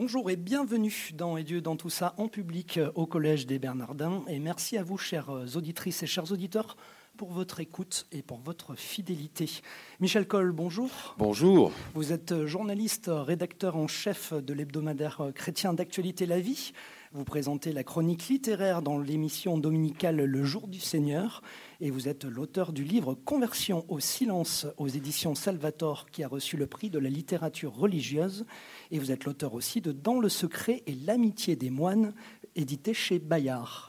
Bonjour et bienvenue dans Et Dieu dans tout ça en public au Collège des Bernardins. Et merci à vous, chères auditrices et chers auditeurs, pour votre écoute et pour votre fidélité. Michel Coll, bonjour. Bonjour. Vous êtes journaliste, rédacteur en chef de l'hebdomadaire chrétien d'actualité La Vie. Vous présentez la chronique littéraire dans l'émission dominicale Le Jour du Seigneur et vous êtes l'auteur du livre Conversion au silence aux éditions Salvator qui a reçu le prix de la littérature religieuse et vous êtes l'auteur aussi de Dans le secret et l'amitié des moines édité chez Bayard.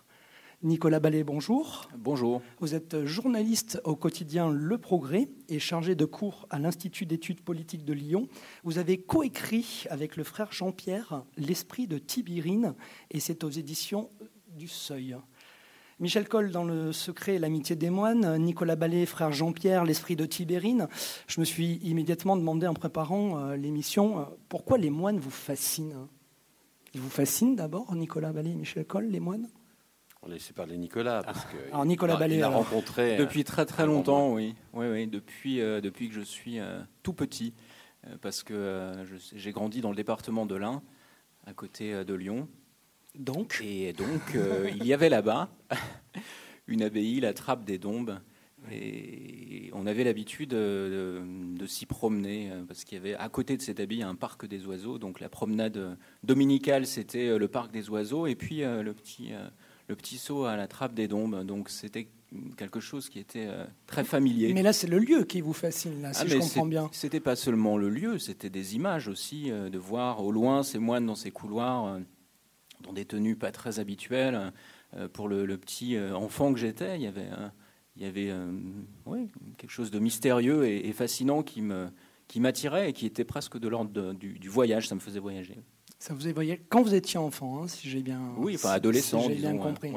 Nicolas Ballet, bonjour. Bonjour. Vous êtes journaliste au quotidien Le Progrès et chargé de cours à l'Institut d'études politiques de Lyon. Vous avez coécrit avec le frère Jean-Pierre L'Esprit de Tibirine et c'est aux éditions du Seuil. Michel Coll dans Le Secret et l'amitié des moines, Nicolas Ballet, frère Jean-Pierre, l'esprit de Tibérine. Je me suis immédiatement demandé en préparant euh, l'émission euh, pourquoi les moines vous fascinent? Ils vous fascinent d'abord, Nicolas Ballet et Michel Coll, les moines? On laissé parler Nicolas. Parce que alors Nicolas Ballet, a rencontré. Euh, depuis très très longtemps, oui. oui, oui depuis, euh, depuis que je suis euh, tout petit. parce que j'ai grandi dans le département de l'Ain, à côté de Lyon. Donc Et donc, il y avait là-bas une abbaye, la Trappe des Dombes. Et on avait l'habitude de, de s'y promener parce qu'il y avait à côté de cette abbaye un parc des oiseaux. Donc la promenade dominicale, c'était le parc des oiseaux. Et puis le petit le petit saut à la trappe des dombes. Donc c'était quelque chose qui était euh, très familier. Mais là, c'est le lieu qui vous fascine, là, si ah, je comprends bien. C'était pas seulement le lieu, c'était des images aussi, euh, de voir au loin ces moines dans ces couloirs, euh, dans des tenues pas très habituelles. pour le, petit enfant que j'étais, il y avait, il y avait quelque chose de mystérieux et, fascinant qui me qui m'attirait et qui était presque de l'ordre du, du voyage. Ça me faisait voyager. Ça vous évoquait quand vous étiez enfant, hein, si j'ai bien. Oui, enfin adolescent, si j'ai bien compris.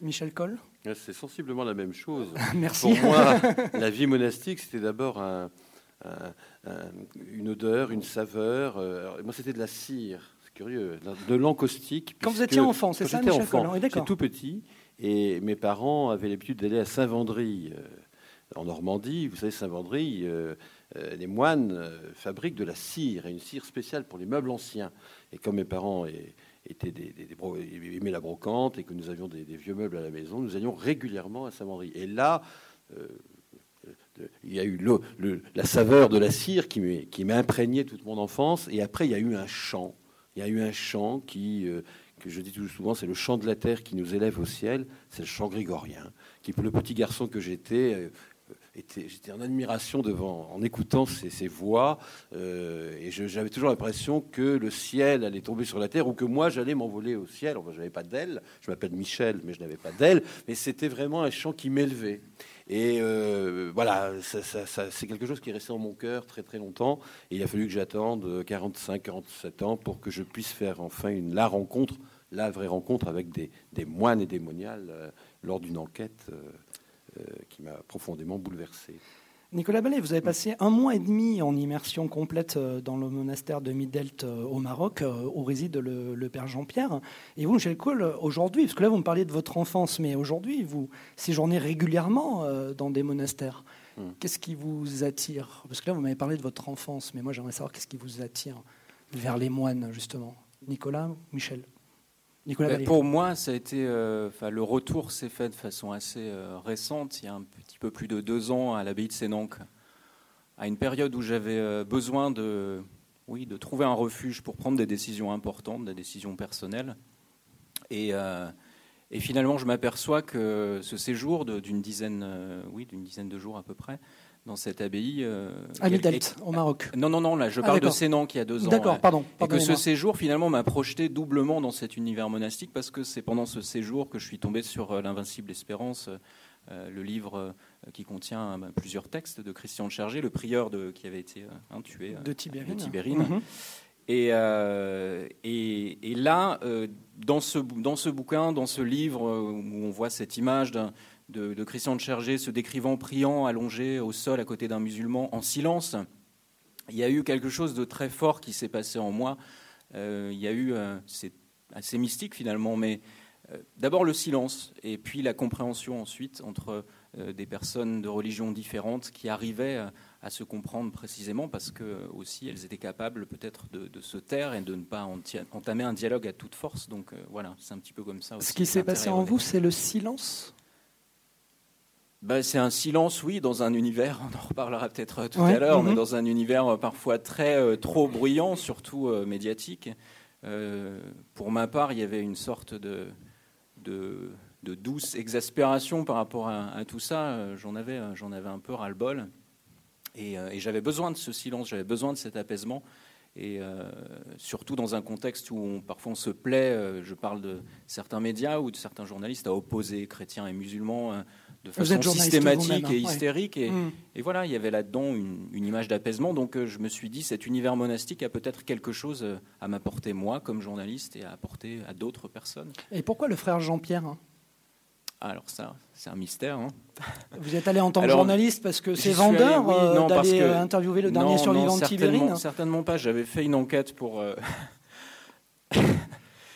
Michel Coll C'est sensiblement la même chose. Merci. Pour moi, la vie monastique, c'était d'abord une odeur, une saveur. Euh, moi, c'était de la cire. C'est curieux, de l'encaustique. Quand vous étiez enfant, c'est ça, Michel enfant, J'étais tout petit. Et mes parents avaient l'habitude d'aller à Saint-Vendry, euh, en Normandie. Vous savez, Saint-Vendry, euh, euh, les moines euh, fabriquent de la cire, et une cire spéciale pour les meubles anciens. Et comme mes parents étaient des, aimaient la brocante et que nous avions des, vieux meubles à la maison, nous allions régulièrement à Saint-Mandry. Et là, euh, il y a eu la saveur de la cire qui m'a imprégné toute mon enfance. Et après, il y a eu un chant. Il y a eu un chant qui, que je dis tout souvent, c'est le chant de la terre qui nous élève au ciel. C'est le chant grégorien, le petit garçon que j'étais j'étais en admiration devant, en écoutant ces, voix, euh, et j'avais toujours l'impression que le ciel allait tomber sur la terre ou que moi j'allais m'envoler au ciel. Enfin, je n'avais pas d'aile. Je m'appelle Michel, mais je n'avais pas d'aile. Mais c'était vraiment un chant qui m'élevait. Et euh, voilà, c'est quelque chose qui est resté dans mon cœur très très longtemps. Et il a fallu que j'attende 45, 47 ans pour que je puisse faire enfin une, la rencontre, la vraie rencontre avec des, moines et des moniales euh, lors d'une enquête. Qui m'a profondément bouleversé. Nicolas Ballet, vous avez passé un mois et demi en immersion complète euh, dans le monastère de Midelt euh, au Maroc, où réside le, père Jean-Pierre. Et vous, Michel Cole, aujourd'hui, parce que là vous me parlez de votre enfance, mais aujourd'hui vous séjournez régulièrement dans des monastères. Hmm. Qu'est-ce qui vous attire? Parce que là vous m'avez parlé de votre enfance, mais moi j'aimerais savoir qu'est-ce qui vous attire vers les moines, justement. Nicolas, Michel? Bah, pour moi, ça a été, euh, le retour s'est fait de façon assez euh, récente, il y a un petit peu plus de deux ans, à l'abbaye de Sénanque, à une période où j'avais euh, besoin de, oui, de trouver un refuge pour prendre des décisions importantes, des décisions personnelles. Et, et finalement, je m'aperçois que ce séjour d'une dizaine, oui, d'une dizaine de jours à peu près, dans cette abbaye. Euh, à Midelt, au Maroc. Non, non, non, là, je ah, parle de Sénan qui a deux ans. D'accord, pardon. Et que ce séjour, finalement, m'a projeté doublement dans cet univers monastique parce que c'est pendant ce séjour que je suis tombé sur euh, L'Invincible Espérance, euh, le livre qui contient bah, plusieurs textes de Christian de Chargé, le prieur de, qui avait été hein, tué de Tibérine. Mhm. Et, et, et, là, dans, ce, dans ce bouquin, dans ce livre, où on voit cette image de, Christian de Chergé se décrivant priant allongé au sol à côté d'un musulman en silence. Il y a eu quelque chose de très fort qui s'est passé en moi. Euh, il y a eu, euh, c'est assez mystique finalement, mais euh, d'abord le silence et puis la compréhension ensuite entre des personnes de religions différentes qui arrivaient à se comprendre précisément parce que aussi elles étaient capables peut-être de, se taire et de ne pas entamer un dialogue à toute force. Donc voilà, c'est un petit peu comme ça. Ce qui s'est passé en vous, c'est le silence? Ben, c'est un silence, oui, dans un univers, on en reparlera peut-être tout à l'heure, mais mhm. dans un univers euh, parfois très euh, trop bruyant, surtout euh, médiatique. pour ma part, il y avait une sorte de, de, douce exaspération par rapport à, tout ça. J'en avais, j'en avais un peu ras-le-bol. Et, et j'avais besoin de ce silence, j'avais besoin de cet apaisement. Et surtout dans un contexte où on, parfois on se plaît, je parle de certains médias ou de certains journalistes, à opposer chrétiens et musulmans de façon systématique et hystérique. Mm. Et, voilà, il y avait là-dedans une, image d'apaisement. Donc euh, je me suis dit, cet univers monastique a peut-être quelque chose euh, à m'apporter moi comme journaliste et à apporter à d'autres personnes. Et pourquoi le frère Jean-Pierre hein? Alors ça, c'est un mystère. Hein. Vous êtes allé en tant que journaliste parce que c'est vendeur euh, d'aller interviewer le dernier survivant de Tibérine Certainement pas. J'avais fait une enquête pour...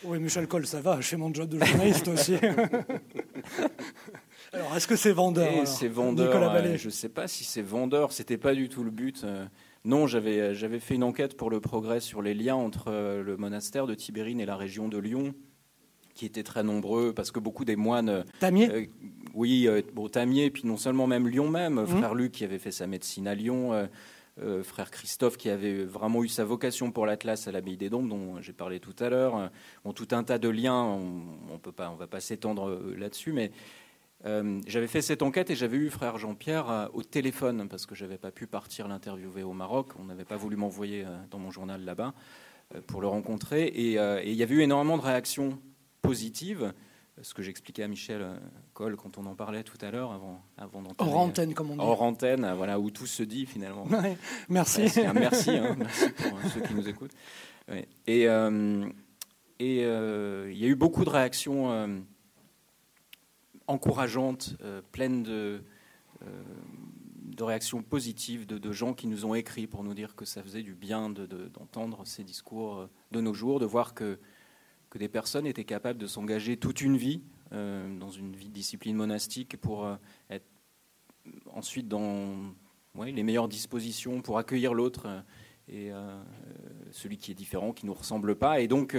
Oui, Michel Cole, ça va, je fais mon job de journaliste aussi. Alors, est-ce que c'est vendeur C'est vendeur. je ne sais pas si c'est vendeur. C'était pas du tout le but. Euh. Non, j'avais j'avais fait une enquête pour le Progrès sur les liens entre euh, le monastère de Tibérine et la région de Lyon, qui étaient très nombreux parce que beaucoup des moines. Euh, Tamier. oui, bon, Tamier, puis non seulement même Lyon même. Mmh. Frère Luc qui avait fait sa médecine à Lyon. frère Christophe qui avait vraiment eu sa vocation pour l'Atlas à l'abbaye des Dombes, dont j'ai parlé tout à l'heure. Bon, tout un tas de liens, on ne on va pas s'étendre là-dessus, mais euh, j'avais fait cette enquête et j'avais eu frère Jean-Pierre euh, au téléphone parce que j'avais pas pu partir l'interviewer au Maroc. On n'avait pas voulu m'envoyer euh, dans mon journal là-bas pour le rencontrer. Et, il y avait eu énormément de réactions positives. Ce que j'expliquais à Michel Cole quand on en parlait tout à l'heure, avant, avant Hors antenne, comme on dit. Hors antenne, voilà, où tout se dit finalement. merci. merci, hein, merci pour ceux qui nous écoutent. Et, et il y a eu beaucoup de réactions encourageante, euh, pleine de, euh, de, réactions positives, de, gens qui nous ont écrit pour nous dire que ça faisait du bien d'entendre ces discours euh, de nos jours, de voir que, que des personnes étaient capables de s'engager toute une vie dans une vie de discipline monastique pour être ensuite dans les meilleures dispositions pour accueillir l'autre et celui qui est différent, qui ne nous ressemble pas. Et donc,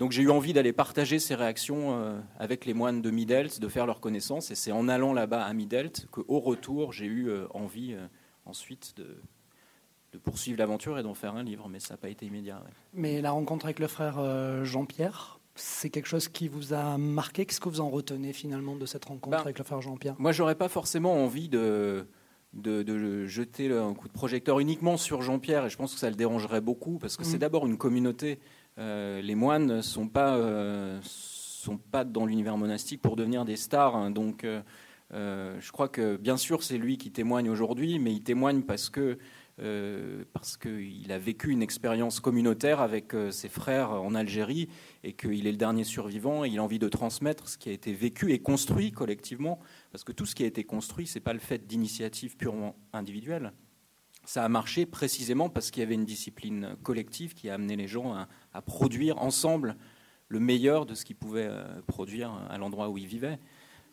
donc j'ai eu envie d'aller partager ces réactions euh, avec les moines de Midelt, de faire leur connaissance. Et c'est en allant là-bas à Midelt qu'au retour, j'ai eu euh, envie euh, ensuite de, poursuivre l'aventure et d'en faire un livre. Mais ça n'a pas été immédiat. Mais la rencontre avec le frère Jean-Pierre, c'est quelque chose qui vous a marqué? Qu'est-ce que vous en retenez finalement de cette rencontre ben, avec le frère Jean-Pierre? Moi, j'aurais pas forcément envie de, de, jeter un coup de projecteur uniquement sur Jean-Pierre, et je pense que ça le dérangerait beaucoup, parce que c'est mmh. d'abord une communauté euh, les moines ne sont pas, euh, sont pas dans l'univers monastique pour devenir des stars. Hein. donc, euh, je crois que bien sûr, c'est lui qui témoigne aujourd'hui, mais il témoigne parce que parce qu'il a vécu une expérience communautaire avec ses frères en Algérie et qu'il est le dernier survivant et il a envie de transmettre ce qui a été vécu et construit collectivement. Parce que tout ce qui a été construit, ce n'est pas le fait d'initiatives purement individuelles, ça a marché précisément parce qu'il y avait une discipline collective qui a amené les gens à, produire ensemble le meilleur de ce qu'ils pouvaient euh, produire à l'endroit où ils vivaient.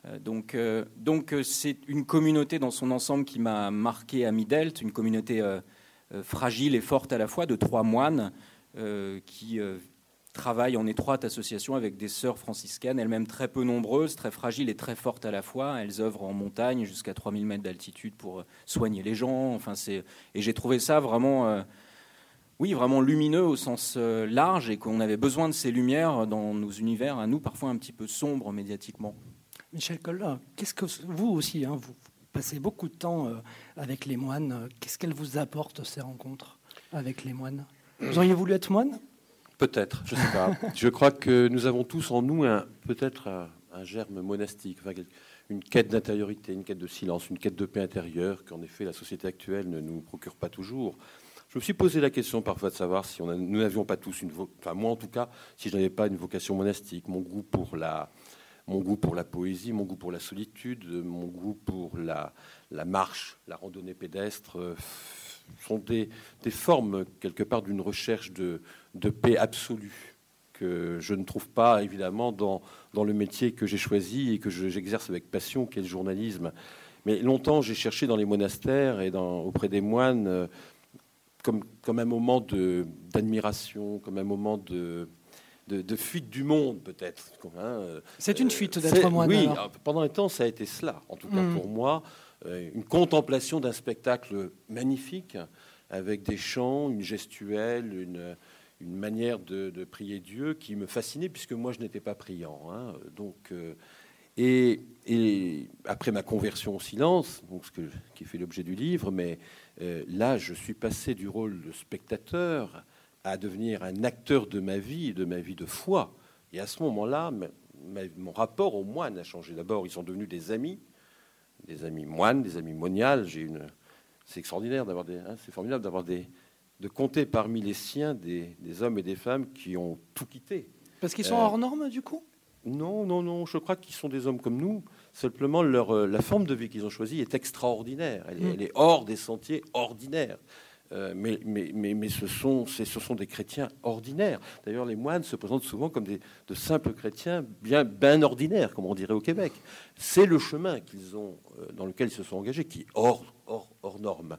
Euh, donc, euh, donc c'est une communauté dans son ensemble qui m'a marqué à Midelt, une communauté fragile et forte à la fois de trois moines qui travaille en étroite association avec des sœurs franciscaines, elles-mêmes très peu nombreuses, très fragiles et très fortes à la fois. Elles œuvrent en montagne jusqu'à 3000 mètres d'altitude pour soigner les gens. Enfin. Et j'ai trouvé ça vraiment, oui, vraiment lumineux au sens euh, large et qu'on avait besoin de ces lumières dans nos univers, à nous parfois un petit peu sombres médiatiquement. Michel Collat, qu'est-ce que vous aussi, hein, vous passez beaucoup de temps avec les moines, qu'est-ce qu'elles vous apportent ces rencontres avec les moines? Vous auriez voulu être moine? Peut-être, je ne sais pas. je crois que nous avons tous en nous peut-être un, germe monastique, une quête d'intériorité, une quête de silence, une quête de paix intérieure qu'en effet la société actuelle ne nous procure pas toujours. Je me suis posé la question parfois de savoir si on nous n'avions pas tous une, enfin moi en tout cas, si je n'avais pas une vocation monastique, mon goût pour la, mon goût pour la poésie, mon goût pour la solitude, mon goût pour la, marche, la randonnée pédestre, euh, sont des, formes, quelque part, d'une recherche de, paix absolue que je ne trouve pas, évidemment, dans, le métier que j'ai choisi et que j'exerce avec passion, qui est le journalisme. Mais longtemps, j'ai cherché dans les monastères et auprès des moines comme, comme un moment d'admiration, comme un moment de, de, fuite du monde, peut-être. Hein, c'est une fuite d'être moine. Oui, pendant un temps, ça a été cela, en tout cas mm. pour moi. une contemplation d'un spectacle magnifique, avec des chants, une gestuelle, une, une manière de, prier Dieu qui me fascinait, puisque moi, je n'étais pas priant. Hein. donc, euh, et, après ma conversion au silence, donc ce qui fait l'objet du livre, mais euh, là, je suis passé du rôle de spectateur à devenir un acteur de ma vie, de ma vie de foi. Et à ce moment-là, mon rapport aux moines a changé. D'abord, ils sont devenus des amis, des amis moines, des amis moniales. J'ai une, c'est extraordinaire d'avoir des, hein, c'est formidable d'avoir des, de compter parmi les siens des, hommes et des femmes qui ont tout quitté. Parce qu'ils sont euh, hors normes, du coup? Non, non, non. Je crois qu'ils sont des hommes comme nous. Simplement, leur, euh, la forme de vie qu'ils ont choisie est extraordinaire. Elle, est, mm. hors des sentiers ordinaires. Euh, mais, mais, mais, mais, ce, sont, ce sont des chrétiens ordinaires. D'ailleurs, les moines se présentent souvent comme des, de simples chrétiens bien, bien ordinaires, comme on dirait au Québec. C'est le chemin qu'ils ont, dans lequel ils se sont engagés, qui est hors, hors, hors norme.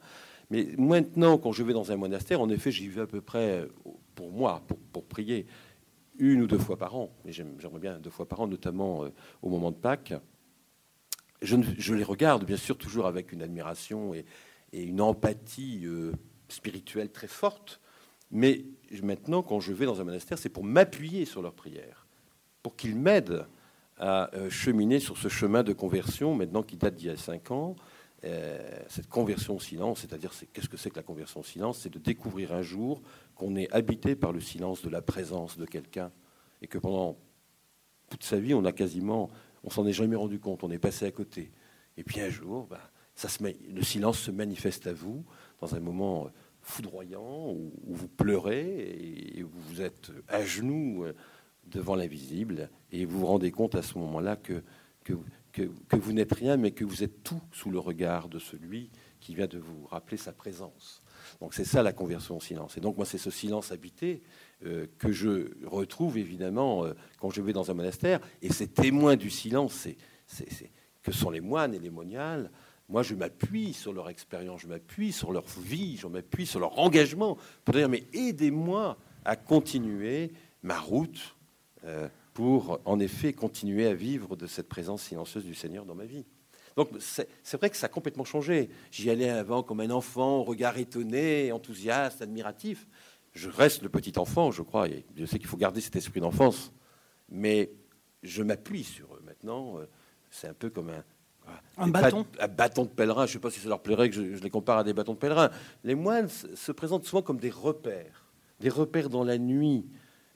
Mais maintenant, quand je vais dans un monastère, en effet, j'y vais à peu près, pour moi, pour, prier, une ou deux fois par an. Mais j'aimerais bien deux fois par an, notamment euh, au moment de Pâques. Je, les regarde, bien sûr, toujours avec une admiration et, une empathie euh, spirituelle très forte. Mais maintenant, quand je vais dans un monastère, c'est pour m'appuyer sur leurs prières, pour qu'ils m'aident à euh, cheminer sur ce chemin de conversion, maintenant qui date d'il y a cinq ans, euh, cette conversion au silence, c'est-à-dire qu'est-ce que c'est que la conversion au silence? C'est de découvrir un jour qu'on est habité par le silence de la présence de quelqu'un et que pendant toute sa vie, on a quasiment, on s'en est jamais rendu compte, on est passé à côté. Et puis un jour, se le silence se manifeste à vous dans un moment foudroyant où, vous pleurez et vous êtes à genoux euh, devant l'invisible et vous vous rendez compte à ce moment-là que, que que, vous n'êtes rien, mais que vous êtes tout sous le regard de celui qui vient de vous rappeler sa présence. Donc c'est ça la conversion au silence. Et donc moi c'est ce silence habité euh, que je retrouve évidemment euh, quand je vais dans un monastère. Et ces témoins du silence, c'est, que sont les moines et les moniales. Moi je m'appuie sur leur expérience, je m'appuie sur leur vie, je m'appuie sur leur engagement pour dire mais aidez-moi à continuer ma route. Euh, pour en effet continuer à vivre de cette présence silencieuse du Seigneur dans ma vie. Donc c'est vrai que ça a complètement changé. J'y allais avant comme un enfant, regard étonné, enthousiaste, admiratif. Je reste le petit enfant, je crois, et je sais qu'il faut garder cet esprit d'enfance, mais je m'appuie sur eux maintenant. C'est un peu comme un, un bâton Un bâton de pèlerin. Je ne sais pas si ça leur plairait que je, je, les compare à des bâtons de pèlerin. Les moines se présentent souvent comme des repères, des repères dans la nuit,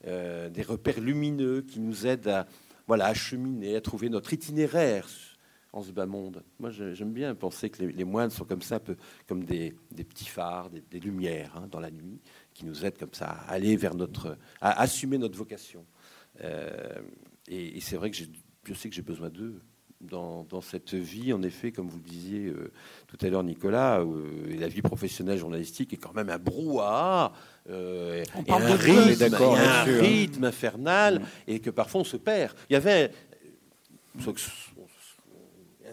euh, des repères lumineux qui nous aident à, voilà, à cheminer, à trouver notre itinéraire en ce bas monde. Moi, j'aime bien penser que les, moines sont comme ça, un peu comme des, petits phares, des, lumières hein, dans la nuit, qui nous aident comme ça à aller vers notre, à assumer notre vocation. Euh, et, c'est vrai que je sais que j'ai besoin d'eux dans, cette vie, en effet, comme vous le disiez euh, tout à l'heure, Nicolas, euh, la vie professionnelle journalistique est quand même un brouhaha, euh, un, rythme, un rythme infernal, mm. et que parfois on se perd. Il y avait un,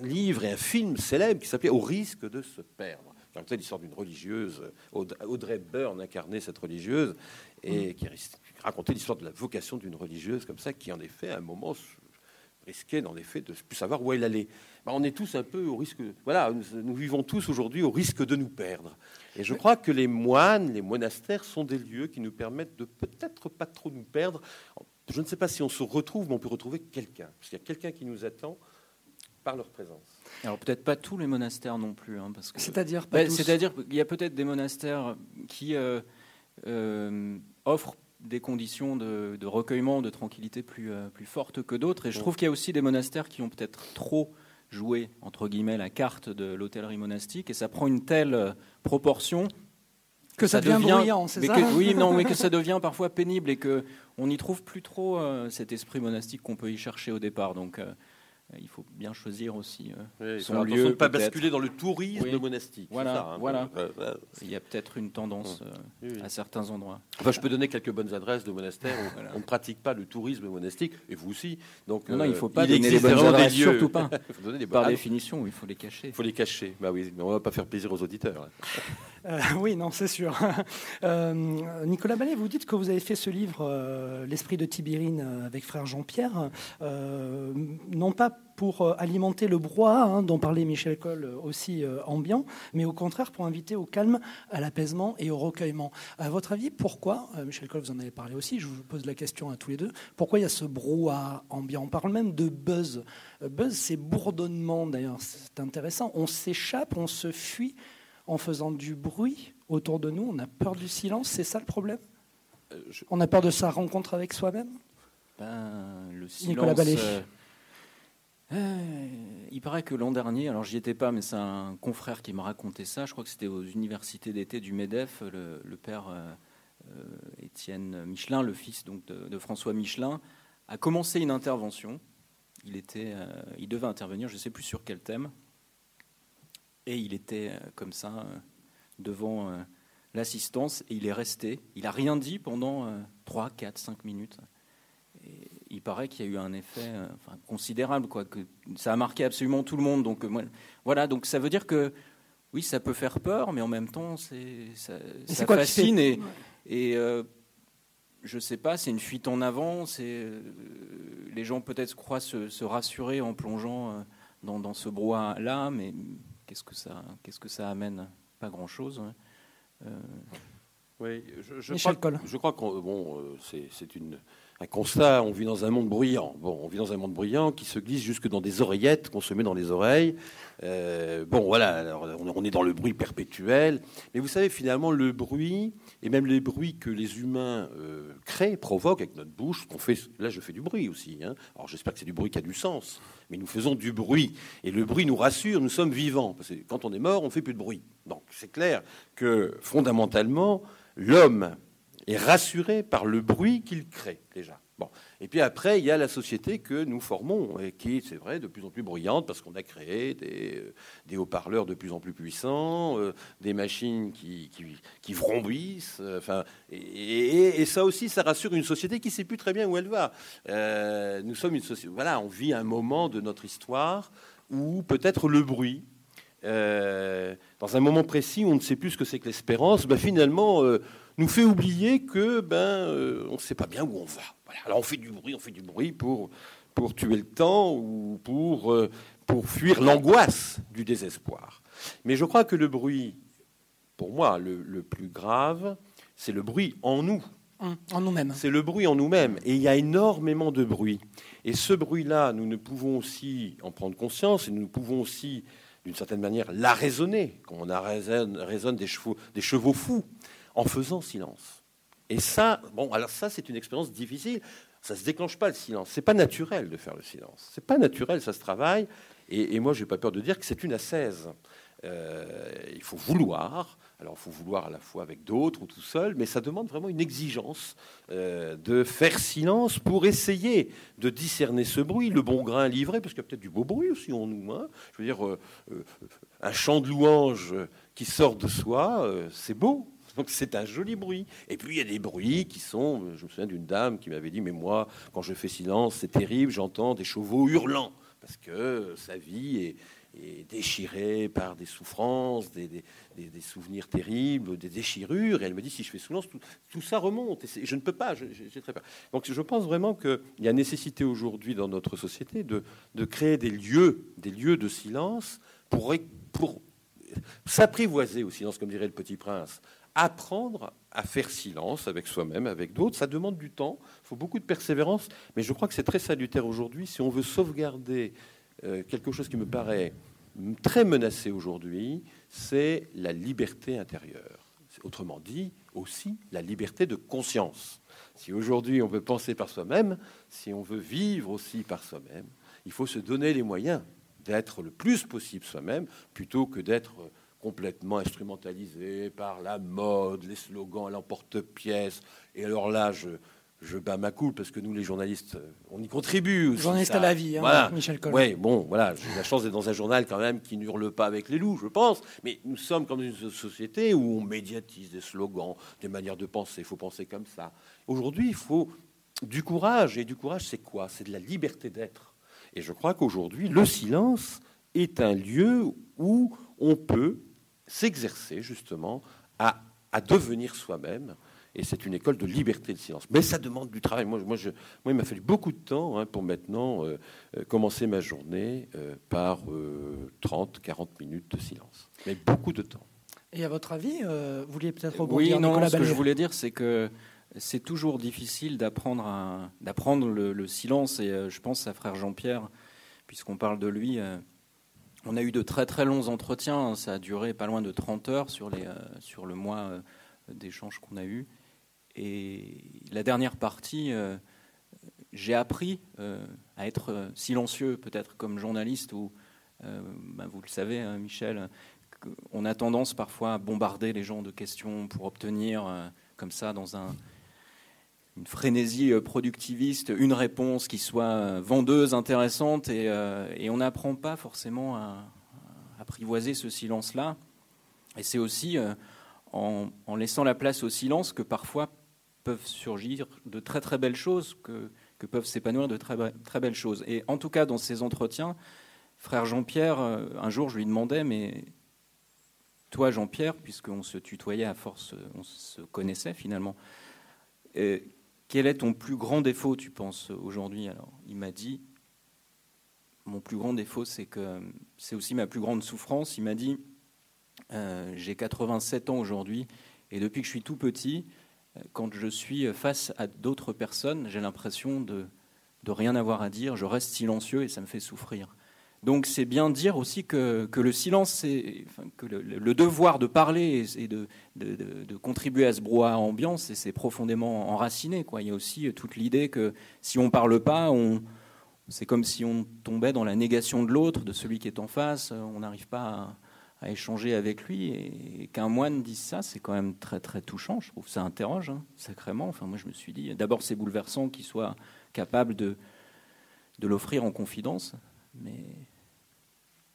un livre et un film célèbre qui s'appelait Au risque de se perdre qui racontait l'histoire d'une religieuse, Audrey Byrne incarnait cette religieuse, et mm. qui racontait l'histoire de la vocation d'une religieuse comme ça, qui en effet, à un moment, risquait en effet de ne plus savoir où elle allait. Ben, on est tous un peu au risque. Voilà, nous, vivons tous aujourd'hui au risque de nous perdre. Et je crois que les moines, les monastères sont des lieux qui nous permettent de peut-être pas trop nous perdre. Je ne sais pas si on se retrouve, mais on peut retrouver quelqu'un, parce qu'il y a quelqu'un qui nous attend par leur présence. Alors peut-être pas tous les monastères non plus, hein, parce que. C'est-à-dire ben, C'est-à-dire qu'il y a peut-être des monastères qui euh, euh, offrent des conditions de, recueillement, de tranquillité plus, euh, plus fortes que d'autres. Et je trouve qu'il y a aussi des monastères qui ont peut-être trop joué, entre guillemets, la carte de l'hôtellerie monastique. Et ça prend une telle proportion que ça, devient bruyant, c'est ça Oui, non, mais que ça devient parfois pénible et que on n'y trouve plus trop euh, cet esprit monastique qu'on peut y chercher au départ. Donc, il faut bien choisir aussi euh, son lieu. Ne pas basculer dans le tourisme monastique. Voilà, hein. voilà. Il y a peut-être une tendance euh, à certains endroits. Enfin, je peux donner quelques bonnes adresses de monastères où on ne pratique pas le tourisme monastique, et vous aussi. Donc, non, il ne faut pas donner les bonnes adresses, surtout pas. Par définition, il faut les cacher. Il faut les cacher. Bah oui, mais on ne va pas faire plaisir aux auditeurs. oui, non, c'est sûr. Nicolas Ballet, vous dites que vous avez fait ce livre, L'esprit de Tibérine, avec frère Jean-Pierre, non pas pour euh, alimenter le brouhaha hein, dont parlait Michel Coll euh, aussi euh, ambiant, mais au contraire pour inviter au calme, à l'apaisement et au recueillement. À votre avis, pourquoi, Michel Coll, vous en avez parlé aussi, je vous pose la question à tous les deux, pourquoi il y a ce brouhaha ambiant? On parle même de buzz. Buzz, c'est bourdonnement d'ailleurs, c'est intéressant. On s'échappe, on se fuit en faisant du bruit autour de nous, on a peur du silence, c'est ça le problème On a peur de sa rencontre avec soi-même ben, le silence, euh, il paraît que l'an dernier, alors j'y étais pas, mais c'est un confrère qui m'a raconté ça. Je crois que c'était aux universités d'été du Medef, le, père euh, euh, Étienne Michelin, le fils donc de, François Michelin, a commencé une intervention. Il était, il devait intervenir, je ne sais plus sur quel thème, et il était comme ça devant l'assistance et il est resté. Il a rien dit pendant 3, 4, 5 minutes. Et il paraît qu'il y a eu un effet euh, considérable, quoi, que ça a marqué absolument tout le monde. Donc euh, voilà, donc ça veut dire que oui, ça peut faire peur, mais en même temps, c'est ça, ça fascine et, et euh, je sais pas, c'est une fuite en avant. C'est les gens peut-être croient se, rassurer en plongeant dans, ce brouhaha-là, mais qu'est-ce que ça, qu'est-ce que ça amène? Pas grand-chose. Hein. Oui, je, je crois, je crois que bon, c'est une un constat, on vit dans un monde bruyant. Bon, on vit dans un monde bruyant qui se glisse jusque dans des oreillettes qu'on se met dans les oreilles. Euh, bon, voilà, alors, on est dans le bruit perpétuel. Mais vous savez, finalement, le bruit, et même les bruits que les humains euh, créent, provoquent avec notre bouche, là je fais du bruit aussi. Hein. Alors j'espère que c'est du bruit qui a du sens, mais nous faisons du bruit. Et le bruit nous rassure, nous sommes vivants. Parce que quand on est mort, on ne fait plus de bruit. Donc c'est clair que fondamentalement, l'homme est rassuré par le bruit qu'il crée déjà. Bon. Et puis après, il y a la société que nous formons et qui, c'est vrai, de plus en plus bruyante parce qu'on a créé des, des haut-parleurs de plus en plus puissants, euh, des machines qui, qui, qui vrombissent. Euh, et, et, ça aussi, ça rassure une société qui ne sait plus très bien où elle va. Euh, nous sommes une société. Voilà, on vit un moment de notre histoire où peut-être le bruit dans un moment précis où on ne sait plus ce que c'est que l'espérance, ben finalement, nous fait oublier que ben euh, on ne sait pas bien où on va. Alors on fait du bruit, on fait du bruit pour, pour tuer le temps ou pour, euh, pour fuir l'angoisse du désespoir. Mais je crois que le bruit, pour moi, le, plus grave, c'est le bruit en nous. En nous-mêmes. C'est le bruit en nous-mêmes. Et il y a énormément de bruit. Et ce bruit-là, nous ne pouvons aussi en prendre conscience et nous pouvons aussi, d'une certaine manière, la raisonner, comme on raisonne, des, chevaux, des chevaux fous en faisant silence. Et ça, bon, alors ça, c'est une expérience difficile. Ça se déclenche pas le silence. C'est pas naturel de faire le silence. C'est pas naturel, ça se travaille. Et, et moi, j'ai pas peur de dire que c'est une assaise. Euh, il faut vouloir. Alors, il faut vouloir à la fois avec d'autres ou tout seul, mais ça demande vraiment une exigence euh, de faire silence pour essayer de discerner ce bruit, le bon grain livré, parce qu'il y a peut-être du beau bruit aussi en nous. Hein. Je veux dire, euh, un chant de louange qui sort de soi, c'est beau. Donc c'est un joli bruit. Et puis il y a des bruits qui sont, je me souviens d'une dame qui m'avait dit, mais moi, quand je fais silence, c'est terrible, j'entends des chevaux hurlant, parce que sa vie est, déchirée par des souffrances, des, souvenirs terribles, des déchirures. Et elle me dit, si je fais silence, tout, ça remonte. Et je ne peux pas, j'ai très peur. Donc je pense vraiment qu'il y a nécessité aujourd'hui dans notre société de, créer des lieux, des lieux de silence pour, pour s'apprivoiser au silence, comme dirait le petit prince, apprendre à faire silence avec soi-même, avec d'autres. Ça demande du temps, il faut beaucoup de persévérance, mais je crois que c'est très salutaire aujourd'hui si on veut sauvegarder euh, quelque chose qui me paraît très menacé aujourd'hui, c'est la liberté intérieure. Autrement dit, aussi la liberté de conscience. Si aujourd'hui on veut penser par soi-même, si on veut vivre aussi par soi-même, il faut se donner les moyens d'être le plus possible soi-même plutôt que d'être complètement instrumentalisé par la mode, les slogans à l'emporte-pièce. Et alors là, je, je bats ma coule parce que nous, les journalistes, euh, on y contribue. Aussi, Journaliste à la vie, hein, Michel Coll. Oui, bon, voilà, j'ai la chance d'être dans un journal quand même qui n'hurle pas avec les loups, je pense. Mais nous sommes comme une société où on médiatise des slogans, des manières de penser. Il faut penser comme ça. Aujourd'hui, il faut du courage. Et du courage, c'est quoi? C'est de la liberté d'être. Et je crois qu'aujourd'hui, le silence est un lieu où on peut s'exercer justement à, à devenir soi-même et c'est une école de liberté de silence. Mais ça demande du travail. Moi, moi, je, moi il m'a fallu beaucoup de temps hein, pour maintenant euh, euh, commencer ma journée euh, par 30, 40 minutes de silence. Mais beaucoup de temps. Et à votre avis, vous vouliez peut-être rebondir Oui, non, ce que je voulais dire, c'est que c'est toujours difficile d'apprendre, d'apprendre le, silence. Et je pense à frère Jean-Pierre, puisqu'on parle de lui. On a eu de très très longs entretiens. Ça a duré pas loin de 30 heures sur, les, sur le mois d'échanges qu'on a eu. Et la dernière partie, euh, j'ai appris euh, à être silencieux, peut-être comme journaliste, ou ben, vous le savez, hein, Michel, on a tendance parfois à bombarder les gens de questions pour obtenir, comme ça, dans un, une frénésie productiviste, une réponse qui soit vendeuse, intéressante, et, et on n'apprend pas forcément à, apprivoiser ce silence-là. Et c'est aussi en, laissant la place au silence que parfois peuvent surgir de très très belles choses, que, peuvent s'épanouir de très, très belles choses. Et en tout cas, dans ces entretiens, frère Jean-Pierre, euh, un jour, je lui demandais, mais toi, Jean-Pierre, puisqu'on se tutoyait à force, on se connaissait finalement, euh, quel est ton plus grand défaut, tu penses, aujourd'hui? Alors, il m'a dit, mon plus grand défaut, c'est que c'est aussi ma plus grande souffrance. Il m'a dit, euh, j'ai 87 ans aujourd'hui, et depuis que je suis tout petit, quand je suis face à d'autres personnes, j'ai l'impression de rien avoir à dire, je reste silencieux et ça me fait souffrir. Donc c'est bien dire aussi que, le silence, que le, devoir de parler et de, contribuer à ce brouhaha ambiant, c'est profondément enraciné. Il y a aussi toute l'idée que si on ne parle pas, c'est comme si on tombait dans la négation de l'autre, de celui qui est en face, on n'arrive pas à, à échanger avec lui et qu'un moine dise ça, c'est quand même très très touchant. Je trouve ça interroge hein, sacrément. Enfin, moi, je me suis dit, d'abord, c'est bouleversant qu'il soit capable de de l'offrir en confidence, mais.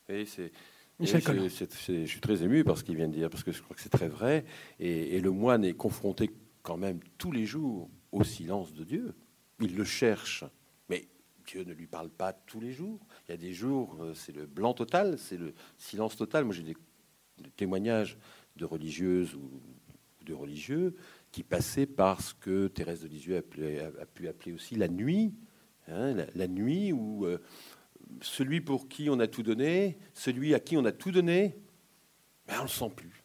C'est. je, je suis très ému par ce qu'il vient de dire, parce que je crois que c'est très vrai. Et, et, le moine est confronté quand même tous les jours au silence de Dieu. Il le cherche, mais Dieu ne lui parle pas tous les jours. Il y a des jours, euh, c'est le blanc total, c'est le silence total. Moi, j'ai des, témoignages de religieuses ou, de religieux qui passaient par ce que Thérèse de Lisieux a, pu appeler aussi la nuit. Hein, la, nuit où euh, celui pour qui on a tout donné, celui à qui on a tout donné, ben on ne le sent plus.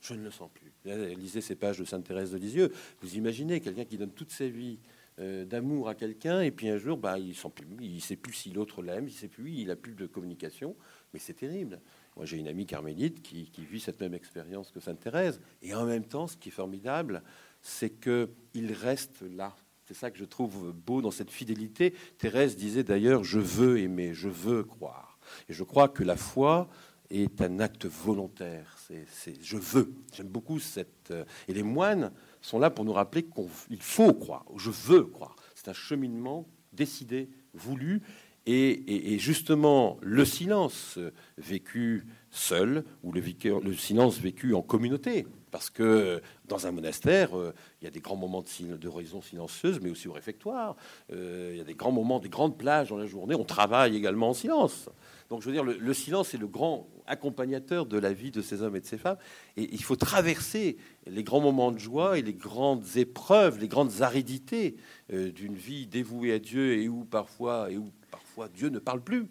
Je ne le sens plus. Lisez ces pages de Sainte Thérèse de Lisieux. Vous imaginez quelqu'un qui donne toute sa vie euh, d'amour à quelqu'un, et puis un jour, bah, il ne sait plus si l'autre l'aime, il sait plus, il a plus de communication, mais c'est terrible. Moi, j'ai une amie carmélite qui, vit cette même expérience que Sainte Thérèse, et en même temps, ce qui est formidable, c'est qu'il reste là. C'est ça que je trouve beau dans cette fidélité. Thérèse disait d'ailleurs, je veux aimer, je veux croire. Et je crois que la foi est un acte volontaire. C'est, je veux. J'aime beaucoup cette. Euh, et les moines sont là pour nous rappeler qu'il faut croire, je veux croire. C'est un cheminement décidé, voulu, et, justement le silence vécu seul ou le, le, silence vécu en communauté. Parce que dans un monastère, euh, il y a des grands moments de, de raison silencieuse, mais aussi au réfectoire. Euh, il y a des grands moments, des grandes plages dans la journée. On travaille également en silence. Donc, je veux dire, le, silence est le grand accompagnateur de la vie de ces hommes et de ces femmes. Et il faut traverser les grands moments de joie et les grandes épreuves, les grandes aridités euh, d'une vie dévouée à Dieu et où parfois, et où parfois Dieu ne parle plus.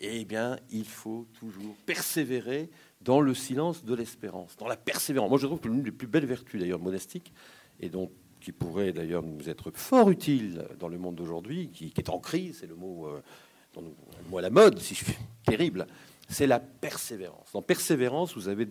Eh bien, il faut toujours persévérer dans le silence de l'espérance, dans la persévérance. Moi, je trouve que l'une des plus belles vertus, d'ailleurs, monastiques, et donc qui pourrait d'ailleurs nous être fort utile dans le monde d'aujourd'hui, qui, est en crise, c'est le mot euh, moi la mode, si je suis terrible, c'est la persévérance. En persévérance, vous avez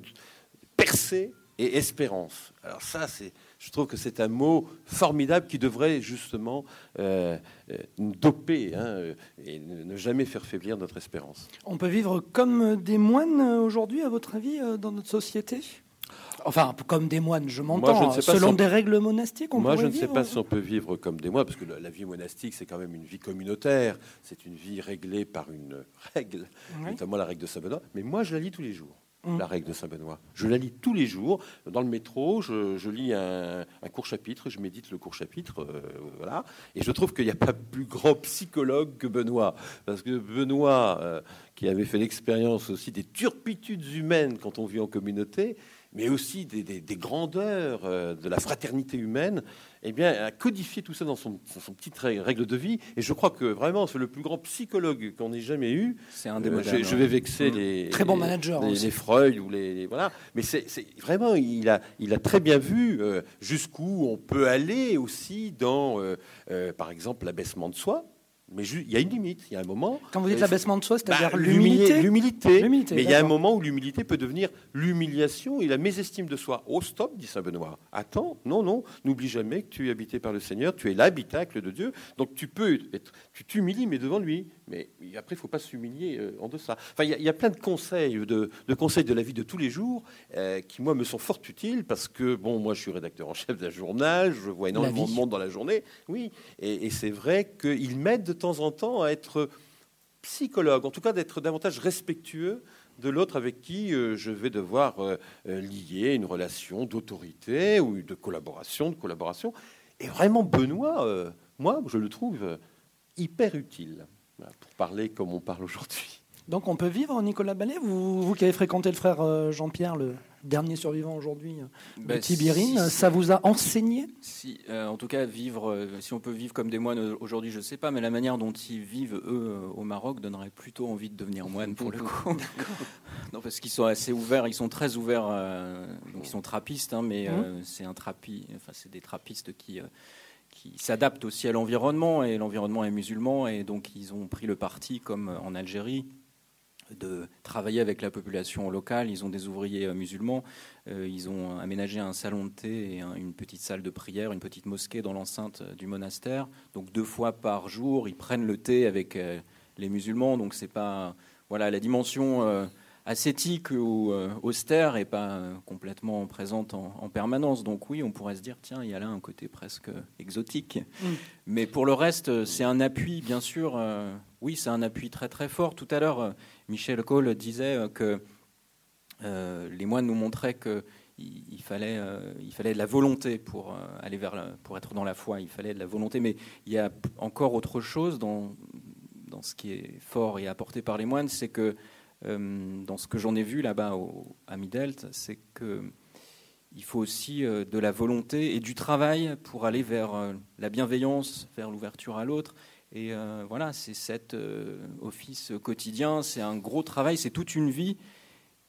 percé et espérance. Alors ça, c'est, je trouve que c'est un mot formidable qui devrait justement euh, euh, nous doper hein, et ne jamais faire faiblir notre espérance. On peut vivre comme des moines aujourd'hui, à votre avis, dans notre société? Enfin, comme des moines, je m'entends. Selon des règles monastiques, on Moi, je ne sais pas si on peut vivre comme des moines, parce que la, vie monastique, c'est quand même une vie communautaire. C'est une vie réglée par une règle, notamment la règle de Saint-Benoît. Mais moi, je la lis tous les jours. Hum. La règle de Saint-Benoît. Je la lis tous les jours. Dans le métro, je, lis un, court chapitre, je médite le court chapitre. Euh, voilà. Et je trouve qu'il n'y a pas plus grand psychologue que Benoît. Parce que Benoît, euh, qui avait fait l'expérience aussi des turpitudes humaines quand on vit en communauté, mais aussi des, grandeurs euh, de la fraternité humaine, eh bien, a codifié tout ça dans son, son petite règle de vie. Et je crois que vraiment, c'est le plus grand psychologue qu'on ait jamais eu. C'est un des euh, je, je, vais vexer mmh. les très bon manager, les, Freud ou les, voilà. Mais c'est vraiment, il a, il a très bien vu euh, jusqu'où on peut aller aussi dans, par exemple, l'abaissement de soi. Mais il y a une limite, il y a un moment. Quand vous dites l'abaissement de soi, c'est-à-dire bah, l'humilité L'humilité. Mais il y a un moment où l'humilité peut devenir l'humiliation et la mésestime de soi. Oh, stop, dit Saint Benoît. Attends, non, non, n'oublie jamais que tu es habité par le Seigneur, tu es l'habitacle de Dieu. Donc tu peux être, tu t'humilies, mais devant lui. Mais après, il ne faut pas s'humilier euh, en deçà. Enfin, il y, a plein de conseils, de, conseils de la vie de tous les jours euh, qui, moi, me sont fort utiles parce que, bon, moi, je suis rédacteur en chef d'un journal, je vois énormément de monde dans la journée. Oui, et, et c'est vrai qu'ils m'aident temps en temps à être psychologue, en tout cas d'être davantage respectueux de l'autre avec qui euh, je vais devoir euh, euh, lier une relation d'autorité ou de collaboration, de collaboration. Et vraiment, Benoît, moi, je le trouve hyper utile pour parler comme on parle aujourd'hui. Donc on peut vivre, Nicolas Ballet, vous, vous qui avez fréquenté le frère Jean-Pierre, le, dernier survivant aujourd'hui de bah, Tibirine. ça vous a enseigné? Si, euh, en tout cas, vivre, euh, si on peut vivre comme des moines aujourd'hui, je ne sais pas, mais la manière dont ils vivent, eux, euh, au Maroc, donnerait plutôt envie de devenir moine pour le coup. non, parce qu'ils sont assez ouverts, ils sont très ouverts, donc ils sont trappistes, hein, mais mmh. c'est un trapi, enfin, c'est des trappistes qui qui s'adaptent aussi à l'environnement et l'environnement est musulman et donc ils ont pris le parti comme en Algérie de travailler avec la population locale. Ils ont des ouvriers euh, musulmans. Euh, ils ont aménagé un salon de thé et une petite salle de prière, une petite mosquée dans l'enceinte euh, du monastère. Donc deux fois par jour, ils prennent le thé avec les musulmans. Donc c'est pas voilà la dimension ascétique ou austère et pas complètement présente en, permanence. Donc oui, on pourrait se dire tiens, il y a là un côté presque exotique. Mm. Mais pour le reste, c'est un appui, bien sûr. oui, c'est un appui très très fort. Tout à l'heure, Michel Cole disait euh, que euh, les moines nous montraient qu'il il fallait, euh, il fallait de la volonté pour aller vers, pour être dans la foi. Il fallait de la volonté, mais il y a encore autre chose dans, dans ce qui est fort et apporté par les moines, c'est que dans ce que j'en ai vu là-bas à Midelt, c'est que il faut aussi de la volonté et du travail pour aller vers la bienveillance, vers l'ouverture à l'autre et euh, voilà, c'est cet euh, office quotidien, c'est un gros travail, c'est toute une vie.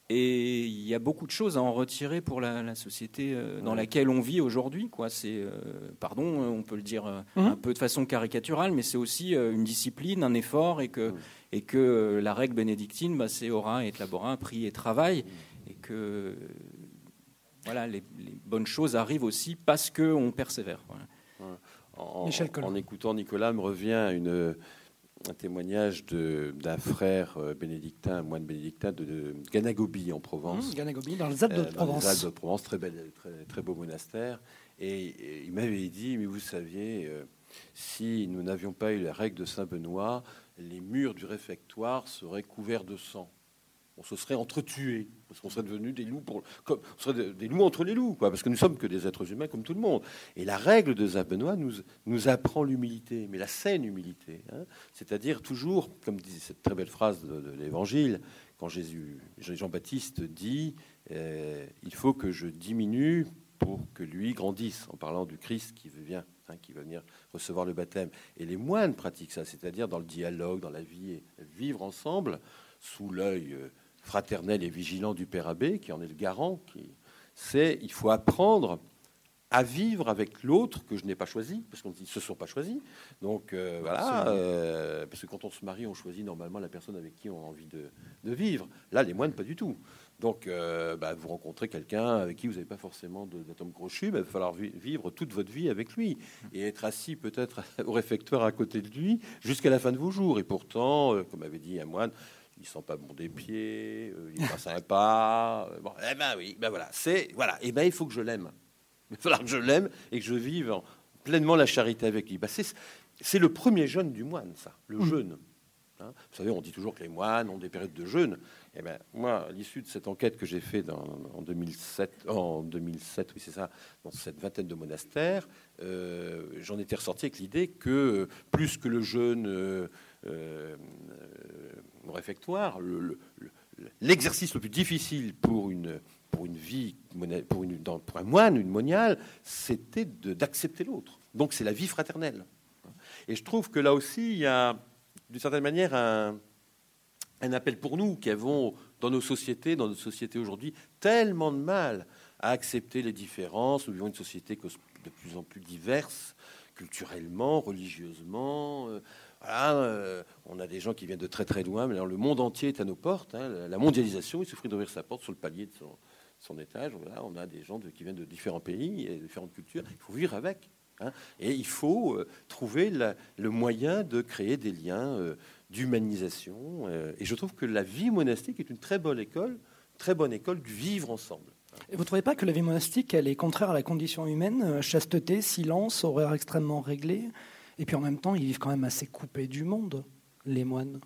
Et il y a beaucoup de choses à en retirer pour la, société euh, dans laquelle on vit aujourd'hui. Quoi. C'est, pardon, on peut le dire mmh. un peu de façon caricaturale, mais c'est aussi une discipline, un effort, et que, et que la règle bénédictine, bah, c'est ora et labora, prix et travail, et que voilà, les, bonnes choses arrivent aussi parce qu'on persévère. Voilà en, écoutant Nicolas, me revient une, un témoignage d'un frère euh, bénédictin, un moine bénédictin de, Ganagobi en Provence. Mmh, Ganagobi, dans les Alpes de Provence. Dans les Alpes de Provence, très, belle, très, beau monastère. Et, il m'avait dit, mais vous saviez, euh, si nous n'avions pas eu la règle de Saint-Benoît, les murs du réfectoire seraient couverts de sang on se serait entretués, parce qu'on serait devenus des loups, on serait des loups entre les loups, parce que nous sommes que des êtres humains comme tout le monde. Et la règle de Saint Benoît nous, nous apprend l'humilité, mais la saine humilité, hein. c'est-à-dire toujours, comme dit cette très belle phrase de, l'Évangile, quand Jean-Baptiste dit, euh, il faut que je diminue pour que lui grandisse, en parlant du Christ qui vient, hein, qui va venir recevoir le baptême. Et les moines pratiquent ça, c'est-à-dire dans le dialogue, dans la vie, vivre ensemble sous l'œil euh, fraternel et vigilant du Père Abbé, qui en est le garant, qui, c'est il faut apprendre à vivre avec l'autre que je n'ai pas choisi, parce qu'on ne se sont pas choisis. Donc euh, voilà, euh, parce que quand on se marie, on choisit normalement la personne avec qui on a envie de, vivre. Là, les moines, pas du tout. Donc euh, bah, vous rencontrez quelqu'un avec qui vous n'avez pas forcément d'atome crochu, bah, il va falloir vivre toute votre vie avec lui et être assis peut-être au réfectoire à côté de lui jusqu'à la fin de vos jours. Et pourtant, comme avait dit un moine, il sent pas bon des pieds, il est pas sympa. Bon, eh ben oui, ben voilà, c'est voilà. Et eh ben il faut que je l'aime. Il va falloir que je l'aime et que je vive pleinement la charité avec lui. Ben, c'est le premier jeûne du moine, ça, le mmh. jeûne. Hein. Vous savez, on dit toujours que les moines ont des périodes de jeûne. Eh ben, moi, à l'issue de cette enquête que j'ai faite en 2007, en 2007, oui, c'est ça, dans cette vingtaine de monastères, euh, j'en étais ressorti avec l'idée que plus que le jeûne euh, euh, réfectoire, l'exercice le, plus difficile pour une pour une vie, pour, pour un moine, une moniale, c'était d'accepter l'autre. Donc c'est la vie fraternelle. Et je trouve que là aussi, il y a d'une certaine manière un, un appel pour nous qui avons dans nos sociétés, dans notre société aujourd'hui, tellement de mal à accepter les différences. Nous vivons une société de plus en plus diverse, culturellement, religieusement. Euh, euh, on a des gens qui viennent de très très loin, mais alors le monde entier est à nos portes. Hein. la mondialisation, il suffit d'ouvrir sa porte sur le palier de son, étage. Voilà, on a des gens qui viennent de différents pays et différentes cultures. Il faut vivre avec. Hein. et il faut euh, trouver le moyen de créer des liens d'humanisation. Euh, et je trouve que la vie monastique est une très bonne école, très bonne école du vivre ensemble. Et vous ne trouvez pas que la vie monastique, elle est contraire à la condition humaine euh, Chasteté, silence, horaire extrêmement réglé. Et puis en même temps, ils vivent quand même assez coupés du monde, les moines?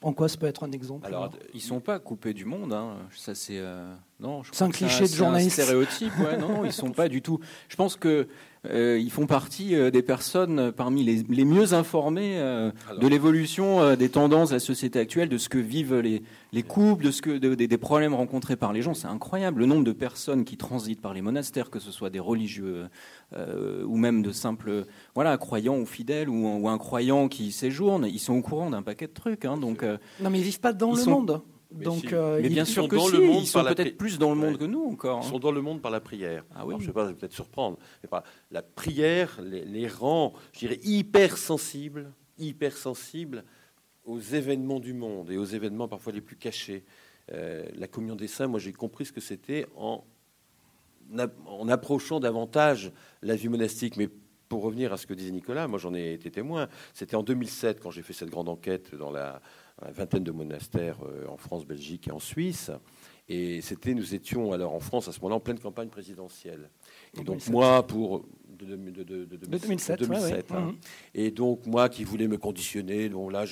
En quoi ça peut être un exemple? Alors, ils sont pas coupés du monde. Hein. Ça, c'est euh, non. C'est un cliché de journaliste. Un stéréotype. Ouais, non, ils sont pas du tout. Je pense que euh, ils font partie euh, des personnes euh, parmi les, les mieux informées de l'évolution des tendances de la société actuelle, de ce que vivent les, les couples, de ce que des problèmes rencontrés par les gens. C'est incroyable le nombre de personnes qui transitent par les monastères, que ce soit des religieux ou même de simples voilà croyants ou fidèles ou, ou incroyants qui séjournent. Ils sont au courant d'un paquet de trucs. Hein, donc non, mais ils vivent pas dans le monde. Mais Donc, euh, bien sûr que si, le monde ils sont peut-être plus dans le monde que nous encore. Ils hein. sont dans le monde par la prière. Ah je ne sais pas, peut-être surprendre, mais par la prière les, rend, je dirais, hypersensibles, hypersensibles aux événements du monde et aux événements parfois les plus cachés. Euh, la communion des saints, moi j'ai compris ce que c'était en, en approchant davantage la vie monastique, mais pour revenir à ce que disait Nicolas, moi j'en ai été témoin. C'était en 2007 quand j'ai fait cette grande enquête dans la, une vingtaine de monastères euh, en France, Belgique et en Suisse. Et c'était, nous étions alors en France à ce moment-là en pleine campagne présidentielle. Et donc moi, pour de, 2007, hein. mhm. et donc moi qui voulais me conditionner, donc là,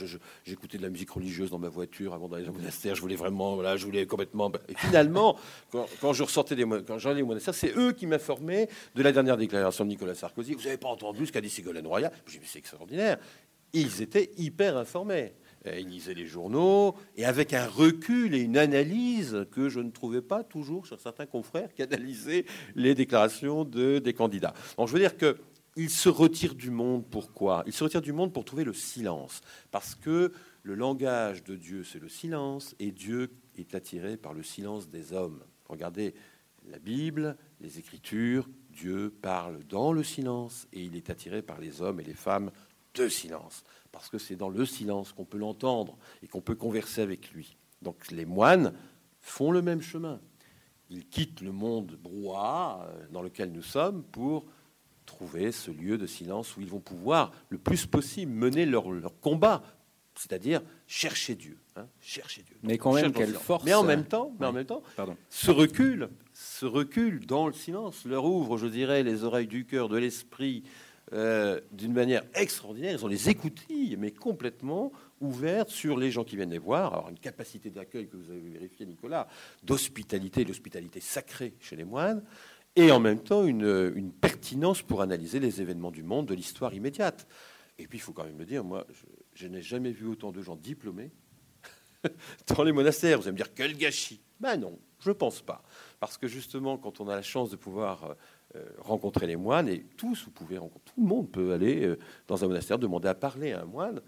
j'écoutais de la musique religieuse dans ma voiture avant d'aller au monastère. Je voulais vraiment, voilà, je voulais complètement. Et finalement, quand, je ressortais des, quand j'allais au monastère, c'est eux qui m'informaient de la dernière déclaration de Nicolas Sarkozy. Vous n'avez pas entendu ce qu'a dit Ségolène Royal? J'ai dit c'est extraordinaire. Ils étaient hyper informés. Euh, il lisait les journaux, et avec un recul et une analyse que je ne trouvais pas toujours chez certains confrères qui analysaient les déclarations de, des candidats. Donc je veux dire qu'il se retire du monde. Pourquoi? Il se retire du monde pour trouver le silence. Parce que le langage de Dieu, c'est le silence, et Dieu est attiré par le silence des hommes. Regardez la Bible, les Écritures, Dieu parle dans le silence, et il est attiré par les hommes et les femmes de silence parce que c'est dans le silence qu'on peut l'entendre et qu'on peut converser avec lui. Donc les moines font le même chemin. Ils quittent le monde brouhaha euh, dans lequel nous sommes pour trouver ce lieu de silence où ils vont pouvoir le plus possible mener leur, combat, c'est-à-dire chercher Dieu, hein, chercher Dieu. Mais quand même quelle force. Mais en même temps, mais en même temps, Pardon. ce recul, ce recul dans le silence leur ouvre, je dirais, les oreilles du cœur, de l'esprit, euh, d'une manière extraordinaire. Ils ont les écoutilles, mais complètement ouvertes sur les gens qui viennent les voir. Alors, une capacité d'accueil que vous avez vérifié, Nicolas, d'hospitalité, l'hospitalité sacrée chez les moines, et en même temps une, pertinence pour analyser les événements du monde, de l'histoire immédiate. Et puis, il faut quand même le dire, moi, je, n'ai jamais vu autant de gens diplômés dans les monastères. Vous allez me dire, quel gâchis Ben non, je ne pense pas. Parce que justement, quand on a la chance de pouvoir euh, rencontrer les moines, et tous, vous pouvez rencontrer, tout le monde peut aller euh, dans un monastère, demander à parler à un moine,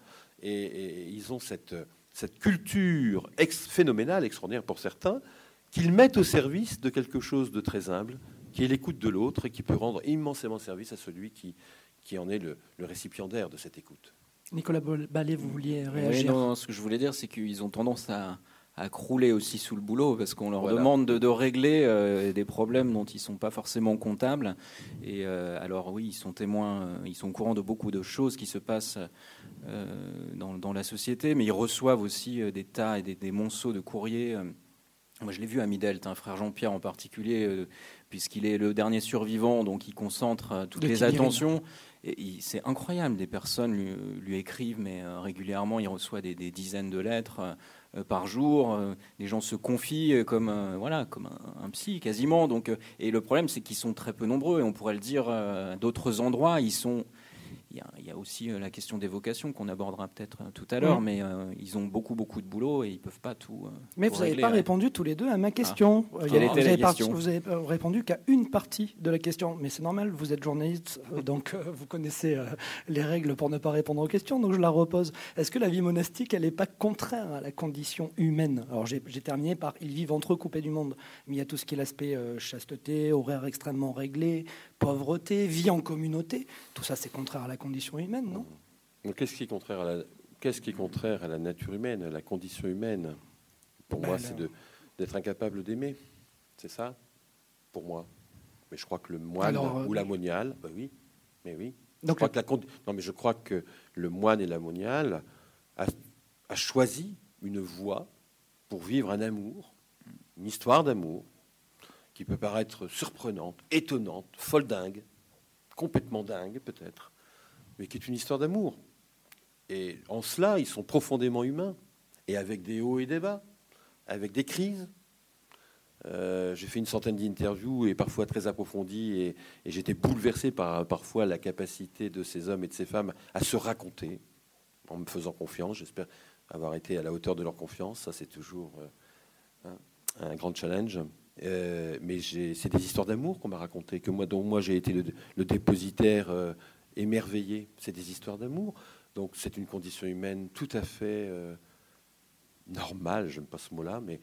et, ils ont cette, cette culture ex phénoménale, extraordinaire pour certains, qu'ils mettent au service de quelque chose de très humble, qui est l'écoute de l'autre, et qui peut rendre immensément service à celui qui, qui en est le, récipiendaire de cette écoute. Nicolas Ballet, vous vouliez réagir non, ce que je voulais dire, c'est qu'ils ont tendance à, à crouler aussi sous le boulot parce qu'on leur demande de, régler euh, des problèmes dont ils sont pas forcément comptables. Et euh, alors oui, ils sont témoins, euh, ils sont au courant de beaucoup de choses qui se passent dans, la société, mais ils reçoivent aussi des tas et des, monceaux de courriers. Moi, je l'ai vu à Midelt, un frère Jean-Pierre en particulier, puisqu'il est le dernier survivant, donc il concentre toutes les attentions. C'est incroyable, des personnes lui, écrivent, mais régulièrement, il reçoit des dizaines de lettres par jour. Euh, les gens se confient euh, comme, voilà, comme un, psy quasiment. Donc, et le problème, c'est qu'ils sont très peu nombreux. Et on pourrait le dire d'autres endroits. Ils sont il y, a, aussi euh, la question des vocations qu'on abordera peut-être euh, tout à l'heure, mais euh, ils ont beaucoup, beaucoup de boulot et ils ne peuvent pas tout. mais vous n'avez pas répondu tous les deux à ma question. Ah. Quelle était la question Vous avez répondu qu'à une partie de la question. Mais c'est normal, vous êtes journaliste, donc vous connaissez les règles pour ne pas répondre aux questions, donc je la repose. Est-ce que la vie monastique, elle n'est pas contraire à la condition humaine? Alors j'ai terminé par ils vivent entre eux coupés du monde, mais il y a tout ce qui est l'aspect chasteté, horaire extrêmement réglé, pauvreté, vie en communauté. Tout ça, c'est contraire à la condition humaine, non? Qu'est-ce qui est contraire à la Qu'est-ce qui est contraire à la nature humaine, à la condition humaine? Pour ben moi, c'est d'être incapable d'aimer. C'est ça, pour moi. Mais je crois que le moine ou la moniale, bah oui, mais oui. Donc je crois que la, non, mais je crois que le moine et la moniale a, a choisi une voie pour vivre un amour, une histoire d'amour, qui peut paraître surprenante, étonnante, folle dingue, complètement dingue peut-être, mais qui est une histoire d'amour. Et en cela, ils sont profondément humains, et avec des hauts et des bas, avec des crises. Euh, j'ai fait une centaine d'interviews et parfois très approfondies, et, j'étais bouleversé par parfois la capacité de ces hommes et de ces femmes à se raconter en me faisant confiance. J'espère avoir été à la hauteur de leur confiance. Ça, c'est toujours euh, un grand challenge. Euh, mais c'est des histoires d'amour qu'on m'a racontées, que moi, dont moi j'ai été le, dépositaire euh, émerveillé. C'est des histoires d'amour. Donc c'est une condition humaine tout à fait euh, normale, j'aime pas ce mot-là, mais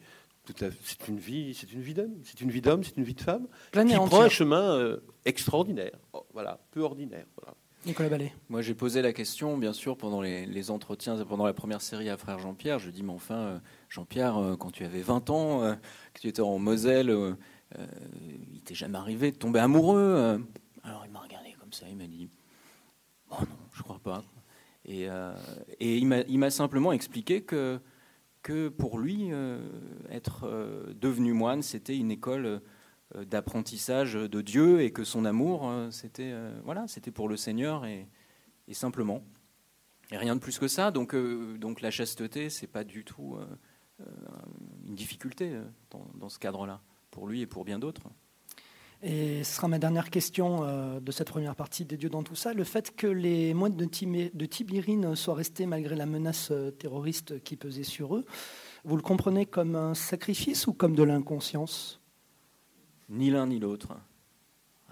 c'est une vie, c'est une vie d'homme, c'est une vie d'homme, c'est une vie de femme qui prend un chemin extraordinaire, oh, voilà, peu ordinaire. Voilà. Nicolas Ballet. Moi, j'ai posé la question, bien sûr, pendant les, entretiens, pendant la première série à Frère Jean-Pierre. Je dis, mais enfin, euh, Jean-Pierre, euh, quand tu avais 20 ans, euh, que tu étais en Moselle, il t'est jamais arrivé de tomber amoureux Alors, il m'a regardé comme ça, il m'a dit, oh non, je crois pas. Et, il m'a simplement expliqué que, que pour lui, être devenu moine, c'était une école euh, d'apprentissage de Dieu et que son amour, euh, c'était euh, voilà, c'était pour le Seigneur et, simplement. Et rien de plus que ça. Donc, donc la chasteté, c'est pas du tout une difficulté dans, ce cadre-là, pour lui et pour bien d'autres. Et ce sera ma dernière question de cette première partie des dieux dans tout ça. Le fait que les moines de, de Tibérine soient restés malgré la menace terroriste qui pesait sur eux, vous le comprenez comme un sacrifice ou comme de l'inconscience? Ni l'un ni l'autre.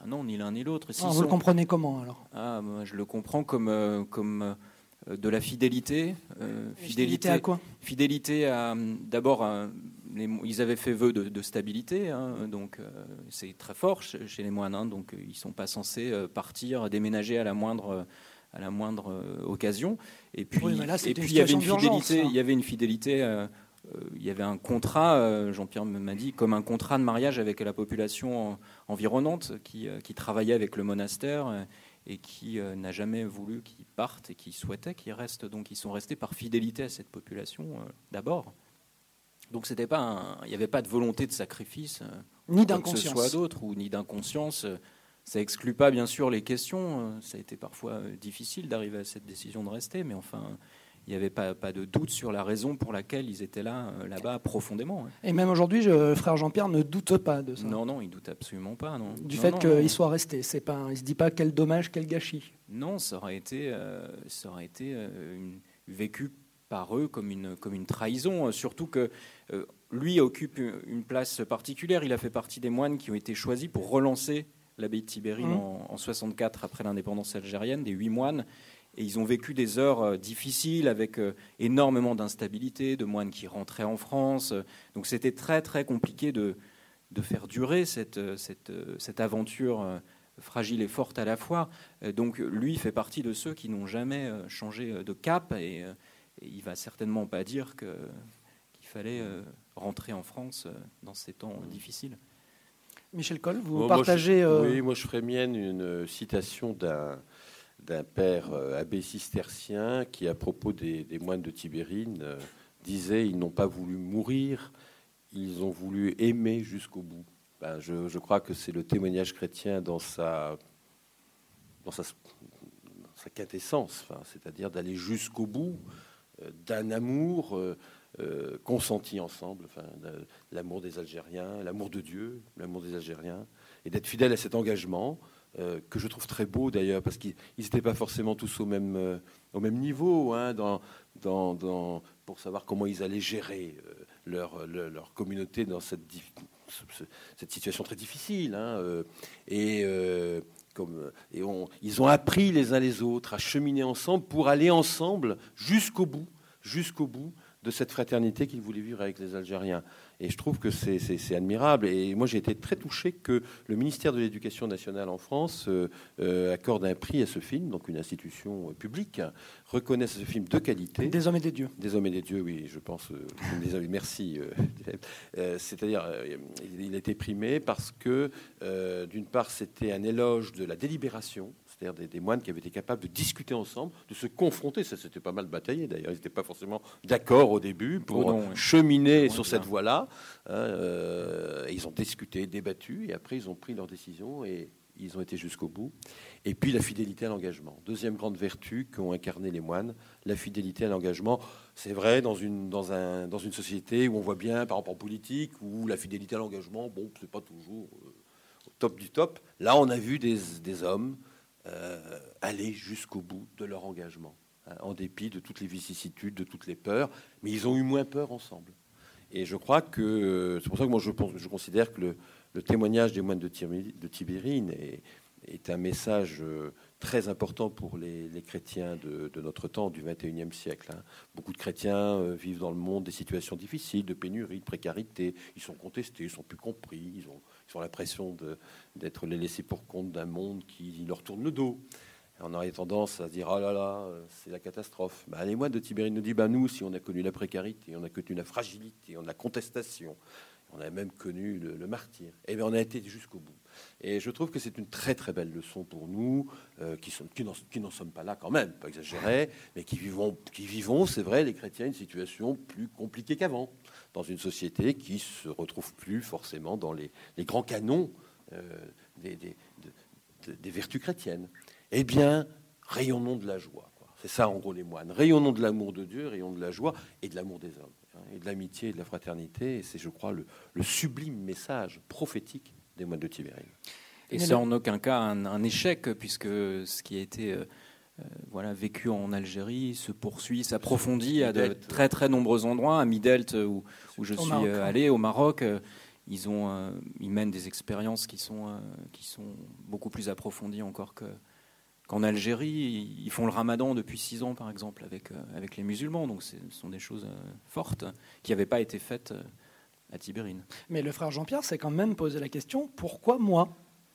Ah non, ni l'un ni l'autre. Ah, vous le comprenez comment alors? Ah, Je le comprends comme, euh, comme euh, de la fidélité. Euh, fidélité, à quoi? Fidélité à. D'abord, ils avaient fait vœu de, stabilité, hein, donc c'est très fort chez les moines, hein, donc ils ne sont pas censés partir, déménager à la moindre à la moindre occasion. Et puis, et puis il y avait une fidélité, il y avait une fidélité il y avait un contrat, euh, Jean-Pierre m'a dit, comme un contrat de mariage avec la population environnante qui, euh, qui travaillait avec le monastère et qui n'a jamais voulu qu'ils partent et qui souhaitait qu'ils restent. Donc ils sont restés par fidélité à cette population d'abord. Donc c'était pas il n'y avait pas de volonté de sacrifice, ni d'inconscience, ce soit d'autres ou ni d'inconscience. Ça exclut pas bien sûr les questions. Ça a été parfois difficile d'arriver à cette décision de rester, mais enfin il n'y avait pas, pas, de doute sur la raison pour laquelle ils étaient là, euh, là-bas, profondément. Et même aujourd'hui, frère Jean-Pierre ne doute pas de ça. Non, non, il doute absolument pas. Non. Du fait qu'il soit resté, c'est pas, il se dit pas quel dommage, quel gâchis. Non, ça aurait été, euh, ça aurait été euh, vécu par eux comme une, comme une trahison, surtout que lui occupe une place particulière. Il a fait partie des moines qui ont été choisis pour relancer l'abbaye de Tibérine mmh. en, en 64 après l'indépendance algérienne, des huit moines et ils ont vécu des heures euh, difficiles avec euh, énormément d'instabilité, de moines qui rentraient en France. Donc c'était très très compliqué de, de faire durer cette, euh, cette, cette, aventure fragile et forte à la fois. Donc lui fait partie de ceux qui n'ont jamais changé de cap et, il il va certainement pas dire que fallait rentrer en France dans ces temps difficiles. Michel Coll, vous partagez. Oui, moi je ferais mienne une citation d'un d'un père abbé cistercien qui, à propos des, moines de Tibérine, disait ils n'ont pas voulu mourir, ils ont voulu aimer jusqu'au bout. Ben, je, crois que c'est le témoignage chrétien dans sa, quintessence, c'est-à-dire d'aller jusqu'au bout euh, d'un amour euh, euh, consenti ensemble, l'amour des Algériens, l'amour de Dieu, l'amour des Algériens, et d'être fidèle à cet engagement. Que je trouve très beau d'ailleurs, parce qu'ils n'étaient pas forcément tous au même, au même niveau hein, dans, dans, dans, pour savoir comment ils allaient gérer leur, leur, communauté dans cette, cette situation très difficile. Hein, euh, et, euh, comme, et ils ont appris les uns les autres à cheminer ensemble pour aller ensemble jusqu'au bout, jusqu'au bout de cette fraternité qu'ils voulaient vivre avec les Algériens. Et je trouve que c'est admirable. Et moi, j'ai été très touché que le ministère de l'Éducation nationale en France euh, euh, accorde un prix à ce film, donc une institution publique, reconnaisse ce film de qualité. Des hommes et des dieux. Des hommes et des dieux, oui, je pense. Euh, merci. C'est-à-dire, il a été primé parce que, d'une part, c'était un éloge de la délibération c'est-à-dire des, moines qui avaient été capables de discuter ensemble, de se confronter. Ça, c'était pas mal bataillé d'ailleurs. Ils n'étaient pas forcément d'accord au début pour oh cheminer sur cette voie-là. Hein, euh, ils ont discuté, débattu, et après ils ont pris leur décision et ils ont été jusqu'au bout. Et puis la fidélité à l'engagement. Deuxième grande vertu qu'ont incarné les moines, la fidélité à l'engagement. C'est vrai dans une, dans, un, dans une société où on voit bien, par exemple en politique, où la fidélité à l'engagement, bon, c'est pas toujours euh, au top du top. Là, on a vu des, des hommes euh, aller jusqu'au bout de leur engagement, hein, en dépit de toutes les vicissitudes, de toutes les peurs, mais ils ont eu moins peur ensemble. Et je crois que c'est pour ça que moi je, considère que le, témoignage des moines de, Tibérine est, un message euh, très important pour les, chrétiens de, notre temps, du 21e siècle. Hein. Beaucoup de chrétiens euh, vivent dans le monde des situations difficiles, de pénurie, de précarité. Ils sont contestés, ils sont plus compris, ils ont ont l'impression d'être les laissés pour compte d'un monde qui leur tourne le dos. on aurait tendance à dire oh là là, c'est la catastrophe. Bah, les moines de Tibérine nous disent bah, nous, si on a connu la précarité, on a connu la fragilité, on a la contestation, on a même connu le, martyr, et eh bien on a été jusqu'au bout. Et je trouve que c'est une très très belle leçon pour nous, euh, qui n'en sommes pas là quand même, pas exagéré, mais qui vivons, qui vivons c'est vrai, les chrétiens, une situation plus compliquée qu'avant dans une société qui se retrouve plus forcément dans les, grands canons euh, des, vertus chrétiennes. Eh bien, rayonnons de la joie. C'est ça, en gros, les moines. Rayonnons de l'amour de Dieu, rayonnons de la joie et de l'amour des hommes, hein, et de l'amitié et de la fraternité. C'est, je crois, le, sublime message prophétique des moines de Tibérine. Et c'est en aucun cas un, échec, puisque ce qui a été euh, voilà, vécu en Algérie se poursuit, s'approfondit à de très très nombreux endroits. À Midelt, euh, où, où je suis euh, allé, au Maroc, ils, ont, ils mènent des expériences qui sont, qui sont beaucoup plus approfondies encore que, qu'en Algérie. Ils font le ramadan depuis six ans, par exemple, avec, avec les musulmans. Donc ce sont des choses fortes qui n'avaient pas été faites à Tibérine. Mais le frère Jean-Pierre s'est quand même posé la question pourquoi moi?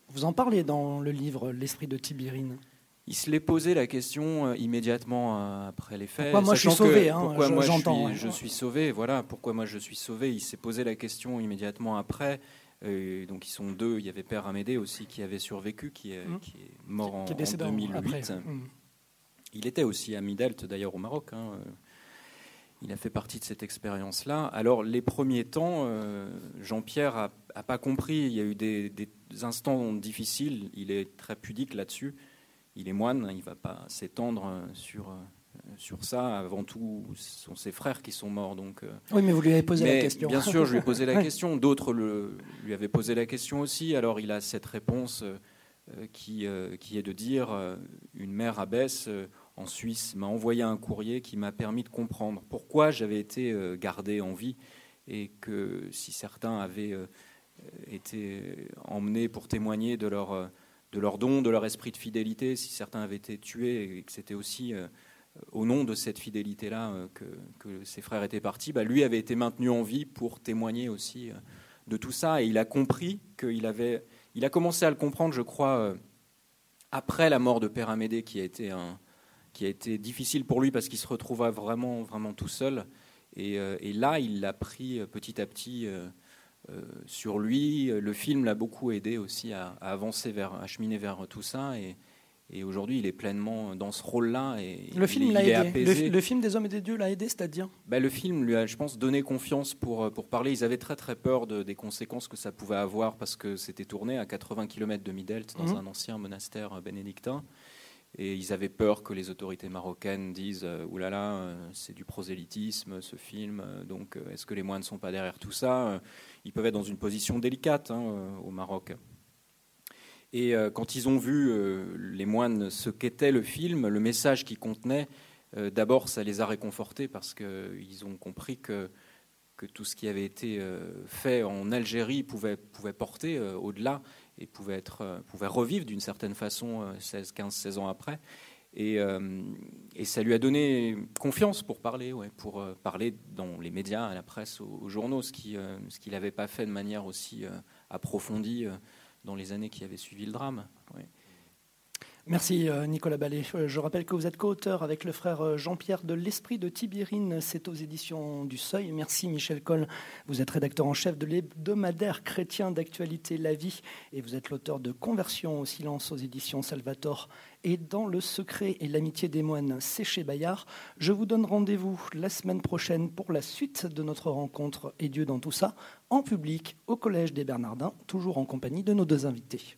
Vous en parlez dans le livre L'esprit de Tibérine. Il se l'est posé la question euh, immédiatement euh, après les faits. Pourquoi moi je suis sauvé hein, Pourquoi moi je suis, sauvé Voilà, pourquoi moi je suis sauvé Il s'est posé la question immédiatement après. Euh, donc ils sont deux. Il y avait Père Amédée aussi qui avait survécu, qui est, mmh. mort en, 2008. Mmh. Il était aussi à Midelt d'ailleurs au Maroc. Hein, il a fait partie de cette expérience-là. Alors les premiers temps, Jean-Pierre a, pas compris. Il y a eu des instants difficiles. Il est très pudique là-dessus il est moine, il ne va pas s'étendre sur, sur ça. Avant tout, ce sont ses frères qui sont morts. Donc, euh. oui, mais vous lui avez posé la question. Bien sûr, je lui ai posé la question. D'autres lui avaient posé la question aussi. Alors il a cette réponse euh, qui, euh, qui est de dire une mère abbesse en Suisse m'a envoyé un courrier qui m'a permis de comprendre pourquoi j'avais été gardé en vie et que si certains avaient été emmenés pour témoigner de leur de leur don, de leur esprit de fidélité, si certains avaient été tués et que c'était aussi euh, au nom de cette fidélité-là euh, que, que, ses frères étaient partis, bah, lui avait été maintenu en vie pour témoigner aussi euh, de tout ça. Et il a compris qu'il avait. Il a commencé à le comprendre, je crois, après la mort de Père Amédée, qui a été, un, qui a été difficile pour lui parce qu'il se retrouva vraiment, vraiment tout seul. Et, là, il l'a pris petit à petit sur lui. Le film l'a beaucoup aidé aussi à, avancer vers, à cheminer vers tout ça. Et, et aujourd'hui, il est pleinement dans ce rôle-là. Et le film l'a aidé. Le, film des hommes et des dieux l'a aidé, c'est-à-dire? Ben, Le film lui a, je pense, donné confiance pour, pour parler. Ils avaient très très peur de, des conséquences que ça pouvait avoir parce que c'était tourné à 80 km de Midelt dans mhm. un ancien monastère bénédictin. Et ils avaient peur que les autorités marocaines disent euh, Oulala, là là, euh, c'est du prosélytisme ce film, euh, donc est-ce que les moines ne sont pas derrière tout ça Ils peuvent être dans une position délicate hein, au Maroc. Et euh, quand ils ont vu, euh, les moines, ce qu'était le film, le message qu'il contenait, euh, d'abord, ça les a réconfortés parce qu'ils ont compris que, tout ce qui avait été fait en Algérie pouvait, porter au-delà et pouvait, pouvait revivre d'une certaine façon 16, 15, 16 ans après. Et, et, ça lui a donné confiance pour parler, ouais, pour parler dans les médias, à la presse, aux, journaux, ce qu'il ce n'avait pas fait de manière aussi approfondie dans les années qui avaient suivi le drame. Merci euh, Nicolas Ballet. Euh, je rappelle que vous êtes co-auteur avec le frère euh, Jean-Pierre de L'Esprit de Tibirine. C'est aux éditions du Seuil. Merci Michel Coll. Vous êtes rédacteur en chef de l'hebdomadaire chrétien d'actualité La Vie et vous êtes l'auteur de Conversion au silence aux éditions Salvator et dans le secret et l'amitié des moines, c'est chez Bayard. Je vous donne rendez-vous la semaine prochaine pour la suite de notre rencontre et Dieu dans tout ça, en public au Collège des Bernardins, toujours en compagnie de nos deux invités.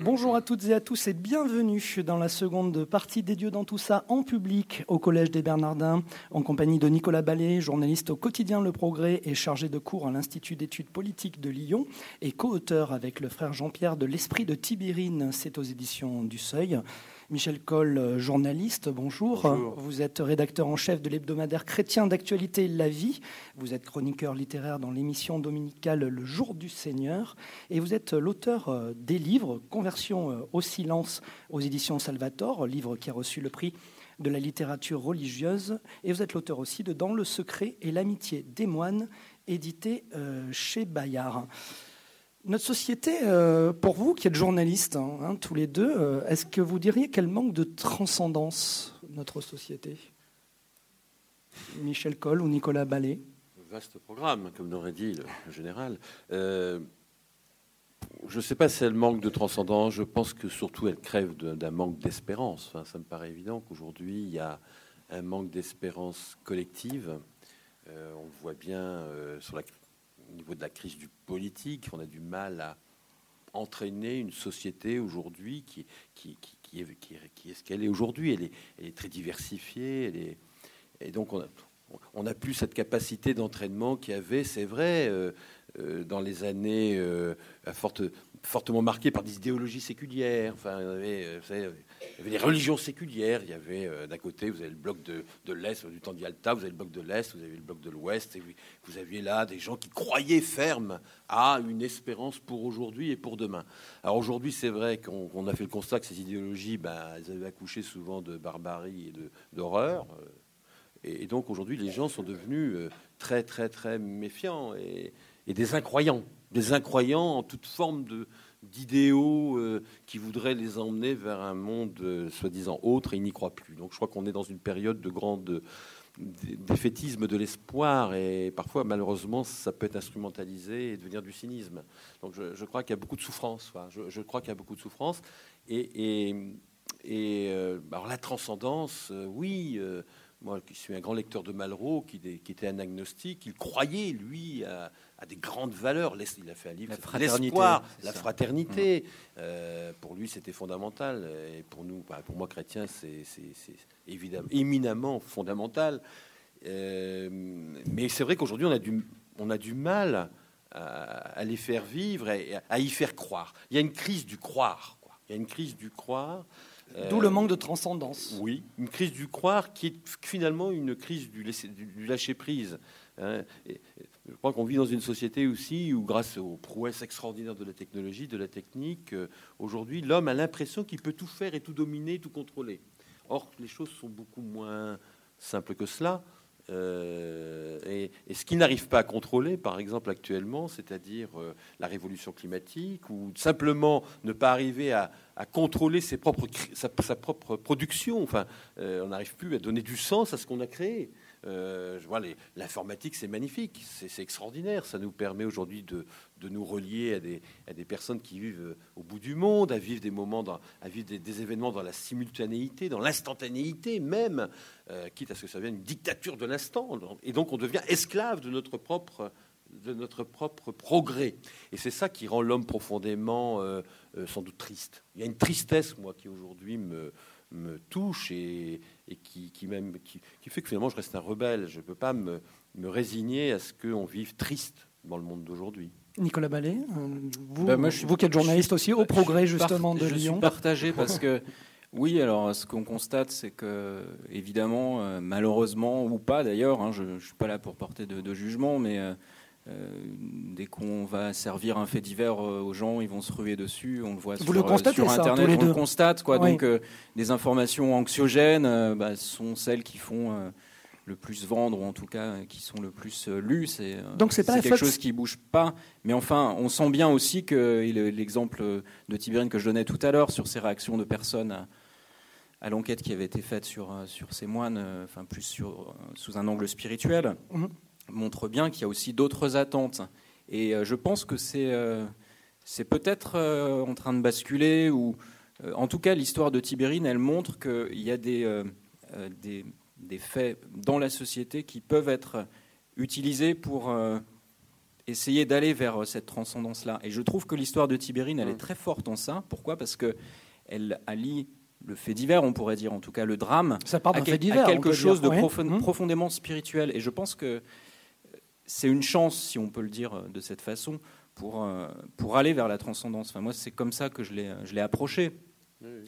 Bonjour à toutes et à tous et bienvenue dans la seconde partie des Dieux dans tout ça en public au Collège des Bernardins en compagnie de Nicolas Ballet, journaliste au quotidien Le Progrès et chargé de cours à l'Institut d'études politiques de Lyon et co-auteur avec le frère Jean-Pierre de L'Esprit de Tibérine, c'est aux éditions du Seuil. Michel Coll, euh, journaliste, bonjour. Vous êtes rédacteur en chef de l'hebdomadaire chrétien d'actualité La Vie. Vous êtes chroniqueur littéraire dans l'émission dominicale Le Jour du Seigneur. Et vous êtes l'auteur euh, des livres Conversion euh, au silence aux éditions Salvator, livre qui a reçu le prix de la littérature religieuse. Et vous êtes l'auteur aussi de Dans le secret et l'amitié des moines, édité chez Bayard. Notre société, euh, pour vous qui êtes journaliste, hein, hein, tous les deux, euh, est-ce que vous diriez qu'elle manque de transcendance, notre société? Michel Coll ou Nicolas Ballet? Vaste programme, comme l'aurait dit le général. Euh, je ne sais pas si elle manque de transcendance, je pense que surtout elle crève d'un manque d'espérance. Ça me paraît évident qu'aujourd'hui, il y a un manque d'espérance collective. on voit bien sur la au niveau de la crise du politique, on a du mal à entraîner une société aujourd'hui qui, qui, qui, est, qui, est, ce qu'elle est aujourd'hui. Elle est, très diversifiée. Et donc, on a, on a plus cette capacité d'entraînement qu'il y avait, c'est vrai, euh, euh, dans les années euh, forte, fortement marquées par des idéologies séculières. Enfin, il y avait, vous savez, des religions séculières. Il y avait euh, d'un côté, vous avez le bloc de, de l'Est, du temps d'Yalta, vous avez le bloc de l'Est, vous avez le bloc de l'Ouest, et vous aviez là des gens qui croyaient ferme à une espérance pour aujourd'hui et pour demain. Alors aujourd'hui, c'est vrai qu'on a fait le constat que ces idéologies, ben, elles avaient accouché souvent de barbarie et d'horreur. Euh, et, donc aujourd'hui, les gens sont devenus euh, très, très, très méfiants et, et des incroyants, des incroyants en toute forme d'idéaux euh, qui voudraient les emmener vers un monde euh, soi-disant autre et ils n'y croient plus. Donc je crois qu'on est dans une période de grande défaitisme de l'espoir et parfois malheureusement ça peut être instrumentalisé et devenir du cynisme. Donc je, crois qu'il y a beaucoup de souffrance. je, crois qu'il y a beaucoup de souffrance et, et, euh, alors la transcendance, oui moi qui suis un grand lecteur de Malraux, qui, était un agnostique, il croyait, lui, à, des grandes valeurs. Il a fait un livre, l'espoir, la fraternité. Mm. Euh, pour lui, c'était fondamental. Et pour nous, bah, pour moi, chrétien, c'est évidemment éminemment fondamental. Euh, mais c'est vrai qu'aujourd'hui, on, a du, on a du mal à, les faire vivre et à y faire croire. Il y a une crise du croire. Quoi. Il y a une crise du croire. D'où le manque de transcendance. Oui, une crise du croire qui est finalement une crise du, lâcher-prise. Hein. Je crois qu'on vit dans une société aussi où, grâce aux prouesses extraordinaires de la technologie, de la technique, euh, aujourd'hui, l'homme a l'impression qu'il peut tout faire et tout dominer, tout contrôler. Or, les choses sont beaucoup moins simples que cela. Euh, et, ce qu'il n'arrive pas à contrôler, par exemple actuellement, c'est-à-dire euh, la révolution climatique, ou simplement ne pas arriver à, contrôler sa, propre production. Enfin, on n'arrive plus à donner du sens à ce qu'on a créé. Vois l'informatique, c'est magnifique, c'est extraordinaire. Ça nous permet aujourd'hui de, de, nous relier à des, à des, personnes qui vivent au bout du monde, à vivre des moments, dans, à vivre des, événements dans la simultanéité, dans l'instantanéité même, quitte à ce que ça devienne une dictature de l'instant. Et donc on devient esclave de notre propre de notre propre progrès. Et c'est ça qui rend l'homme profondément, euh, euh, sans doute, triste. Il y a une tristesse, moi, qui aujourd'hui me, me touche et, qui, qui, même, qui, fait que finalement je reste un rebelle. Je ne peux pas me, me résigner à ce qu'on vive triste dans le monde d'aujourd'hui. Nicolas Ballet, euh, vous, ben, vous qui êtes journaliste aussi au progrès justement de Lyon. Je suis partagé parce que oui, alors ce qu'on constate, c'est que évidemment, malheureusement ou pas d'ailleurs, hein, je ne suis pas là pour porter de, jugement, mais euh, dès qu'on va servir un fait divers euh, aux gens, ils vont se ruer dessus. On le voit sur, le sur Internet, on le constate. Quoi. Donc, euh, des informations anxiogènes bah, sont celles qui font le plus vendre, ou en tout cas qui sont le plus lues. C'est, Donc c'est pas quelque chose qui bouge pas. Mais enfin, on sent bien aussi que l'exemple de Tibérine que je donnais tout à l'heure sur ces réactions de personnes à, l'enquête qui avait été faite sur, sur ces moines, enfin plus sur, sous un angle spirituel. Mmh montre bien qu'il y a aussi d'autres attentes. Et euh, je pense que c'est euh, c'est peut-être euh, en train de basculer, ou en tout cas l'histoire de Tibérine, elle montre qu'il y a des, des, des, faits dans la société qui peuvent être utilisés pour essayer d'aller vers cette transcendance-là. Et je trouve que l'histoire de Tibérine, elle est mmh. très forte en ça. Pourquoi? Parce qu'elle allie le fait divers, on pourrait dire, en tout cas le drame, ça part à, fait divers, à quelque chose de mmh. profondément spirituel. Et je pense que c'est une chance, si on peut le dire de cette façon, pour, euh, pour aller vers la transcendance. Enfin, moi, c'est comme ça que je l'ai approché.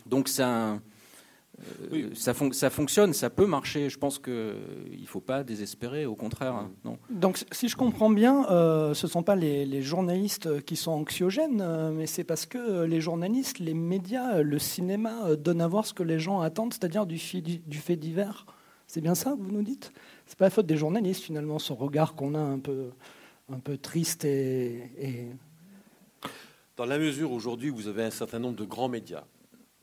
Donc, ça, euh, ça, ça, fonctionne, ça peut marcher. Je pense qu'il ne faut pas désespérer, au contraire. Hein, non. Donc, si je comprends bien, euh, ce ne sont pas les, journalistes qui sont anxiogènes, mais c'est parce que les journalistes, les médias, le cinéma donnent à voir ce que les gens attendent, c'est-à-dire du, du fait divers. C'est bien ça que vous nous dites? C'est pas la faute des journalistes finalement, ce regard qu'on a un peu, un peu triste et, Dans la mesure aujourd'hui, vous avez un certain nombre de grands médias,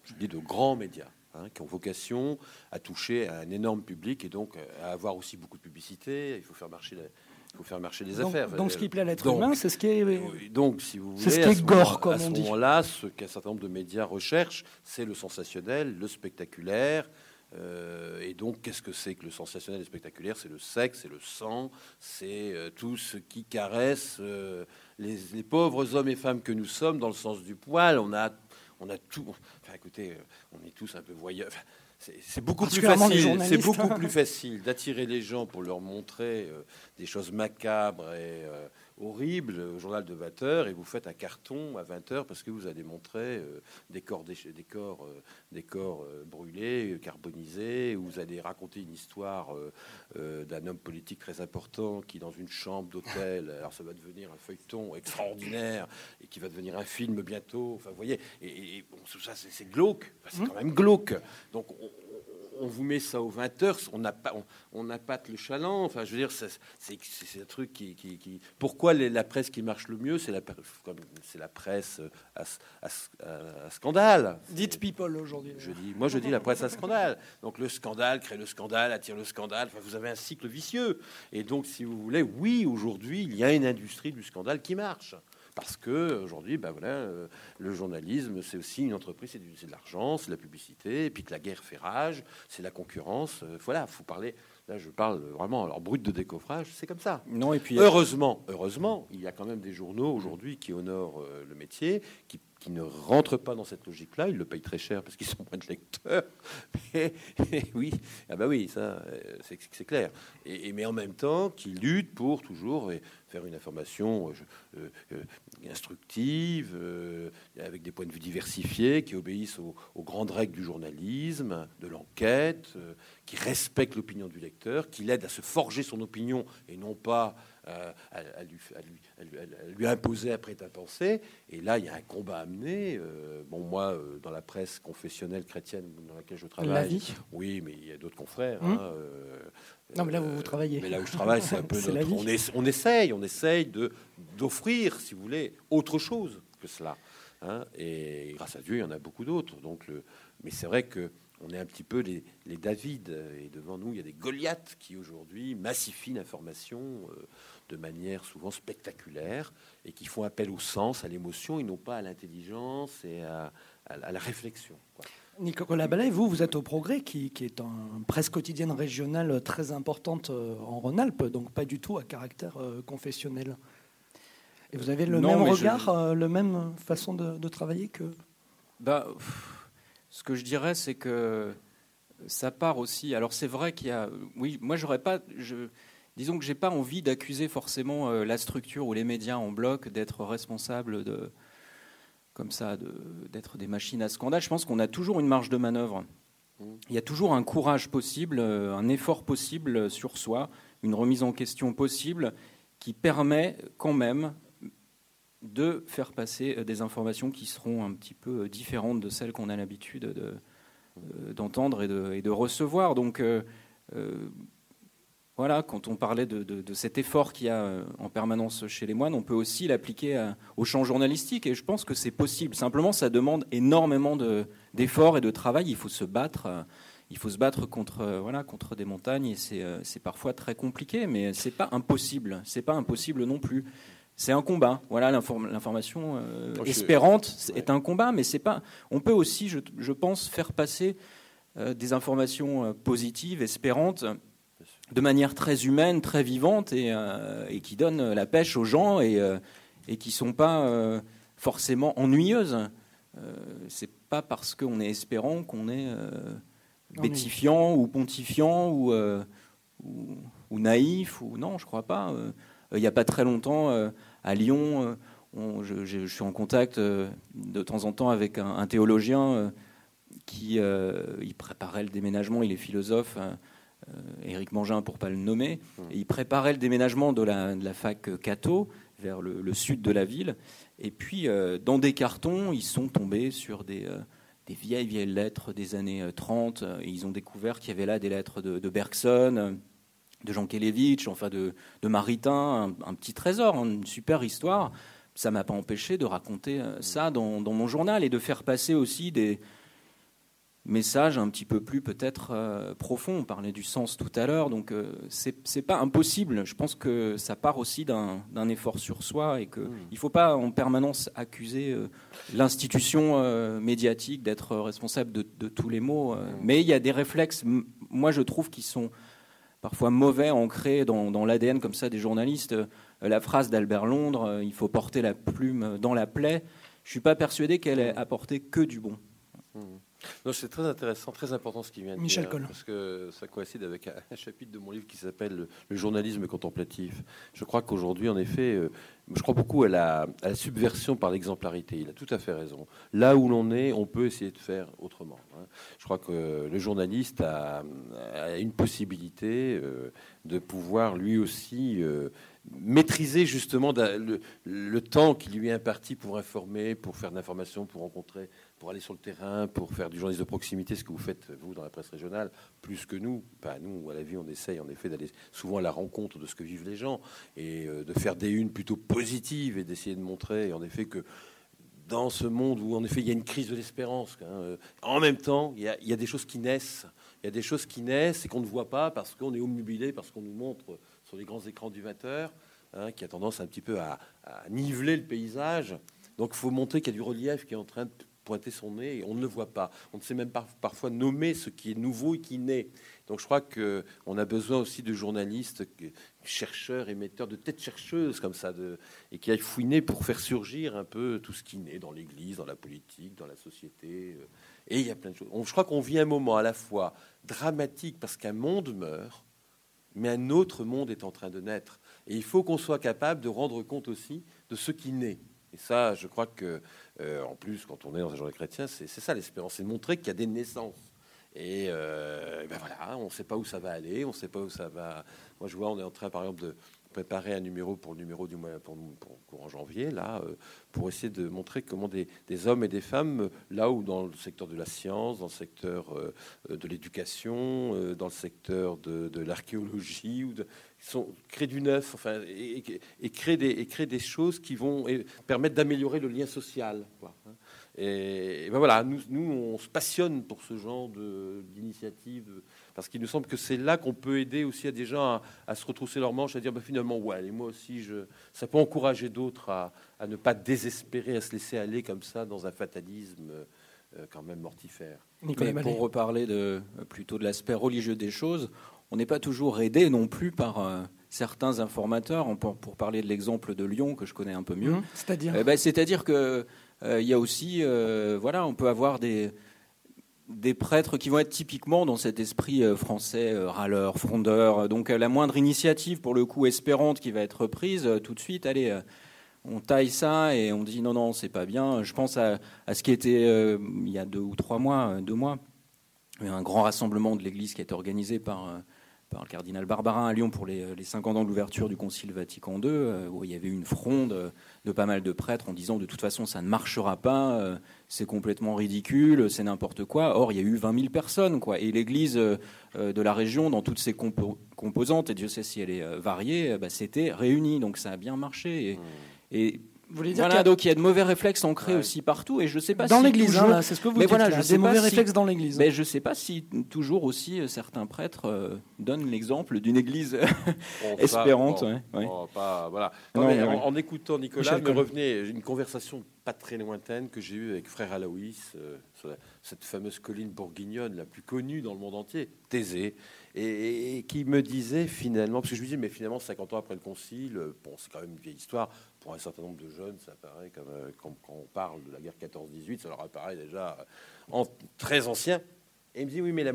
je dis de grands médias, hein, qui ont vocation à toucher un énorme public et donc à avoir aussi beaucoup de publicité. Il faut faire marcher. il faut faire marcher les affaires. Donc, ce qui plaît à l'être humain, c'est ce qui est. Donc, si vous voulez, ce qui est gore, comme à ce moment-là, ce qu'un certain nombre de médias recherchent, c'est le sensationnel, le spectaculaire, euh, et donc, qu'est-ce que c'est que le sensationnel et spectaculaire? C'est le sexe, c'est le sang, c'est euh, tout ce qui caresse euh, les, pauvres hommes et femmes que nous sommes dans le sens du poil. On a, on a tout. Enfin, écoutez, on est tous un peu voyeurs. c'est beaucoup plus facile. C'est beaucoup plus facile d'attirer les gens pour leur montrer des choses macabres et horrible au journal de 20 heures et vous faites un carton à 20 heures parce que vous allez montrer euh, des corps, des, corps, euh, des corps euh, brûlés, carbonisés, ou vous allez raconter une histoire d'un homme politique très important qui, dans une chambre d'hôtel, alors ça va devenir un feuilleton extraordinaire et qui va devenir un film bientôt. Enfin, vous voyez, et, bon, tout ça, c'est glauque. c'est mmh. quand même glauque. Donc, on, on vous met ça aux 20 heures, on n'a pas, on, n'a pas le chaland. Enfin, je veux dire, c'est, un truc qui, qui, Pourquoi la presse qui marche le mieux, c'est la, c'est la presse à, scandale. Dites people aujourd'hui. Je dis, moi, je dis la presse à scandale. Donc le scandale crée le scandale, attire le scandale. Enfin, vous avez un cycle vicieux. Et donc, si vous voulez, oui, aujourd'hui, il y a une industrie du scandale qui marche parce que aujourd'hui, ben voilà, euh, le journalisme, c'est aussi une entreprise, c'est de l'argent, c'est de la publicité, et puis que la guerre fait rage, c'est la concurrence. Euh, voilà, faut parler. Là, je parle vraiment alors brut de décoffrage, c'est comme ça. Non, et puis heureusement, heureusement, il y a quand même des journaux aujourd'hui qui honorent euh, le métier, qui qui ne rentrent pas dans cette logique-là, ils le payent très cher parce qu'ils sont moins de lecteurs. Mais, oui, ah bah oui, ça, c'est clair. Et, mais en même temps, qui luttent pour toujours une information euh, euh, instructive, avec des points de vue diversifiés, qui obéissent aux, grandes règles du journalisme, de l'enquête, qui respectent l'opinion du lecteur, qui l'aident à se forger son opinion et non pas à, lui, lui, imposer après ta pensée. Et là, il y a un combat à mener. Euh, bon, moi, euh, dans la presse confessionnelle chrétienne dans laquelle je travaille, la vie. oui, mais il y a d'autres confrères. Hum. Hein, euh, non, mais là, vous, vous travaillez. Mais là où je travaille, c'est un peu notre, on, on, essaye, on essaye de d'offrir, si vous voulez, autre chose que cela. Hein, et grâce à Dieu, il y en a beaucoup d'autres. Donc, le, mais c'est vrai que on est un petit peu les, David, et devant nous, il y a des Goliaths qui aujourd'hui massifient l'information euh, de manière souvent spectaculaire et qui font appel au sens, à l'émotion, et non pas à l'intelligence et à, la réflexion. Nicolas Ballet, vous, vous êtes au Progrès, qui, est une presse quotidienne régionale très importante euh, en Rhône-Alpes, donc pas du tout à caractère euh, confessionnel. Et vous avez le même regard, la le même façon de, travailler que. Bah, ce que je dirais, c'est que ça part aussi. Alors c'est vrai qu'il y a. Oui, moi j'aurais pas. Je, disons que j'ai pas envie d'accuser forcément euh, la structure ou les médias en bloc d'être responsables de comme ça, d'être des machines à scandale. Je pense qu'on a toujours une marge de manœuvre. Il y a toujours un courage possible, euh, un effort possible sur soi, une remise en question possible qui permet quand même de faire passer euh, des informations qui seront un petit peu différentes de celles qu'on a l'habitude d'entendre et, de, recevoir. Donc voilà, quand on parlait de, cet effort qu'il y a en permanence chez les moines, on peut aussi l'appliquer au champ journalistique et je pense que c'est possible. Simplement, ça demande énormément d'efforts et de travail. Il faut se battre. Il faut se battre contre, voilà, contre des montagnes et c'est parfois très compliqué, mais c'est pas impossible. C'est pas impossible non plus c'est un combat. Voilà, l'information euh, espérante est un combat, mais c'est pas. On peut aussi, je, pense, faire passer euh, des informations euh, positives, espérantes, de manière très humaine, très vivante et, qui donnent la pêche aux gens et, et qui sont pas forcément ennuyeuses. c'est pas parce qu'on est espérant qu'on est bétifiant ou pontifiant ou, ou, naïf ou non, je crois pas. il n'y a pas très longtemps à Lyon. Euh, je, suis en contact euh, de temps en temps avec un, théologien euh, qui il préparait le déménagement, il est philosophe, Éric Mangin pour pas le nommer, mmh. il préparait le déménagement de la, fac Cato vers le, sud de la ville. Et puis, dans des cartons, ils sont tombés sur des, vieilles, vieilles lettres des années 30. Et ils ont découvert qu'il y avait là des lettres de, de Bergson, de Jean Kelevitch, enfin de, Maritain, un, petit trésor, hein, une super histoire. Ça m'a pas empêché de raconter euh, ça dans, mon journal et de faire passer aussi des messages un petit peu plus peut-être euh, profonds. On parlait du sens tout à l'heure, donc euh, ce c'est pas impossible. Je pense que ça part aussi d'un effort sur soi et qu'il mmh. ne faut pas en permanence accuser l'institution médiatique d'être responsable de, de, tous les maux. Mmh. Mais il y a des réflexes, moi je trouve, qui sont parfois mauvais, ancré dans, l'ADN comme ça des journalistes. Euh, la phrase d'Albert Londres, euh, il faut porter la plume dans la plaie. Je suis pas persuadé qu'elle ait apporté que du bon. Mmh. C'est très intéressant, très important ce qui vient de Michel dire, parce que ça coïncide avec un chapitre de mon livre qui s'appelle Le journalisme contemplatif. Je crois qu'aujourd'hui, en effet, euh, je crois beaucoup à la, subversion par l'exemplarité. Il a tout à fait raison. Là où l'on est, on peut essayer de faire autrement. Hein. Je crois que le journaliste a, une possibilité euh, de pouvoir lui aussi euh, maîtriser justement le, le, temps qui lui est imparti pour informer, pour faire de l'information, pour rencontrer pour aller sur le terrain, pour faire du journalisme de proximité, ce que vous faites, vous, dans la presse régionale, plus que nous. Bah, nous, à la vie, on essaye en effet d'aller souvent à la rencontre de ce que vivent les gens et euh, de faire des unes plutôt positives et d'essayer de montrer, en effet, que dans ce monde où, en effet, il y a une crise de l'espérance, hein, euh, en même temps, il y, a, des choses qui naissent. Il y a des choses qui naissent et qu'on ne voit pas parce qu'on est omnubilé, parce qu'on nous montre sur les grands écrans du 20h, hein, qui a tendance un petit peu à niveler le paysage. Donc il faut montrer qu'il y a du relief qui est en train de pointer son nez et on ne le voit pas. On ne sait même pas parfois nommer ce qui est nouveau et qui naît. Donc je crois qu'on a besoin aussi de journalistes, chercheurs, émetteurs, de têtes chercheuses comme ça, et qui aillent fouiner pour faire surgir un peu tout ce qui naît dans l'Église, dans la politique, dans la société. Euh, et il y a plein de choses. Je crois qu'on vit un moment à la fois dramatique parce qu'un monde meurt, mais un autre monde est en train de naître. Et il faut qu'on soit capable de rendre compte aussi de ce qui naît. Et ça, je crois que, euh, en plus, quand on est dans un journal chrétien, c'est ça l'espérance, c'est de montrer qu'il y a des naissances. Et, euh, ben voilà, on ne sait pas où ça va aller, on ne sait pas où ça va. Moi, je vois, on est en train, par exemple, préparer un numéro pour le numéro du mois pour, pour courant janvier, là, euh, pour essayer de montrer comment des, hommes et des femmes, là où dans le secteur de la science, dans le secteur de l'éducation, dans le secteur de, l'archéologie, ou sont, créent du neuf, enfin, et, créent des, et des choses qui vont permettre d'améliorer le lien social. Quoi, hein. Et, ben voilà, nous, nous, on se passionne pour ce genre d'initiative, parce qu'il nous semble que c'est là qu'on peut aider aussi à des gens à, se retrousser leurs manches, à dire ben finalement, ouais, et moi aussi, je, ça peut encourager d'autres à, ne pas désespérer, à se laisser aller comme ça dans un fatalisme euh, quand même mortifère. Mais pour reparler de, plutôt de l'aspect religieux des choses, on n'est pas toujours aidé non plus par euh, certains informateurs. pour, pour, parler de l'exemple de Lyon que je connais un peu mieux. Mmh. C'est-à-dire ben, C'est-à-dire que euh, il y a aussi, euh, voilà, on peut avoir des, des prêtres qui vont être typiquement dans cet esprit euh, français, râleur, frondeur. Donc la moindre initiative, pour le coup, espérante qui va être prise, tout de suite, allez, on taille ça et on dit non, non, c'est pas bien. Je pense à, à ce qui était il y a deux ou trois mois, deux mois, un grand rassemblement de l'Église qui a été organisé par par le cardinal Barbarin à Lyon pour les, les 50 ans de l'ouverture du Concile Vatican II, euh, où il y avait une fronde de pas mal de prêtres en disant de toute façon ça ne marchera pas, euh, c'est complètement ridicule, c'est n'importe quoi. Or, il y a eu 20 000 personnes, quoi. Et l'Église euh, de la région, dans toutes ses composantes, et Dieu sait si elle est variée, bah, s'était réunie. Donc ça a bien marché. Et, mmh. et vous voulez dire voilà, donc il y a de mauvais réflexes ancrés aussi partout, et je sais pas dans si l'église, hein, c'est ce que vous mais dites. Voilà, je des mauvais réflexes dans l'église. Mais je sais pas si toujours aussi euh, certains prêtres euh, donnent l'exemple d'une église espérante. voilà. en, écoutant Nicolas, me revenait une conversation pas très lointaine que j'ai eue avec frère Aloïs euh, sur cette fameuse colline bourguignonne la plus connue dans le monde entier, Thésée, et, qui me disait finalement, parce que je lui disais, mais finalement 50 ans après le concile, bon, c'est quand même une vieille histoire un certain nombre de jeunes, ça paraît comme euh, quand, on parle de la guerre 14-18, ça leur apparaît déjà en, très ancien. Et il me dit oui, mais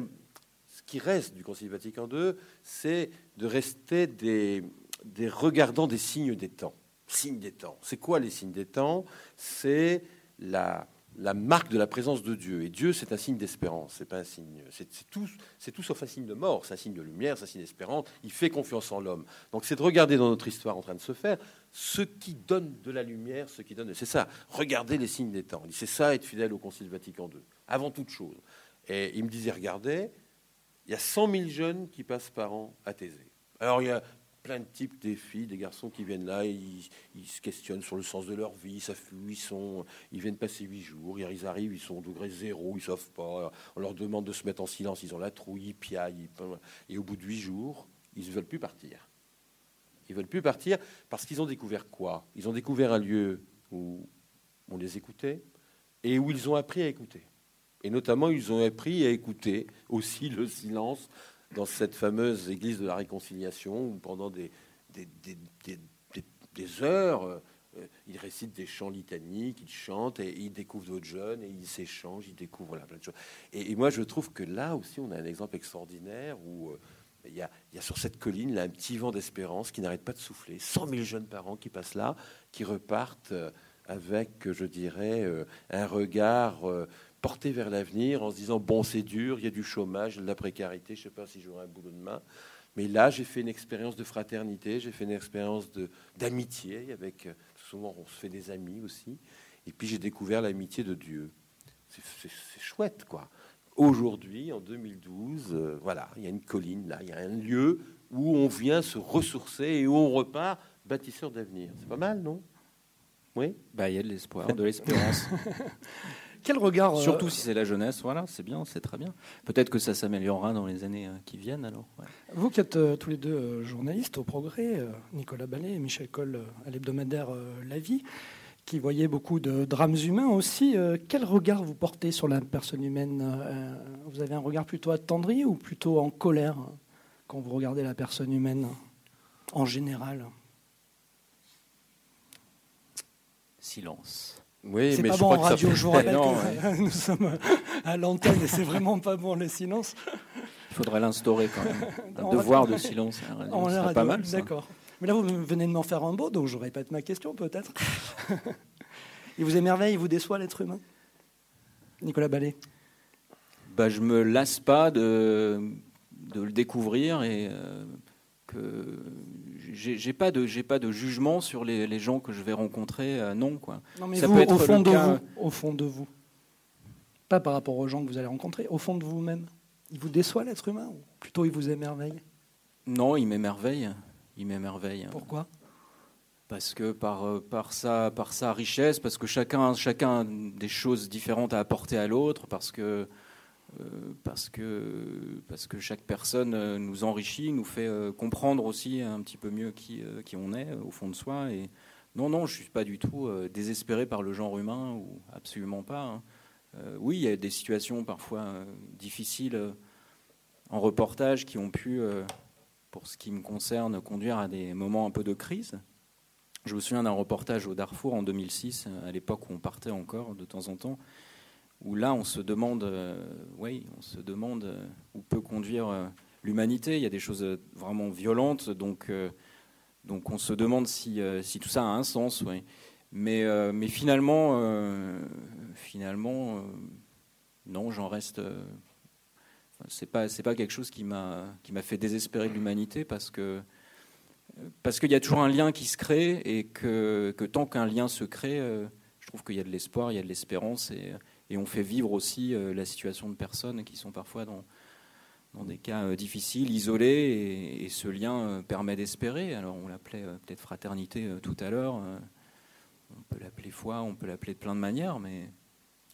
ce qui reste du Concile Vatican II, c'est de rester des, des regardants des signes des temps. Signes des temps. C'est quoi les signes des temps? C'est la, marque de la présence de Dieu. Et Dieu, c'est un signe d'espérance. C'est pas un signe. C'est tout, tout sauf un signe de mort. C'est un signe de lumière, c'est un signe d'espérance. Il fait confiance en l'homme. Donc, c'est de regarder dans notre histoire en train de se faire ce qui donne de la lumière, ce qui donne. C'est ça. Regardez les signes des temps. C'est ça être fidèle au Concile Vatican II. Avant toute chose. Et il me disait, regardez, il y a 100 000 jeunes qui passent par an à Thésée. Alors, il y a plein de types, des filles, des garçons qui viennent là, ils, se questionnent sur le sens de leur vie, ça où ils sont, ils viennent passer huit jours, ils arrivent, ils sont au degré zéro, ils savent pas, on leur demande de se mettre en silence, ils ont la trouille, ils piaillent, et au bout de huit jours, ils ne veulent plus partir. Ils veulent plus partir parce qu'ils ont découvert quoi? Ils ont découvert un lieu où on les écoutait et où ils ont appris à écouter. Et notamment, ils ont appris à écouter aussi le silence dans cette fameuse église de la réconciliation où pendant des, heures, euh, ils récitent des chants litaniques, ils chantent et ils découvrent d'autres jeunes et ils s'échangent, ils découvrent plein de choses. Et, moi, je trouve que là aussi, on a un exemple extraordinaire où euh, il, y a, sur cette colline un petit vent d'espérance qui n'arrête pas de souffler. 100 000 jeunes parents qui passent là, qui repartent euh, avec, je dirais, un regard porté vers l'avenir en se disant bon c'est dur, il y a du chômage, de la précarité, je ne sais pas si j'aurai un boulot demain. Mais là, j'ai fait une expérience de fraternité, j'ai fait une expérience d'amitié avec. Souvent, on se fait des amis aussi. Et puis, j'ai découvert l'amitié de Dieu. C'est chouette, quoi. Aujourd'hui, en 2012, euh, voilà, il y a une colline là, il y a un lieu où on vient se ressourcer et où on repart bâtisseur d'avenir. C'est pas mal, non? Oui? Bah, Il y a de l'espoir, de l'espérance. Quel regard euh, Surtout si c'est la jeunesse, voilà, c'est bien, c'est très bien. Peut-être que ça s'améliorera dans les années euh, qui viennent alors. Vous qui êtes euh, tous les deux journalistes au Progrès, Nicolas Ballet et Michel Coll à l'hebdomadaire La Vie, qui voyez beaucoup de drames humains aussi, quel regard vous portez sur la personne humaine Vous avez un regard plutôt attendri ou plutôt en colère quand vous regardez la personne humaine en général? Silence. Oui, c'est pas bon en radio. Je vous rappelle que nous sommes à l'antenne et c'est vraiment pas bon le silence. Il faudrait l'instaurer quand même. Un devoir de silence. C'est pas mal. D'accord. Mais là, vous venez de m'en faire un beau, donc je répète ma question peut-être. il vous émerveille, il vous déçoit l'être humain? Nicolas Ballet bah, Je me lasse pas de, de le découvrir et euh, que j'ai pas de j'ai pas de jugement sur les, gens que je vais rencontrer. Euh, non, quoi. Non, mais Ça vous, peut être au fond de vous, au fond de vous, pas par rapport aux gens que vous allez rencontrer, au fond de vous-même, il vous déçoit l'être humain ou plutôt il vous émerveille? Non, il m'émerveille. Il m'émerveille. Pourquoi? Parce que par, euh, par, sa, par sa richesse, parce que chacun, chacun a des choses différentes à apporter à l'autre, parce que, euh, parce, que, parce que chaque personne euh, nous enrichit, nous fait comprendre aussi un petit peu mieux qui, qui on est au fond de soi. Et non, non, je ne suis pas du tout désespéré par le genre humain, ou absolument pas. Hein. oui, il y a des situations parfois difficiles en reportage qui ont pu, pour ce qui me concerne, conduire à des moments un peu de crise. Je me souviens d'un reportage au Darfour en 2006, à l'époque où on partait encore de temps en temps, où là on se demande, euh, oui, on se demande euh, où peut conduire euh, l'humanité. Il y a des choses vraiment violentes, donc, donc on se demande si, si tout ça a un sens, oui. Mais, mais finalement, finalement, non, j'en reste. C'est pas c'est pas quelque chose qui m'a qui m'a fait désespérer de l'humanité parce que parce qu'il y a toujours un lien qui se crée et que, tant qu'un lien se crée, euh, je trouve qu'il y a de l'espoir, il y a de l'espérance et, on fait vivre aussi euh, la situation de personnes qui sont parfois dans, dans des cas euh, difficiles, isolés, et, ce lien permet d'espérer. Alors on l'appelait peut-être fraternité tout à l'heure, on peut l'appeler foi, on peut l'appeler de plein de manières, mais...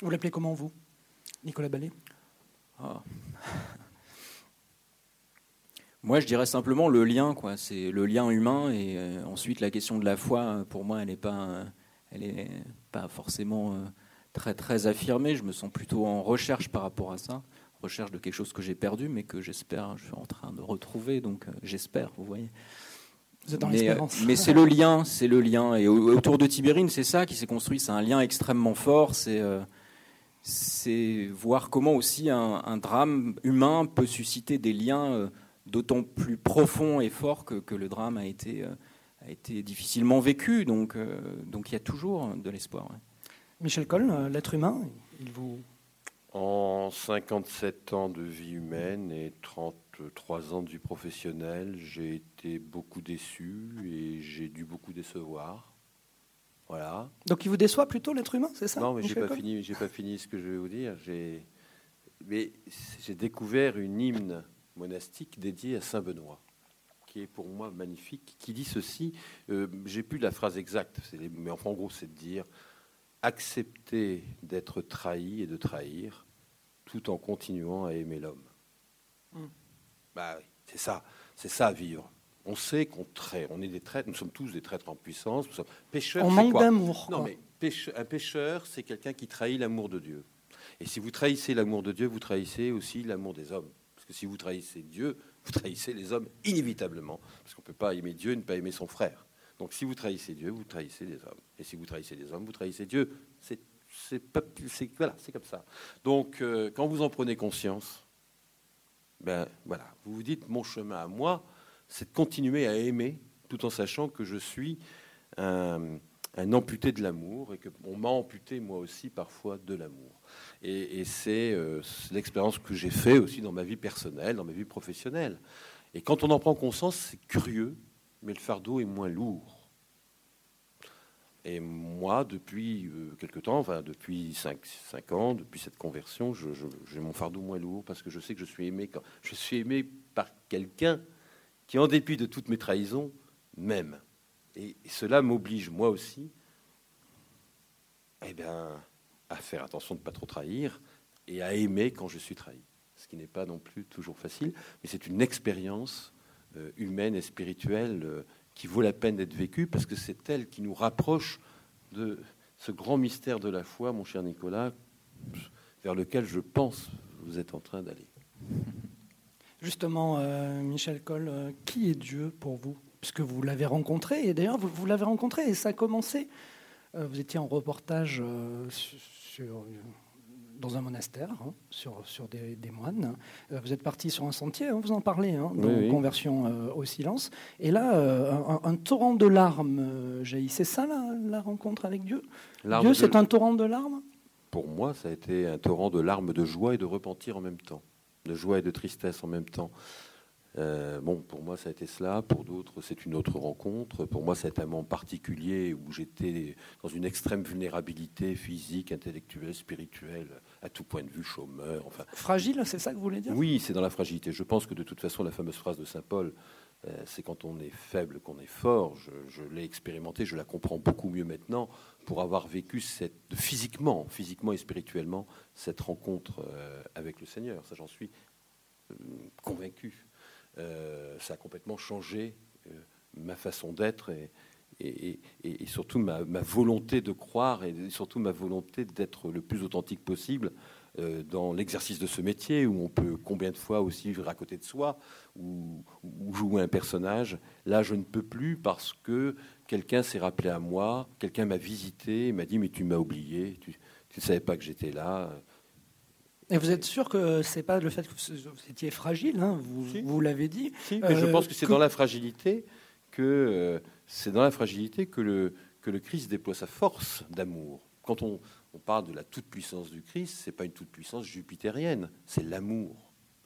Vous l'appelez comment vous, Nicolas Ballet? Ah. Moi, je dirais simplement le lien, quoi. C'est le lien humain, et euh, ensuite la question de la foi, pour moi, elle n'est pas, elle est pas forcément euh, très très affirmée. Je me sens plutôt en recherche par rapport à ça, recherche de quelque chose que j'ai perdu, mais que j'espère, je suis en train de retrouver. Donc, euh, j'espère, vous voyez. Dans mais, mais c'est le lien, c'est le lien. Et autour de Tibérine, c'est ça qui s'est construit. C'est un lien extrêmement fort. C'est c'est voir comment aussi un, un, drame humain peut susciter des liens d'autant plus profond et fort que, le drame a été, euh, a été difficilement vécu. Donc, euh, donc il y a toujours de l'espoir. Michel Coll, euh, l'être humain, il vous... En 57 ans de vie humaine et 33 ans de vie professionnelle, j'ai été beaucoup déçu et j'ai dû beaucoup décevoir. Voilà. Donc il vous déçoit plutôt l'être humain, c'est ça Non, mais j'ai pas fini. J'ai pas fini ce que je vais vous dire. J'ai, mais j'ai découvert une hymne monastique dédié à Saint Benoît, qui est pour moi magnifique, qui dit ceci. Euh, j'ai plus la phrase exacte, mais en gros, c'est de dire accepter d'être trahi et de trahir, tout en continuant à aimer l'homme. Hmm. Bah, c'est ça, c'est ça vivre. On sait qu'on traite, on est des traîtres, nous sommes tous des traîtres en puissance, nous sommes pêcheurs. On manque d'amour. Non, mais un pêcheur, c'est quelqu'un qui trahit l'amour de Dieu. Et si vous trahissez l'amour de Dieu, vous trahissez aussi l'amour des hommes que si vous trahissez Dieu, vous trahissez les hommes inévitablement, parce qu'on ne peut pas aimer Dieu et ne pas aimer son frère. Donc si vous trahissez Dieu, vous trahissez les hommes. Et si vous trahissez les hommes, vous trahissez Dieu. C'est voilà, c'est comme ça. Donc euh, quand vous en prenez conscience, ben voilà, vous vous dites mon chemin à moi, c'est de continuer à aimer, tout en sachant que je suis un, amputé de l'amour et qu'on m'a amputé moi aussi parfois de l'amour. Et, euh, c'est l'expérience que j'ai fait aussi dans ma vie personnelle, dans ma vie professionnelle. Et quand on en prend conscience, c'est curieux, mais le fardeau est moins lourd. Et moi, depuis euh, quelque temps, enfin depuis 5, ans, depuis cette conversion, j'ai mon fardeau moins lourd parce que je sais que je suis aimé, je suis aimé par quelqu'un qui, en dépit de toutes mes trahisons, m'aime. Et, cela m'oblige, moi aussi, eh bien, à faire attention de ne pas trop trahir et à aimer quand je suis trahi. Ce qui n'est pas non plus toujours facile, mais c'est une expérience euh, humaine et spirituelle euh, qui vaut la peine d'être vécue parce que c'est elle qui nous rapproche de ce grand mystère de la foi, mon cher Nicolas, vers lequel je pense vous êtes en train d'aller. Justement, euh, Michel Coll, qui est Dieu pour vous? Puisque vous l'avez rencontré, et d'ailleurs vous, vous l'avez rencontré, et ça a commencé vous étiez en reportage dans un monastère, hein, sur, sur des, moines. Euh, vous êtes parti sur un sentier, hein, vous en parlez, hein, dans Conversion euh, au silence. Et là, euh, un, torrent de larmes jaillit. C'est ça la, rencontre avec Dieu? Dieu, c'est un torrent de larmes? Pour moi, ça a été un torrent de larmes de joie et de repentir en même temps, de joie et de tristesse en même temps. Euh, bon, pour moi, ça a été cela. Pour d'autres, c'est une autre rencontre. Pour moi, c'est un moment particulier où j'étais dans une extrême vulnérabilité physique, intellectuelle, spirituelle, à tout point de vue, chômeur. Enfin, fragile, c'est ça que vous voulez dire? Oui, c'est dans la fragilité. Je pense que de toute façon, la fameuse phrase de saint Paul, c'est quand on est faible qu'on est fort. Je, l'ai expérimenté, je la comprends beaucoup mieux maintenant pour avoir vécu cette, physiquement, physiquement et spirituellement cette rencontre euh, avec le Seigneur. Ça, j'en suis convaincu. Euh, ça a complètement changé euh, ma façon d'être et, surtout ma, volonté de croire et surtout ma volonté d'être le plus authentique possible euh, dans l'exercice de ce métier où on peut combien de fois aussi vivre à côté de soi ou, jouer un personnage. Là, je ne peux plus parce que quelqu'un s'est rappelé à moi, quelqu'un m'a visité, m'a dit mais tu m'as oublié, tu ne savais pas que j'étais là. Et vous êtes sûr que c'est pas le fait que vous étiez fragile, hein, vous, vous l'avez dit. mais je pense que c'est dans la fragilité que euh, c'est dans la fragilité que le que le Christ déploie sa force d'amour. Quand on, on, parle de la toute puissance du Christ, c'est pas une toute puissance jupitérienne, c'est l'amour.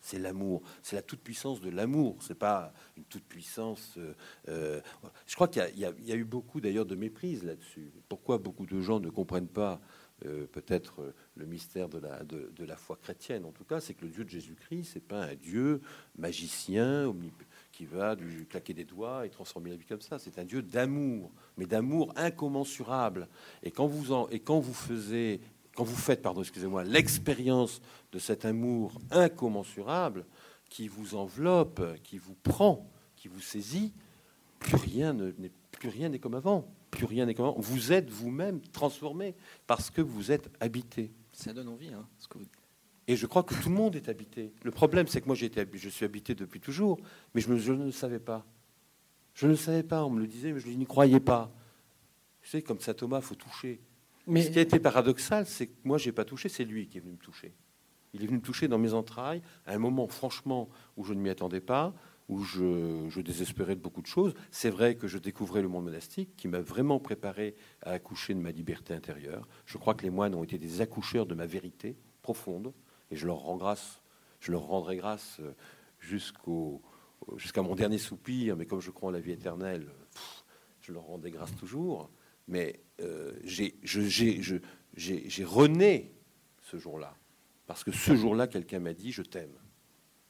C'est l'amour, c'est la toute puissance de l'amour. C'est pas une toute puissance. Euh, euh, je crois qu'il y, a eu beaucoup d'ailleurs de méprise là-dessus. Pourquoi beaucoup de gens ne comprennent pas euh, peut-être le mystère de la, foi chrétienne, en tout cas, c'est que le Dieu de Jésus-Christ, c'est pas un Dieu magicien qui va lui claquer des doigts et transformer la vie comme ça. C'est un Dieu d'amour, mais d'amour incommensurable. Et quand vous en, et quand vous faisiez, quand vous faites, pardon, excusez-moi, l'expérience de cet amour incommensurable qui vous enveloppe, qui vous prend, qui vous saisit, plus rien n'est plus rien n'est comme avant plus rien n'est comment. Vous êtes vous-même transformé parce que vous êtes habité. Ça donne envie. Hein. Et je crois que tout le monde est habité. Le problème, c'est que moi, été, je suis habité depuis toujours, mais je, je, ne le savais pas. Je ne le savais pas. On me le disait, mais je n'y croyais pas. Vous savez, comme ça, Thomas, faut toucher. Mais... Ce qui a été paradoxal, c'est que moi, j'ai pas touché, c'est lui qui est venu me toucher. Il est venu me toucher dans mes entrailles à un moment, franchement, où je ne m'y attendais pas où je, désespérais de beaucoup de choses. C'est vrai que je découvrais le monde monastique qui m'a vraiment préparé à accoucher de ma liberté intérieure. Je crois que les moines ont été des accoucheurs de ma vérité profonde et je leur rends grâce. Je leur rendrai grâce euh, jusqu'à mon dernier soupir, mais comme je crois en la vie éternelle, je leur rendrai grâce toujours. Mais euh, j'ai rené ce jour-là, parce que ce jour-là, quelqu'un m'a dit je t'aime.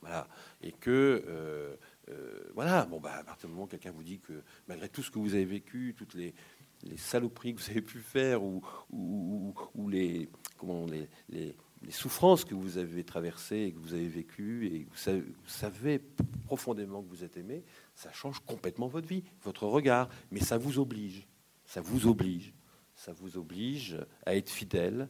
Voilà. Et que euh, voilà, bon, bah, à partir du moment où quelqu'un vous dit que malgré tout ce que vous avez vécu, toutes les, saloperies que vous avez pu faire ou, les, comment, les, souffrances que vous avez traversées et que vous avez vécues et que vous savez, profondément que vous êtes aimé, ça change complètement votre vie, votre regard. Mais ça vous oblige, ça vous oblige, ça vous oblige à être fidèle,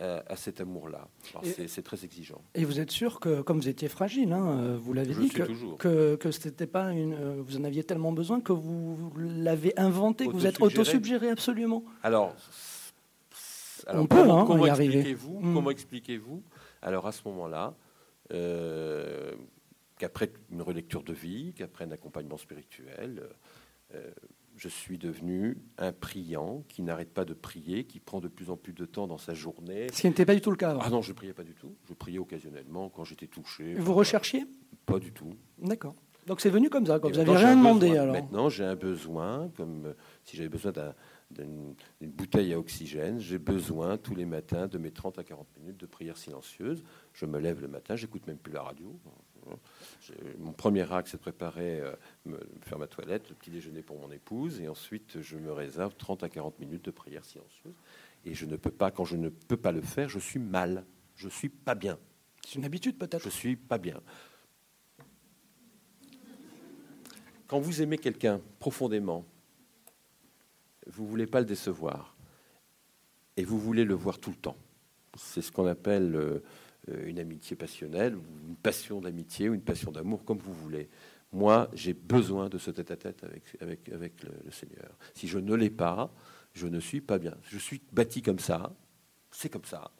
à, cet amour-là. C'est très exigeant. Et vous êtes sûr que, comme vous étiez fragile, hein, euh, vous l'avez dit, que, que, c'était pas une, euh, vous en aviez tellement besoin que vous l'avez inventé, que vous êtes autosuggéré absolument. Alors, on peut hein, comment, y arriver. Hmm. Comment expliquez-vous Alors à ce moment-là, euh, qu'après une relecture de vie, qu'après un accompagnement spirituel, je suis devenu un priant qui n'arrête pas de prier, qui prend de plus en plus de temps dans sa journée. Ce qui n'était pas du tout le cas. Ah non, je ne priais pas du tout. Je priais occasionnellement quand j'étais touché. Vous recherchiez? Pas du tout. D'accord. Donc c'est venu comme ça, comme vous n'avez rien demandé alors. Maintenant, j'ai un besoin, comme euh, si j'avais besoin d'une bouteille à oxygène, j'ai besoin tous les matins de mes 30 à 40 minutes de prière silencieuse. Je me lève le matin, j'écoute même plus la radio. Mon premier acte, c'est de préparer, euh, me, faire ma toilette, le petit déjeuner pour mon épouse, et ensuite je me réserve 30 à 40 minutes de prière silencieuse. Et je ne peux pas, quand je ne peux pas le faire, je suis mal, je suis pas bien. C'est une habitude peut-être? Je suis pas bien. Quand vous aimez quelqu'un profondément, vous voulez pas le décevoir, et vous voulez le voir tout le temps. C'est ce qu'on appelle euh, une amitié passionnelle, une passion d'amitié ou une passion d'amour, comme vous voulez. Moi, j'ai besoin de ce tête-à-tête avec, avec, avec le, Seigneur. Si je ne l'ai pas, je ne suis pas bien. Je suis bâti comme ça, c'est comme ça.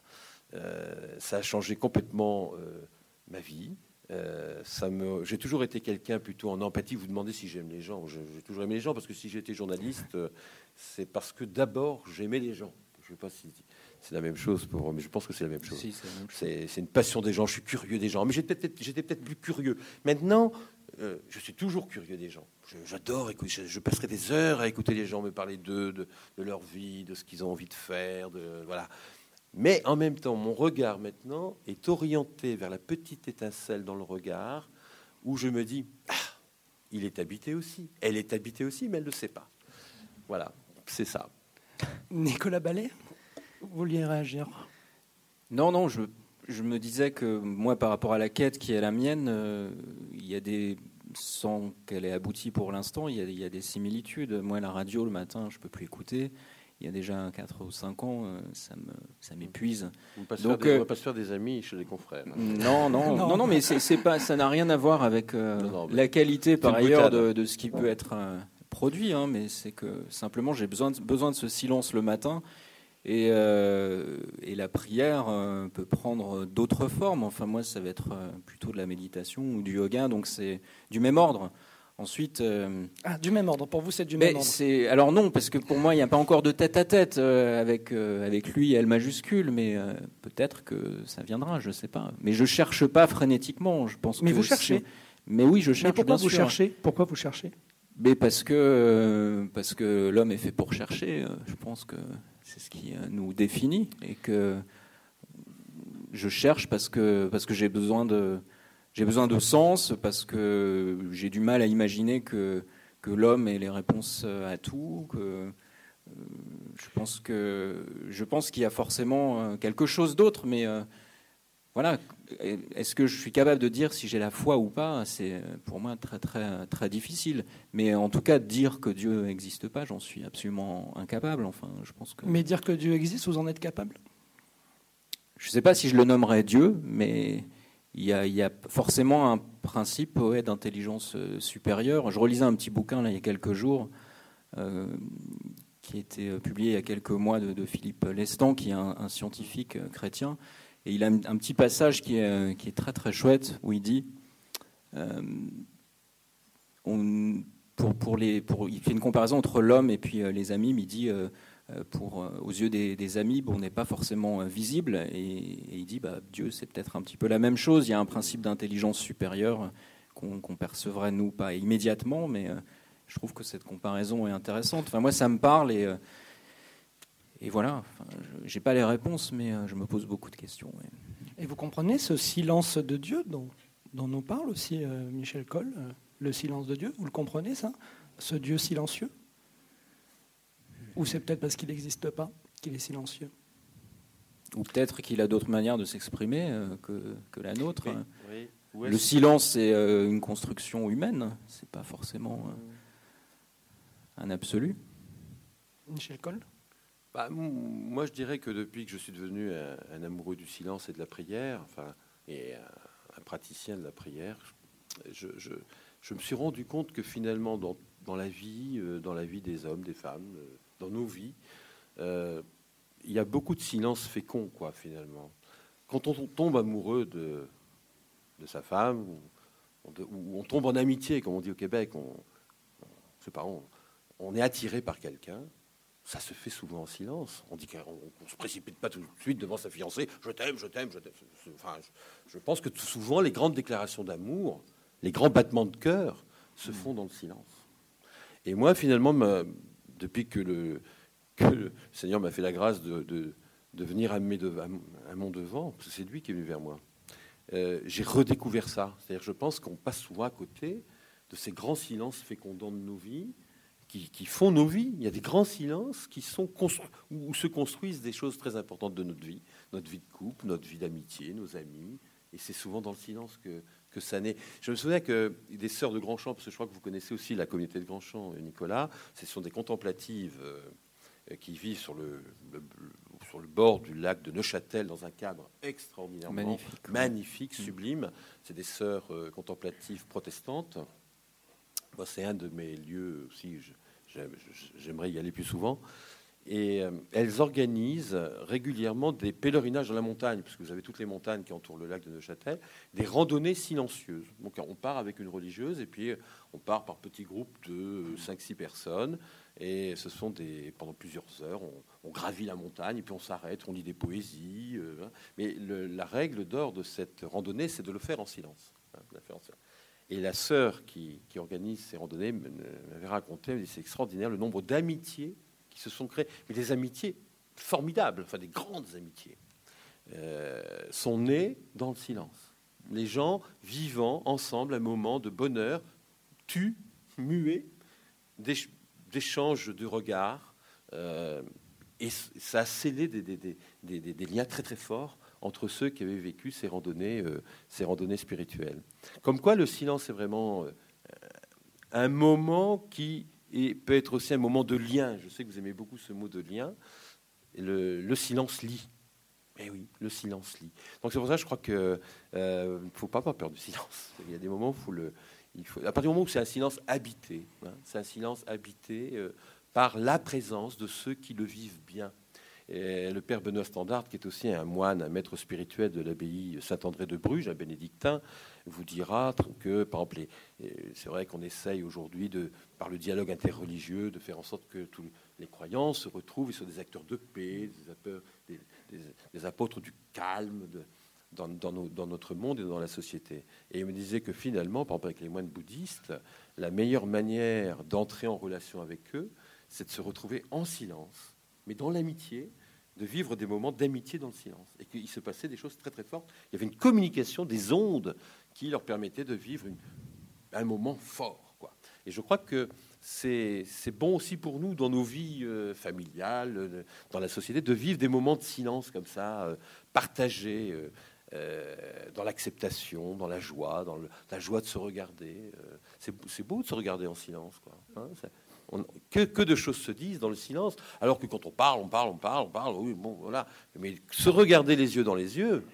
Euh, ça a changé complètement euh, ma vie. Ça me, j'ai toujours été quelqu'un plutôt en empathie. Vous demandez si j'aime les gens. J'ai toujours aimé les gens parce que si j'étais journaliste, c'est parce que d'abord j'aimais les gens. Je sais pas si c'est la même chose pour mais je pense que c'est la même chose. c'est, une passion des gens, je suis curieux des gens. Mais j'étais peut-être, j'étais peut-être plus curieux. Maintenant, euh, je suis toujours curieux des gens. J'adore écouter. Je, passerai des heures à écouter les gens me parler d'eux, de, leur vie, de ce qu'ils ont envie de faire. De, voilà. Mais en même temps, mon regard maintenant est orienté vers la petite étincelle dans le regard où je me dis ah, il est habité aussi. Elle est habitée aussi, mais elle ne le sait pas. Voilà, c'est ça. Nicolas Ballet, vous vouliez réagir? Non, non, je je me disais que moi, par rapport à la quête qui est la mienne, euh, il y a des, sans qu'elle ait abouti pour l'instant, il, y a des similitudes. Moi, la radio, le matin, je peux plus écouter. Il y a déjà 4 ou 5 ans, euh, ça, me, ça m'épuise. On ne euh, va pas se faire des amis chez les confrères. Non, non, non, non, mais c'est, pas, ça n'a rien à voir avec la qualité, par ailleurs, de, ce qui peut être produit. Hein, mais c'est que simplement, j'ai besoin besoin de ce silence le matin euh, et, la prière euh, peut prendre d'autres formes. Enfin, moi, ça va être euh, plutôt de la méditation ou du yoga, donc c'est du même ordre. Ensuite. ah, du même ordre. Pour vous, c'est du même ordre. Alors non, parce que pour moi, il n'y a pas encore de tête à tête avec avec lui, elle majuscule, mais peut-être que ça viendra. Je ne sais pas. Mais je cherche pas frénétiquement. Je pense. Mais vous cherchez. Mais oui, je cherche. Mais pourquoi vous cherchez? Pourquoi vous cherchez? Mais parce que parce que l'homme est fait pour chercher. Je pense que c'est ce qui euh, nous définit et que je cherche parce que, parce que j'ai besoin de j'ai besoin de sens parce que j'ai du mal à imaginer que, que l'homme ait les réponses à tout. Que, euh, je pense que je pense qu'il y a forcément euh, quelque chose d'autre, mais voilà. Est-ce que je suis capable de dire si j'ai la foi ou pas? C'est pour moi très très très difficile. Mais en tout cas, dire que Dieu n'existe pas, j'en suis absolument incapable. Enfin, je pense que. Mais dire que Dieu existe, vous en êtes capable? Je ne sais pas si je le nommerais Dieu, mais il y a, forcément un principe d'intelligence euh, supérieure. Je relisais un petit bouquin il y a quelques jours. Euh, qui a été euh, publié il y a quelques mois de, Philippe Lestan, qui est un scientifique chrétien, et il a un, petit passage qui est, très très chouette où il dit euh, pour, il fait une comparaison entre l'homme et puis euh, les amis, mais il dit euh, pour, aux yeux des, amis, bon, on n'est pas forcément visible. Et, il dit bah, Dieu, c'est peut-être un petit peu la même chose. Il y a un principe d'intelligence supérieure qu'on percevrait, nous, pas immédiatement, mais je trouve que cette comparaison est intéressante. Enfin, moi, ça me parle et voilà, je n'ai pas les réponses, mais euh, je me pose beaucoup de questions. Et vous comprenez ce silence de Dieu dont, nous parle aussi euh, Michel Coll, euh, le silence de Dieu? Vous le comprenez, ça? Ce Dieu silencieux? Ou c'est peut-être parce qu'il n'existe pas qu'il est silencieux Ou peut-être qu'il a d'autres manières de s'exprimer que, que, la nôtre. Le silence, c'est une construction humaine, c'est pas forcément un absolu. Michel Coll? Bah, moi, je dirais que depuis que je suis devenu un, amoureux du silence et de la prière, enfin, et un, praticien de la prière, je, je, me suis rendu compte que finalement, dans, dans, la vie, euh, dans la vie des hommes, des femmes, euh, dans nos vies, euh, il y a beaucoup de silence fécond, quoi, finalement. Quand on tombe amoureux de, de sa femme, ou, on tombe en amitié, comme on dit au Québec, on, pas, on est attiré par quelqu'un, ça se fait souvent en silence. On dit qu'on ne se précipite pas tout de suite devant sa fiancée. Je t'aime, je t'aime, je t'aime. Enfin, je, pense que souvent, les grandes déclarations d'amour, les grands battements de cœur se font dans le silence. Et moi, finalement, depuis que le, Seigneur m'a fait la grâce de, venir à, mon devant, c'est lui qui est venu vers moi, euh, j'ai redécouvert ça. C'est-à-dire, je pense qu'on passe souvent à côté de ces grands silences fécondants de nos vies qui, font nos vies. Il y a des grands silences qui sont où se construisent des choses très importantes de notre vie, notre vie de couple, notre vie d'amitié, nos amis. Et c'est souvent dans le silence que, que ça naît. Je me souviens que des sœurs de Grandchamp, parce que je crois que vous connaissez aussi la communauté de Grandchamp, Nicolas, ce sont des contemplatives euh, qui vivent sur le, sur le bord du lac de Neuchâtel dans un cadre extraordinairement magnifique, magnifique mm. sublime. C'est des sœurs euh, contemplatives protestantes. c'est un de mes lieux aussi. J'aimerais y aller plus souvent. Et euh, elles organisent régulièrement des pèlerinages dans la montagne, puisque vous avez toutes les montagnes qui entourent le lac de Neuchâtel, des randonnées silencieuses. Donc on part avec une religieuse et puis on part par petits groupes de 5-6 personnes. Et ce sont des, pendant plusieurs heures, on, gravit la montagne et puis on s'arrête, on lit des poésies. Euh, hein. mais la règle d'or de cette randonnée, c'est de le faire en silence. Hein, Et la sœur qui, organise ces randonnées m'avait raconté, c'est extraordinaire le nombre d'amitiés qui se sont créées, mais des amitiés formidables, enfin des grandes amitiés, euh, sont nées dans le silence. Les gens vivant ensemble un moment de bonheur, tu, muet, d'échanges de regards, euh, et ça a scellé des, liens très très forts entre ceux qui avaient vécu ces randonnées, euh, ces randonnées spirituelles. Comme quoi le silence est vraiment un moment qui peut être aussi un moment de lien. Je sais que vous aimez beaucoup ce mot de lien. Le, silence lit. Eh oui, le silence lit. Donc c'est pour ça que je crois qu'il ne faut pas avoir peur du silence. Il y a des moments où le, il faut, à partir du moment où c'est un silence habité, hein, c'est un silence habité par la présence de ceux qui le vivent bien. Le père Benoît Standard, qui est aussi un moine, un maître spirituel de l'abbaye Saint-André de Bruges, un bénédictin, vous dira que, par exemple, c'est vrai qu'on essaye aujourd'hui, de, par le dialogue interreligieux, de faire en sorte que tous les croyants se retrouvent, ils sont des acteurs de paix, des, apôtres du calme dans, dans, notre monde et dans la société. Et il me disait que finalement, par exemple, avec les moines bouddhistes, la meilleure manière d'entrer en relation avec eux, c'est de se retrouver en silence, mais dans l'amitié, de vivre des moments d'amitié dans le silence. Et qu'il se passait des choses très très fortes. Il y avait une communication des ondes qui leur permettait de vivre un moment fort. Quoi. Et je crois que c'est bon aussi pour nous, dans nos vies euh, familiales, euh, dans la société, de vivre des moments de silence comme ça, euh, partagés. dans l'acceptation, dans la joie, dans la joie de se regarder. c'est beau de se regarder en silence. Quoi. Hein, que, de choses se disent dans le silence, alors que quand on parle, on parle, on parle, on parle, oui, bon, voilà. Mais se regarder les yeux dans les yeux,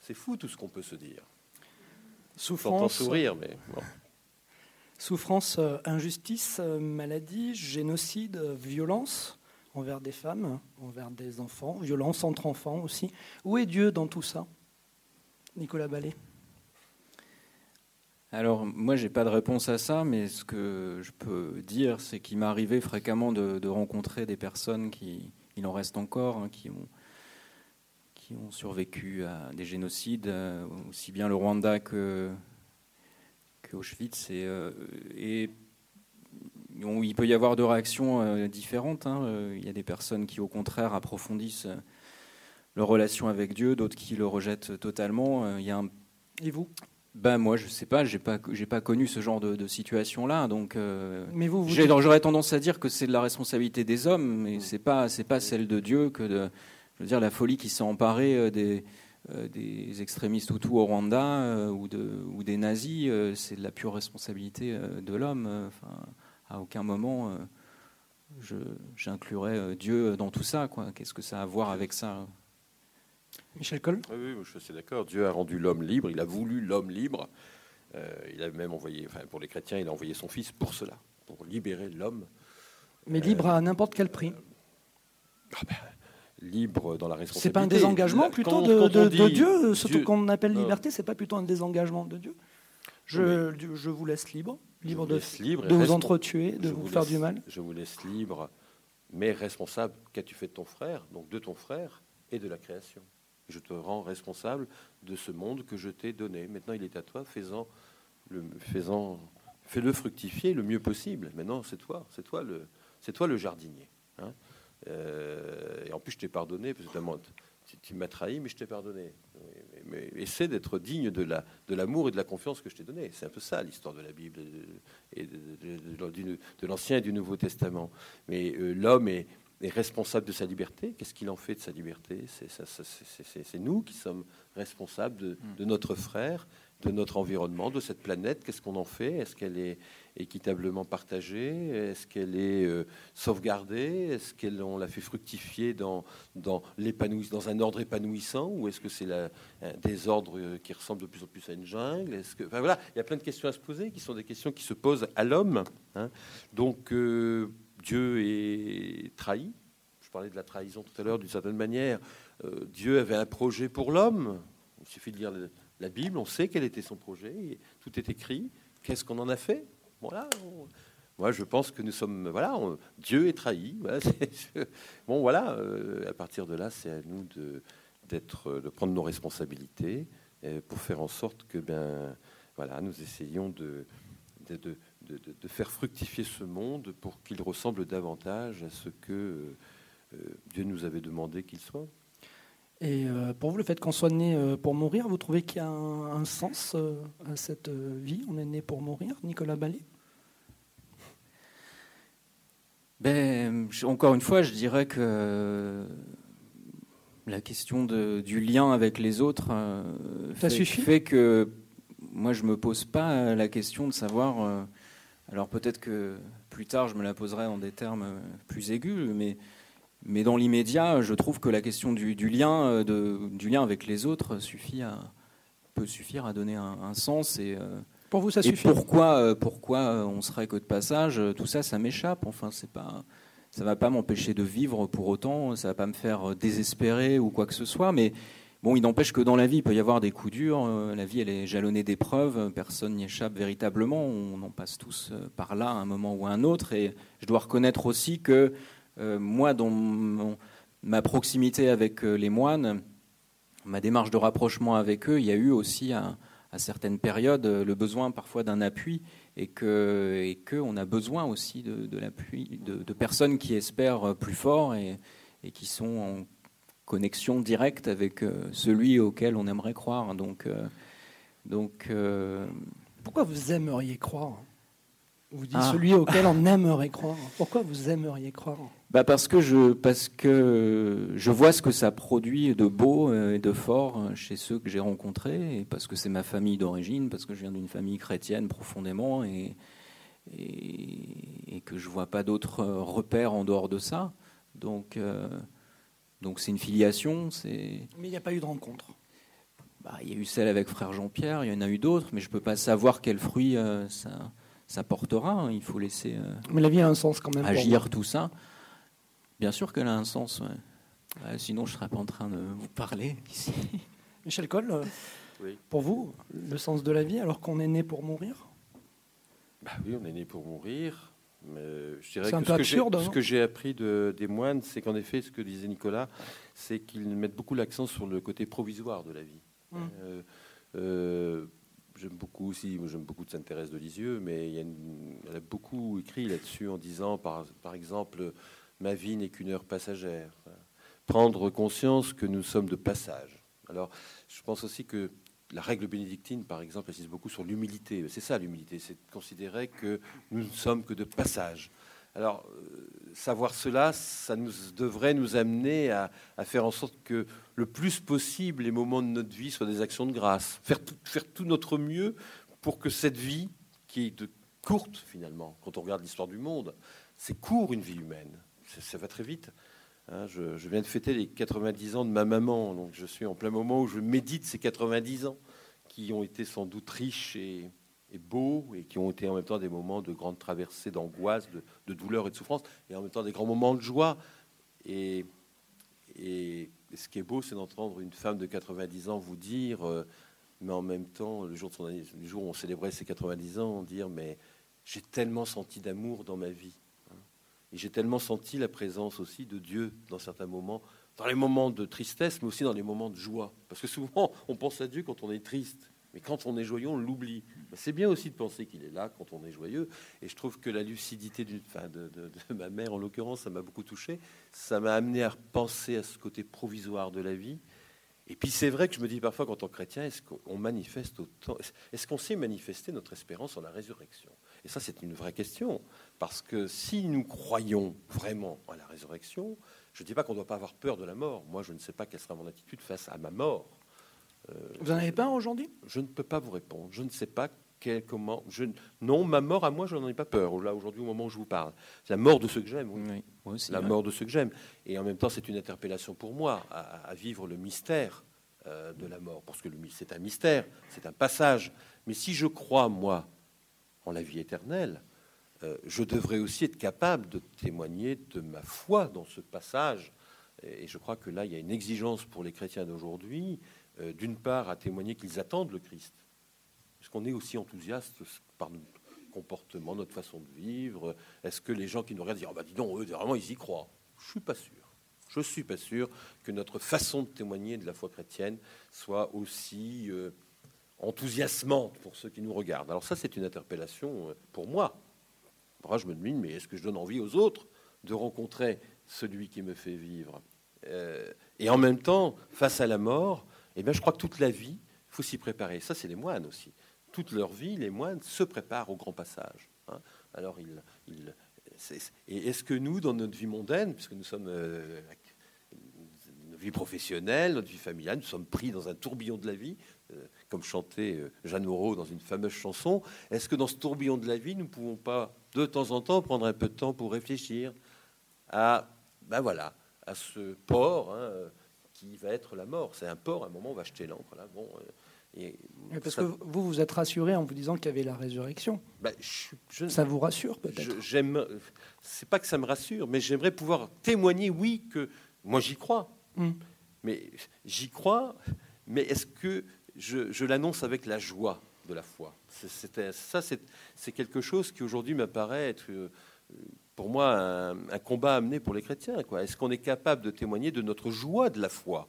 c'est fou tout ce qu'on peut se dire. Souffrance. sourire, mais Souffrance, euh, injustice, euh, maladie, génocide, violence envers des femmes, envers des enfants, violence entre enfants aussi. Où est Dieu dans tout ça Nicolas Ballet? Alors, moi, j'ai pas de réponse à ça, mais ce que je peux dire, c'est qu'il m'est arrivé fréquemment de, rencontrer des personnes qui, il en reste encore, hein, qui, ont, survécu à des génocides, euh, aussi bien le Rwanda que, Auschwitz. Et, euh, il peut y avoir deux réactions euh, différentes. Hein. Il y a des personnes qui, au contraire, approfondissent leur relation avec Dieu, d'autres qui le rejettent totalement. Et vous? Ben moi je sais pas, j'ai pas j'ai pas connu ce genre de, situation là, donc euh, mais vous, j'aurais tendance à dire que c'est de la responsabilité des hommes, mais c'est pas c'est pas celle de Dieu que de je veux dire la folie qui s'est emparée euh, des euh, des extrémistes Hutus au Rwanda ou de ou des nazis, c'est de la pure responsabilité de l'homme. Enfin, à aucun moment je j'inclurais Dieu dans tout ça quoi. Qu'est-ce que ça a à voir avec ça? Michel Col Oui, je suis d'accord. Dieu a rendu l'homme libre, il a voulu l'homme libre. Euh, il a même envoyé, enfin, pour les chrétiens, il a envoyé son fils pour cela, pour libérer l'homme. Mais libre à n'importe quel prix. Ah ben, libre dans la responsabilité. C'est pas un désengagement plutôt de, Dieu, ce qu'on appelle liberté, c'est pas plutôt un désengagement de Dieu je, je, vous laisse libre, libre de, libre de vous entretuer, de vous, faire du mal. Je vous laisse libre, mais responsable. Qu'as-tu fait de ton frère, donc de ton frère et de la création je te rends responsable de ce monde que je t'ai donné. Maintenant, il est à toi, fais-en, le, fais-le fructifier le mieux possible. Maintenant, c'est toi, c'est toi le, c'est toi le jardinier. Hein. Euh, et en plus, je t'ai pardonné, parce que tu, m'as trahi, mais je t'ai pardonné. Mais, essaie d'être digne de, la, de l'amour et de la confiance que je t'ai donné. C'est un peu ça l'histoire de la Bible et de, l'Ancien et du Nouveau Testament. Mais euh, l'homme est, est responsable de sa liberté. Qu'est-ce qu'il en fait de sa liberté? C'est nous qui sommes responsables de, de, notre frère, de notre environnement, de cette planète. Qu'est-ce qu'on en fait? Est-ce qu'elle est équitablement partagée? Est-ce qu'elle est euh, sauvegardée? Est-ce qu'on l'a fait fructifier dans, dans, dans un ordre épanouissant? Ou est-ce que c'est un désordre qui ressemble de plus en plus à une jungle? Est-ce que, enfin, voilà, Il y a plein de questions à se poser qui sont des questions qui se posent à l'homme. Hein. Donc, euh, Dieu est trahi. Je parlais de la trahison tout à l'heure d'une certaine manière. Euh, Dieu avait un projet pour l'homme. Il suffit de lire la Bible, on sait quel était son projet. Tout est écrit. Qu'est-ce qu'on en a fait? Moi, je pense que nous sommes. Voilà, Dieu est trahi. bon, voilà. Euh, à partir de là, c'est à nous de, prendre nos responsabilités pour faire en sorte que ben, voilà, nous essayons de, de, de, faire fructifier ce monde pour qu'il ressemble davantage à ce que Dieu nous avait demandé qu'il soit. Et pour vous, le fait qu'on soit né pour mourir, vous trouvez qu'il y a un, sens à cette vie? On est né pour mourir, Nicolas Ballet? Ben, Encore une fois, je dirais que la question de, du lien avec les autres euh, fait, que moi je me pose pas la question de savoir. Euh, alors peut-être que plus tard je me la poserai en des termes plus aigus, mais mais dans l'immédiat, je trouve que la question du, lien, euh, de, du lien avec les autres suffit à, peut suffire à donner un, sens et pour vous ça suffit. Pourquoi pourquoi on serait que de passage Tout ça, ça m'échappe. Enfin, c'est pas ça ne va pas m'empêcher de vivre pour autant, ça ne va pas me faire euh, désespérer ou quoi que ce soit, mais bon, il n'empêche que dans la vie, il peut y avoir des coups durs, euh, la vie, elle est jalonnée d'épreuves, personne n'y échappe véritablement, on en passe tous euh, par là à un moment ou à un autre, et je dois reconnaître aussi que moi, dans ma proximité avec les moines, ma démarche de rapprochement avec eux, il y a eu aussi à certaines périodes le besoin parfois d'un appui et que a besoin aussi de, de l'appui de, personnes qui espèrent plus fort et, et, qui sont en connexion directe avec euh, celui auquel on aimerait croire. Donc euh, donc euh, pourquoi vous aimeriez croire? Vous dites ah. celui auquel on aimerait croire. Pourquoi vous aimeriez croire? Bah parce que je parce que je vois ce que ça produit de beau et de fort chez ceux que j'ai rencontrés et parce que c'est ma famille d'origine parce que je viens d'une famille chrétienne profondément et, et, que je vois pas d'autres repères en dehors de ça donc euh, donc c'est une filiation c'est mais il n'y a pas eu de rencontre bah, il y a eu celle avec frère Jean-Pierre il y en a eu d'autres mais je peux pas savoir quel fruit euh, ça ça portera hein. il faut laisser euh, mais la vie a un sens quand même agir tout ça Bien sûr qu'elle a un sens. sinon, je ne serais pas en train de vous parler ici. Michel Coll, euh, pour vous, le sens de la vie alors qu'on est né pour mourir? Bah Oui, on est né pour mourir. Mais je dirais que, ce, ce que j'ai appris de, des moines, c'est qu'en effet, ce que disait Nicolas, c'est qu'ils mettent beaucoup l'accent sur le côté provisoire de la vie. Hum. Euh, euh, j'aime beaucoup aussi, j'aime beaucoup de Sainte-Thérèse de Lisieux, mais il y a elle a beaucoup écrit là-dessus en disant, par, par exemple, ma vie n'est qu'une heure passagère. Prendre conscience que nous sommes de passage. Alors, je pense aussi que la règle bénédictine, par exemple, insiste beaucoup sur l'humilité. C'est ça l'humilité, c'est considérer que nous ne sommes que de passage. Alors, euh, savoir cela, ça devrait nous amener à, faire en sorte que le plus possible, les moments de notre vie soient des actions de grâce. Faire tout, faire tout notre mieux pour que cette vie, qui est de courte finalement, quand on regarde l'histoire du monde, c'est court une vie humaine ça va très vite. Hein, je, viens de fêter les 90 ans de ma maman, donc je suis en plein moment où je médite ces 90 ans qui ont été sans doute riches et, beaux et qui ont été en même temps des moments de grande traversée, d'angoisse, de, douleur et de souffrance, et en même temps des grands moments de joie. Et, ce qui est beau, c'est d'entendre une femme de 90 ans vous dire, euh, mais en même temps, le jour, le jour où on célébrait ses 90 ans, dire, mais j'ai tellement senti d'amour dans ma vie et j'ai tellement senti la présence aussi de Dieu dans certains moments, dans les moments de tristesse, mais aussi dans les moments de joie. Parce que souvent, on pense à Dieu quand on est triste. Mais quand on est joyeux, on l'oublie. C'est bien aussi de penser qu'il est là quand on est joyeux. Et je trouve que la lucidité de, ma mère, en l'occurrence, ça m'a beaucoup touché. Ça m'a amené à penser à ce côté provisoire de la vie. Et puis c'est vrai que je me dis parfois, qu'en tant que chrétien, est-ce qu'on manifeste autant Est-ce qu'on sait manifester notre espérance en la résurrection? Et ça, c'est une vraie question. Parce que si nous croyons vraiment à la résurrection, je ne dis pas qu'on ne doit pas avoir peur de la mort. Moi, je ne sais pas quelle sera mon attitude face à ma mort. Euh, vous n'en avez pas aujourd'hui? Je ne peux pas vous répondre. Je ne sais pas quel, comment. Je, non, ma mort à moi, je n'en ai pas peur. Là, aujourd'hui, au moment où je vous parle. C'est la mort de ceux que j'aime. Oui. la mort de ceux que j'aime. Et en même temps, c'est une interpellation pour moi à, vivre le mystère euh, de la mort. Parce que c'est un mystère, c'est un passage. Mais si je crois, moi, en la vie éternelle, je devrais aussi être capable de témoigner de ma foi dans ce passage. Et je crois que là, il y a une exigence pour les chrétiens d'aujourd'hui, euh, d'une part, à témoigner qu'ils attendent le Christ. Est-ce qu'on est aussi enthousiaste par notre comportement, notre façon de vivre? Est-ce que les gens qui nous regardent disent oh, dis donc, eux, vraiment, ils y croient Je ne suis pas sûr. Je ne suis pas sûr que notre façon de témoigner de la foi chrétienne soit aussi, euh, enthousiasmante pour ceux qui nous regardent. Alors ça, c'est une interpellation pour moi. Moi, je me demande, mais est-ce que je donne envie aux autres de rencontrer celui qui me fait vivre? Et en même temps, face à la mort, eh bien, je crois que toute la vie, il faut s'y préparer. Ça, c'est les moines aussi. Toute leur vie, les moines se préparent au grand passage. Hein. Alors, ils, et est-ce que nous, dans notre vie mondaine, puisque nous sommes euh, notre vie professionnelle, notre vie familiale, nous sommes pris dans un tourbillon de la vie, euh, comme chantait euh, Jeanne Moreau dans une fameuse chanson, est-ce que dans ce tourbillon de la vie, nous ne pouvons pas, de temps en temps, prendre un peu de temps pour réfléchir à, ben voilà, à ce port hein, qui va être la mort. C'est un port, à un moment, on va jeter l'encre. Là, bon, euh, et parce que vous vous êtes rassuré en vous disant qu'il y avait la résurrection. Je, ça vous rassure peut-être? J'aime. C'est pas que ça me rassure, mais j'aimerais pouvoir témoigner, oui, que moi j'y crois. Hmm. Mais j'y crois. Mais est-ce que je, je l'annonce avec la joie? De la foi Ça, c'est quelque chose qui aujourd'hui m'apparaît être euh, pour moi, un, combat amené pour les chrétiens. Est-ce qu'on est capable de témoigner de notre joie de la foi?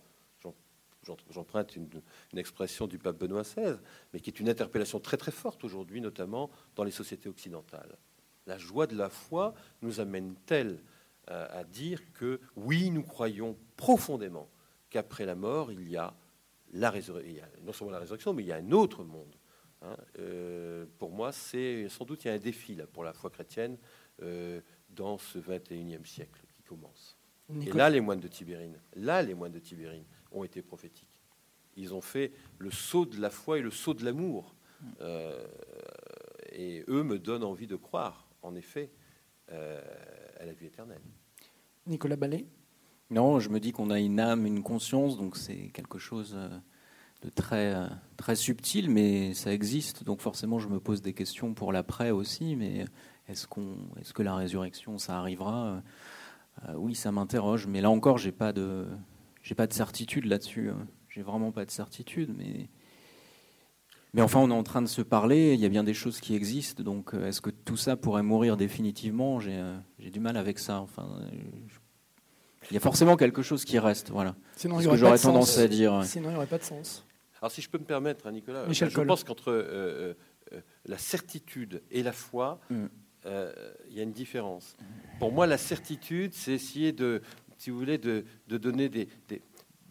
J'emprunte une, expression du pape Benoît XVI, mais qui est une interpellation très très forte aujourd'hui, notamment dans les sociétés occidentales. La joie de la foi nous amène-t-elle à, dire que oui, nous croyons profondément qu'après la mort, il y a non seulement la résurrection, mais il y a un autre monde. Hein. Euh, pour moi, c'est sans doute il y a un défi là pour la foi chrétienne euh, dans ce 21e siècle qui commence. Et là, les moines de Tibérine, là, les moines de Tibérine ont été prophétiques. Ils ont fait le saut de la foi et le saut de l'amour. Euh, et eux me donnent envie de croire, en effet, euh, à la vie éternelle. Nicolas Ballet Non, je me dis qu'on a une âme, une conscience, donc c'est quelque chose de très, très subtil, mais ça existe. Donc forcément, je me pose des questions pour l'après aussi, mais est-ce qu'on, est-ce que la résurrection, ça arrivera? Euh, Oui, ça m'interroge, mais là encore, j'ai pas de, j'ai pas de certitude là-dessus. Hein. J'ai vraiment pas de certitude, mais mais enfin, on est en train de se parler. Il y a bien des choses qui existent. Donc, euh, est-ce que tout ça pourrait mourir définitivement? J'ai, euh, du mal avec ça. Enfin, il y a forcément quelque chose qui reste. Voilà. Sinon, il y aurait j'aurais tendance à dire. Sinon, il n'y aurait pas de sens. Alors, si je peux me permettre, hein, Nicolas, je pense qu'entre la certitude et la foi, mm il euh, y a une différence. Pour moi, la certitude, c'est essayer de, si vous voulez, de, donner des,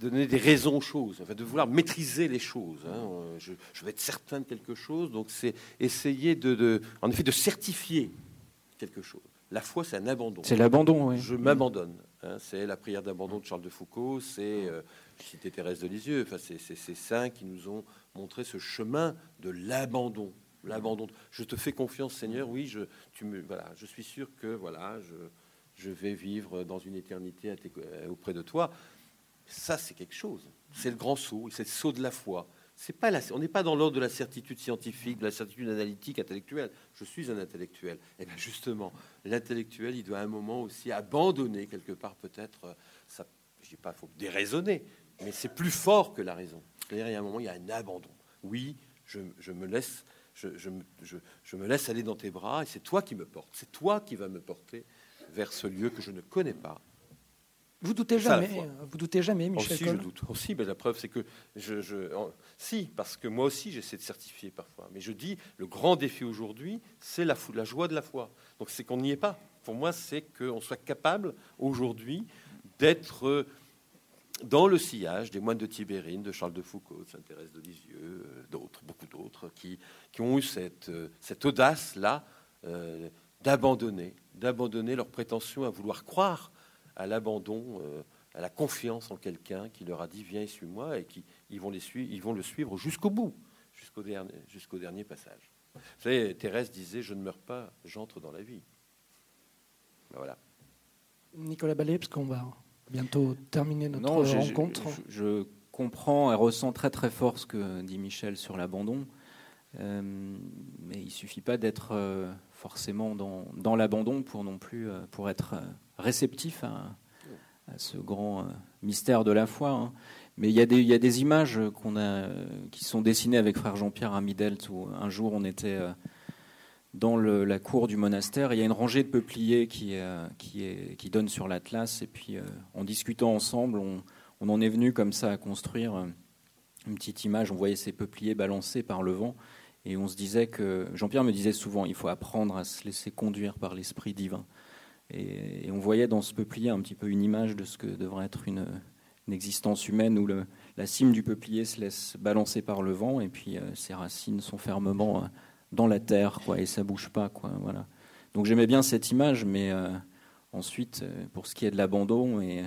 donner des raisons aux choses, enfin, de vouloir maîtriser les choses. Hein. Je, vais être certain de quelque chose, donc c'est essayer de, en effet, de certifier quelque chose. La foi, c'est un abandon. C'est l'abandon, oui. Je m'abandonne. Hein. C'est la prière d'abandon de Charles de Foucault, c'est, euh, cité Thérèse de Lisieux, enfin, c'est ces saints qui nous ont montré ce chemin de l'abandon. Je te fais confiance, Seigneur. Oui, je, voilà, je suis sûr que voilà, je, je vais vivre dans une éternité euh, auprès de toi. Ça, c'est quelque chose. C'est le grand saut, c'est le saut de la foi. C'est pas on n'est pas dans l'ordre de la certitude scientifique, de la certitude analytique, intellectuelle. Je suis un intellectuel. Et eh bien justement, l'intellectuel, il doit à un moment aussi abandonner quelque part peut-être. Euh, ça, je dis pas, faut déraisonner, mais c'est plus fort que la raison. C'est-à-dire, il y a un moment, il y a un abandon. Oui, je, je me laisse je, me laisse aller dans tes bras et c'est toi qui me portes. C'est toi qui vas me porter vers ce lieu que je ne connais pas. Vous doutez jamais, vous doutez jamais, Michel Aussi, je doute. Aussi, mais la preuve, c'est que je, si, parce que moi aussi, j'essaie de certifier parfois. Mais je dis, le grand défi aujourd'hui, c'est la, la joie de la foi. Donc, c'est qu'on n'y est pas. Pour moi, c'est qu'on soit capable aujourd'hui d'être dans le sillage des moines de Tibérine, de Charles de Foucault, de Sainte-Thérèse de Lisieux, euh, d'autres, beaucoup d'autres, qui, qui, ont eu cette, euh, cette audace-là euh, d'abandonner, d'abandonner leur prétention à vouloir croire à l'abandon, à la confiance en quelqu'un qui leur a dit viens et suis-moi, et qui ils vont, les suivre, ils vont le suivre jusqu'au bout, jusqu'au dernier, jusqu'au dernier passage. Vous savez, Thérèse disait je ne meurs pas, j'entre dans la vie. Ben voilà. Nicolas Ballet, parce qu'on va bientôt terminer notre rencontre. Je, comprends et ressens très très fort ce que dit Michel sur l'abandon. Euh, mais il suffit pas d'être euh, forcément dans, dans l'abandon pour non plus euh, pour être réceptif à, ce grand mystère de la foi. Hein. Mais il y, a des, images a, qui sont dessinées avec frère Jean-Pierre à Midelt où un jour on était dans la cour du monastère. Il y a une rangée de peupliers qui, euh, qui, donne sur l'Atlas. Et puis, euh, en discutant ensemble, on, en est venu comme ça à construire euh, une petite image, on voyait ces peupliers balancés par le vent, et on se disait que, Jean-Pierre me disait souvent, il faut apprendre à se laisser conduire par l'Esprit divin. Et, on voyait dans ce peuplier un petit peu une image de ce que devrait être une, existence humaine où le, la cime du peuplier se laisse balancer par le vent, et puis euh, ses racines sont fermement euh, dans la terre, quoi, et ça bouge pas, quoi. Voilà. Donc j'aimais bien cette image, mais euh, ensuite, pour ce qui est de l'abandon et,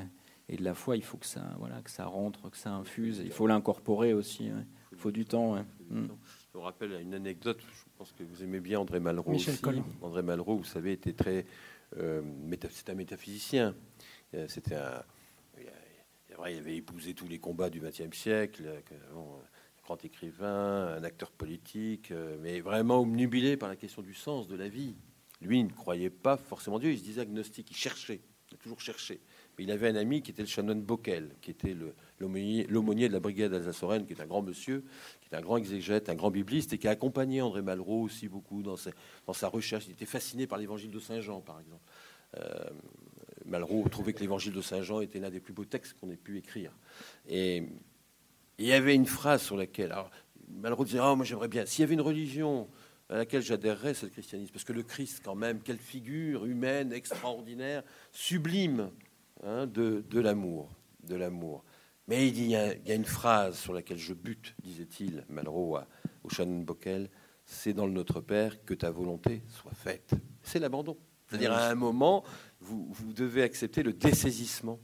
et de la foi, il faut que ça, voilà, que ça rentre, que ça infuse. Il faut l'incorporer aussi. Il faut du temps. Mm. Je vous rappelle une anecdote. Je pense que vous aimez bien André Malraux aussi. André Malraux, vous savez, était très. Euh, c'est un métaphysicien. Euh, c'était il avait épousé tous les combats du XXe siècle. un grand écrivain, un acteur politique, euh, mais vraiment omnubilé par la question du sens de la vie. Lui, il ne croyait pas forcément Dieu. Il se disait agnostique. Il cherchait. Il a toujours cherché il avait un ami qui était le chanoine Bockel, qui était l'aumônier de la brigade alsace qui est un grand monsieur, qui est un grand exégète, un grand bibliste, et qui a accompagné André Malraux aussi beaucoup dans sa, recherche. Il était fasciné par l'évangile de Saint Jean, par exemple. Euh, Malraux trouvait que l'évangile de Saint Jean était l'un des plus beaux textes qu'on ait pu écrire. Et, il y avait une phrase sur laquelle. Malraux disait oh, Moi, j'aimerais bien. S'il y avait une religion à laquelle j'adhérerais, c'est le christianisme. Parce que le Christ, quand même, quelle figure humaine extraordinaire, sublime. Hein, de, l'amour, de l'amour. Mais il, y a, il y a une phrase sur laquelle je bute, disait-il, Malraux au Shannon Bockel, c'est dans le Notre Père que ta volonté soit faite. C'est l'abandon. C'est-à-dire à un moment, vous, devez accepter le dessaisissement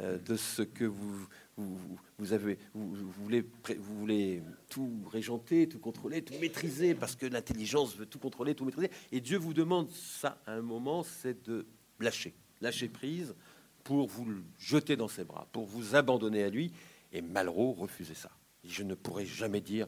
euh, de ce que vous, vous, avez, vous, voulez, vous voulez tout régenter, tout contrôler, tout maîtriser, parce que l'intelligence veut tout contrôler, tout maîtriser. Et Dieu vous demande ça à un moment, c'est de lâcher, lâcher prise pour vous jeter dans ses bras, pour vous abandonner à lui. Et Malraux refusait ça. Je ne pourrais jamais dire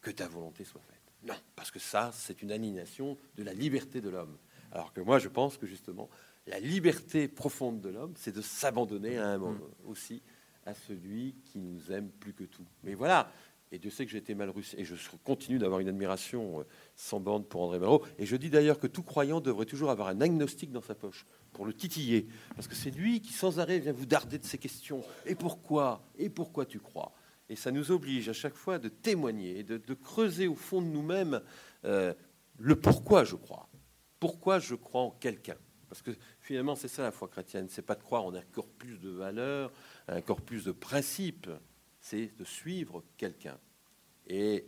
que ta volonté soit faite. Non, parce que ça, c'est une aliénation de la liberté de l'homme. Alors que moi, je pense que justement, la liberté profonde de l'homme, c'est de s'abandonner à un moment mm. aussi à celui qui nous aime plus que tout. Mais voilà, et Dieu sait que j'ai été mal russe, et je continue d'avoir une admiration euh, sans bande pour André Malraux. Et je dis d'ailleurs que tout croyant devrait toujours avoir un agnostique dans sa poche pour le titiller, parce que c'est lui qui sans arrêt vient vous darder de ces questions. Et pourquoi? Et pourquoi tu crois? Et ça nous oblige à chaque fois de témoigner, de, de creuser au fond de nous-mêmes euh, le pourquoi je crois. Pourquoi je crois en quelqu'un? Parce que finalement, c'est ça la foi chrétienne. C'est pas de croire en un corpus de valeurs, un corpus de principes c'est de suivre quelqu'un. Et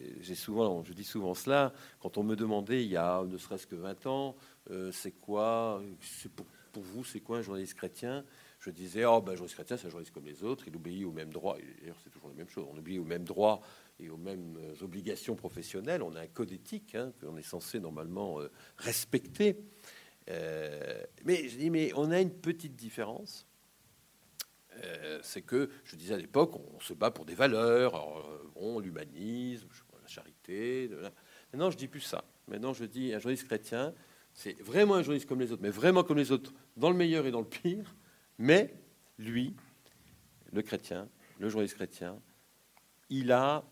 euh, j'ai souvent, je dis souvent cela, quand on me demandait il y a ne serait-ce que 20 ans, euh, c'est quoi, pour, pour, vous, c'est quoi un journaliste chrétien Je disais, oh, ben, un journaliste chrétien, c'est un journaliste comme les autres, il obéit aux mêmes droits, d'ailleurs c'est toujours la même chose, on obéit aux mêmes droits et aux mêmes euh, obligations professionnelles, on a un code éthique hein, qu'on est censé normalement respecter. mais je dis, mais on a une petite différence, c'est que, je disais à l'époque, on se bat pour des valeurs, euh, l'humanisme, la charité. Maintenant, je dis plus ça. Maintenant, je dis un journaliste chrétien, c'est vraiment un journaliste comme les autres, mais vraiment comme les autres, dans le meilleur et dans le pire. Mais lui, le chrétien, le journaliste chrétien, il a,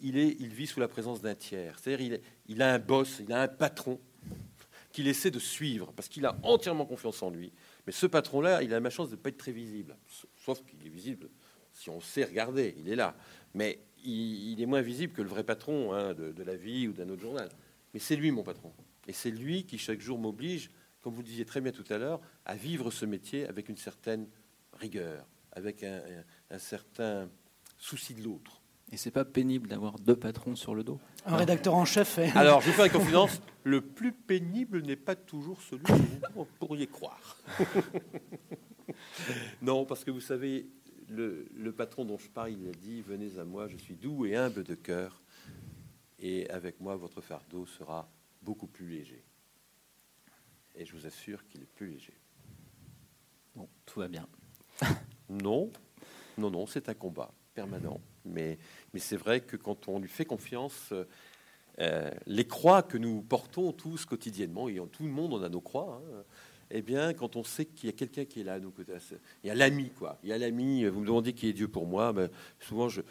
il est, il vit sous la présence d'un tiers. C'est-à-dire, il a un boss, il a un patron qu'il essaie de suivre parce qu'il a entièrement confiance en lui. Mais ce patron-là, il a la chance de ne pas être très visible, sauf qu'il est visible si on sait regarder, il est là. Mais il, est moins visible que le vrai patron hein, de, la vie ou d'un autre journal. Mais c'est lui mon patron. Et c'est lui qui chaque jour m'oblige, comme vous le disiez très bien tout à l'heure, à vivre ce métier avec une certaine rigueur, avec un certain souci de l'autre. Et c'est pas pénible d'avoir deux patrons sur le dos Un rédacteur en chef. Alors, je vais faire une confidence. Le plus pénible n'est pas toujours celui que vous pourriez croire. non, parce que vous savez, le, le, patron dont je parle, il a dit Venez à moi, je suis doux et humble de cœur, et avec moi, votre fardeau sera beaucoup plus léger. Et je vous assure qu'il est plus léger. Bon, tout va bien. non, non, non, c'est un combat permanent. Mais, c'est vrai que quand on lui fait confiance, euh, les croix que nous portons tous quotidiennement, et tout le monde on a nos croix, hein, eh bien, quand on sait qu'il y a quelqu'un qui est là à nos côtés, il y a l'ami, quoi. Il y a l'ami, vous me demandez qui est Dieu pour moi, ben, souvent je,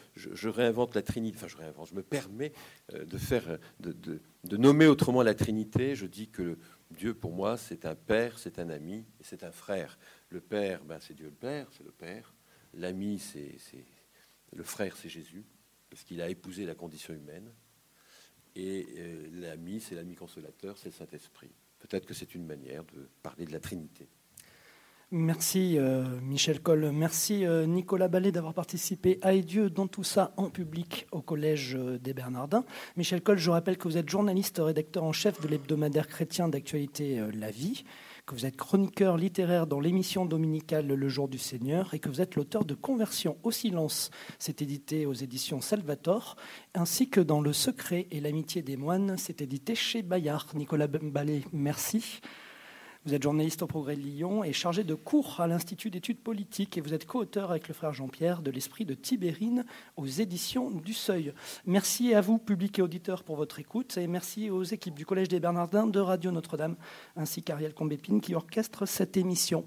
réinvente la Trinité, enfin je réinvente, je me permets euh, de, faire, de, nommer autrement la Trinité. Je dis que Dieu pour moi, c'est un père, c'est un ami c'est un frère. Le père, ben, c'est Dieu le Père, c'est le Père. L'ami, c'est Le frère, c'est Jésus, parce qu'il a épousé la condition humaine. Et euh, l'ami, c'est l'ami consolateur, c'est le Saint-Esprit. Peut-être que c'est une manière de parler de la Trinité. Merci euh, Michel Coll, merci euh, Nicolas Ballet d'avoir participé à Et Dieu dans tout ça en public au Collège des Bernardins. Michel Coll, je rappelle que vous êtes journaliste, rédacteur en chef de l'hebdomadaire chrétien d'actualité La Vie que vous êtes chroniqueur littéraire dans l'émission dominicale Le Jour du Seigneur et que vous êtes l'auteur de Conversion au silence, c'est édité aux éditions Salvator, ainsi que dans Le secret et l'amitié des moines, c'est édité chez Bayard. Nicolas Ballet, merci. Vous êtes journaliste au Progrès de Lyon et chargé de cours à l'Institut d'études politiques et vous êtes co-auteur avec le frère Jean-Pierre de l'Esprit de Tibérine aux éditions du Seuil. Merci à vous, public et auditeurs, pour votre écoute et merci aux équipes du Collège des Bernardins de Radio Notre-Dame ainsi qu'Ariel Combépine qui orchestre cette émission.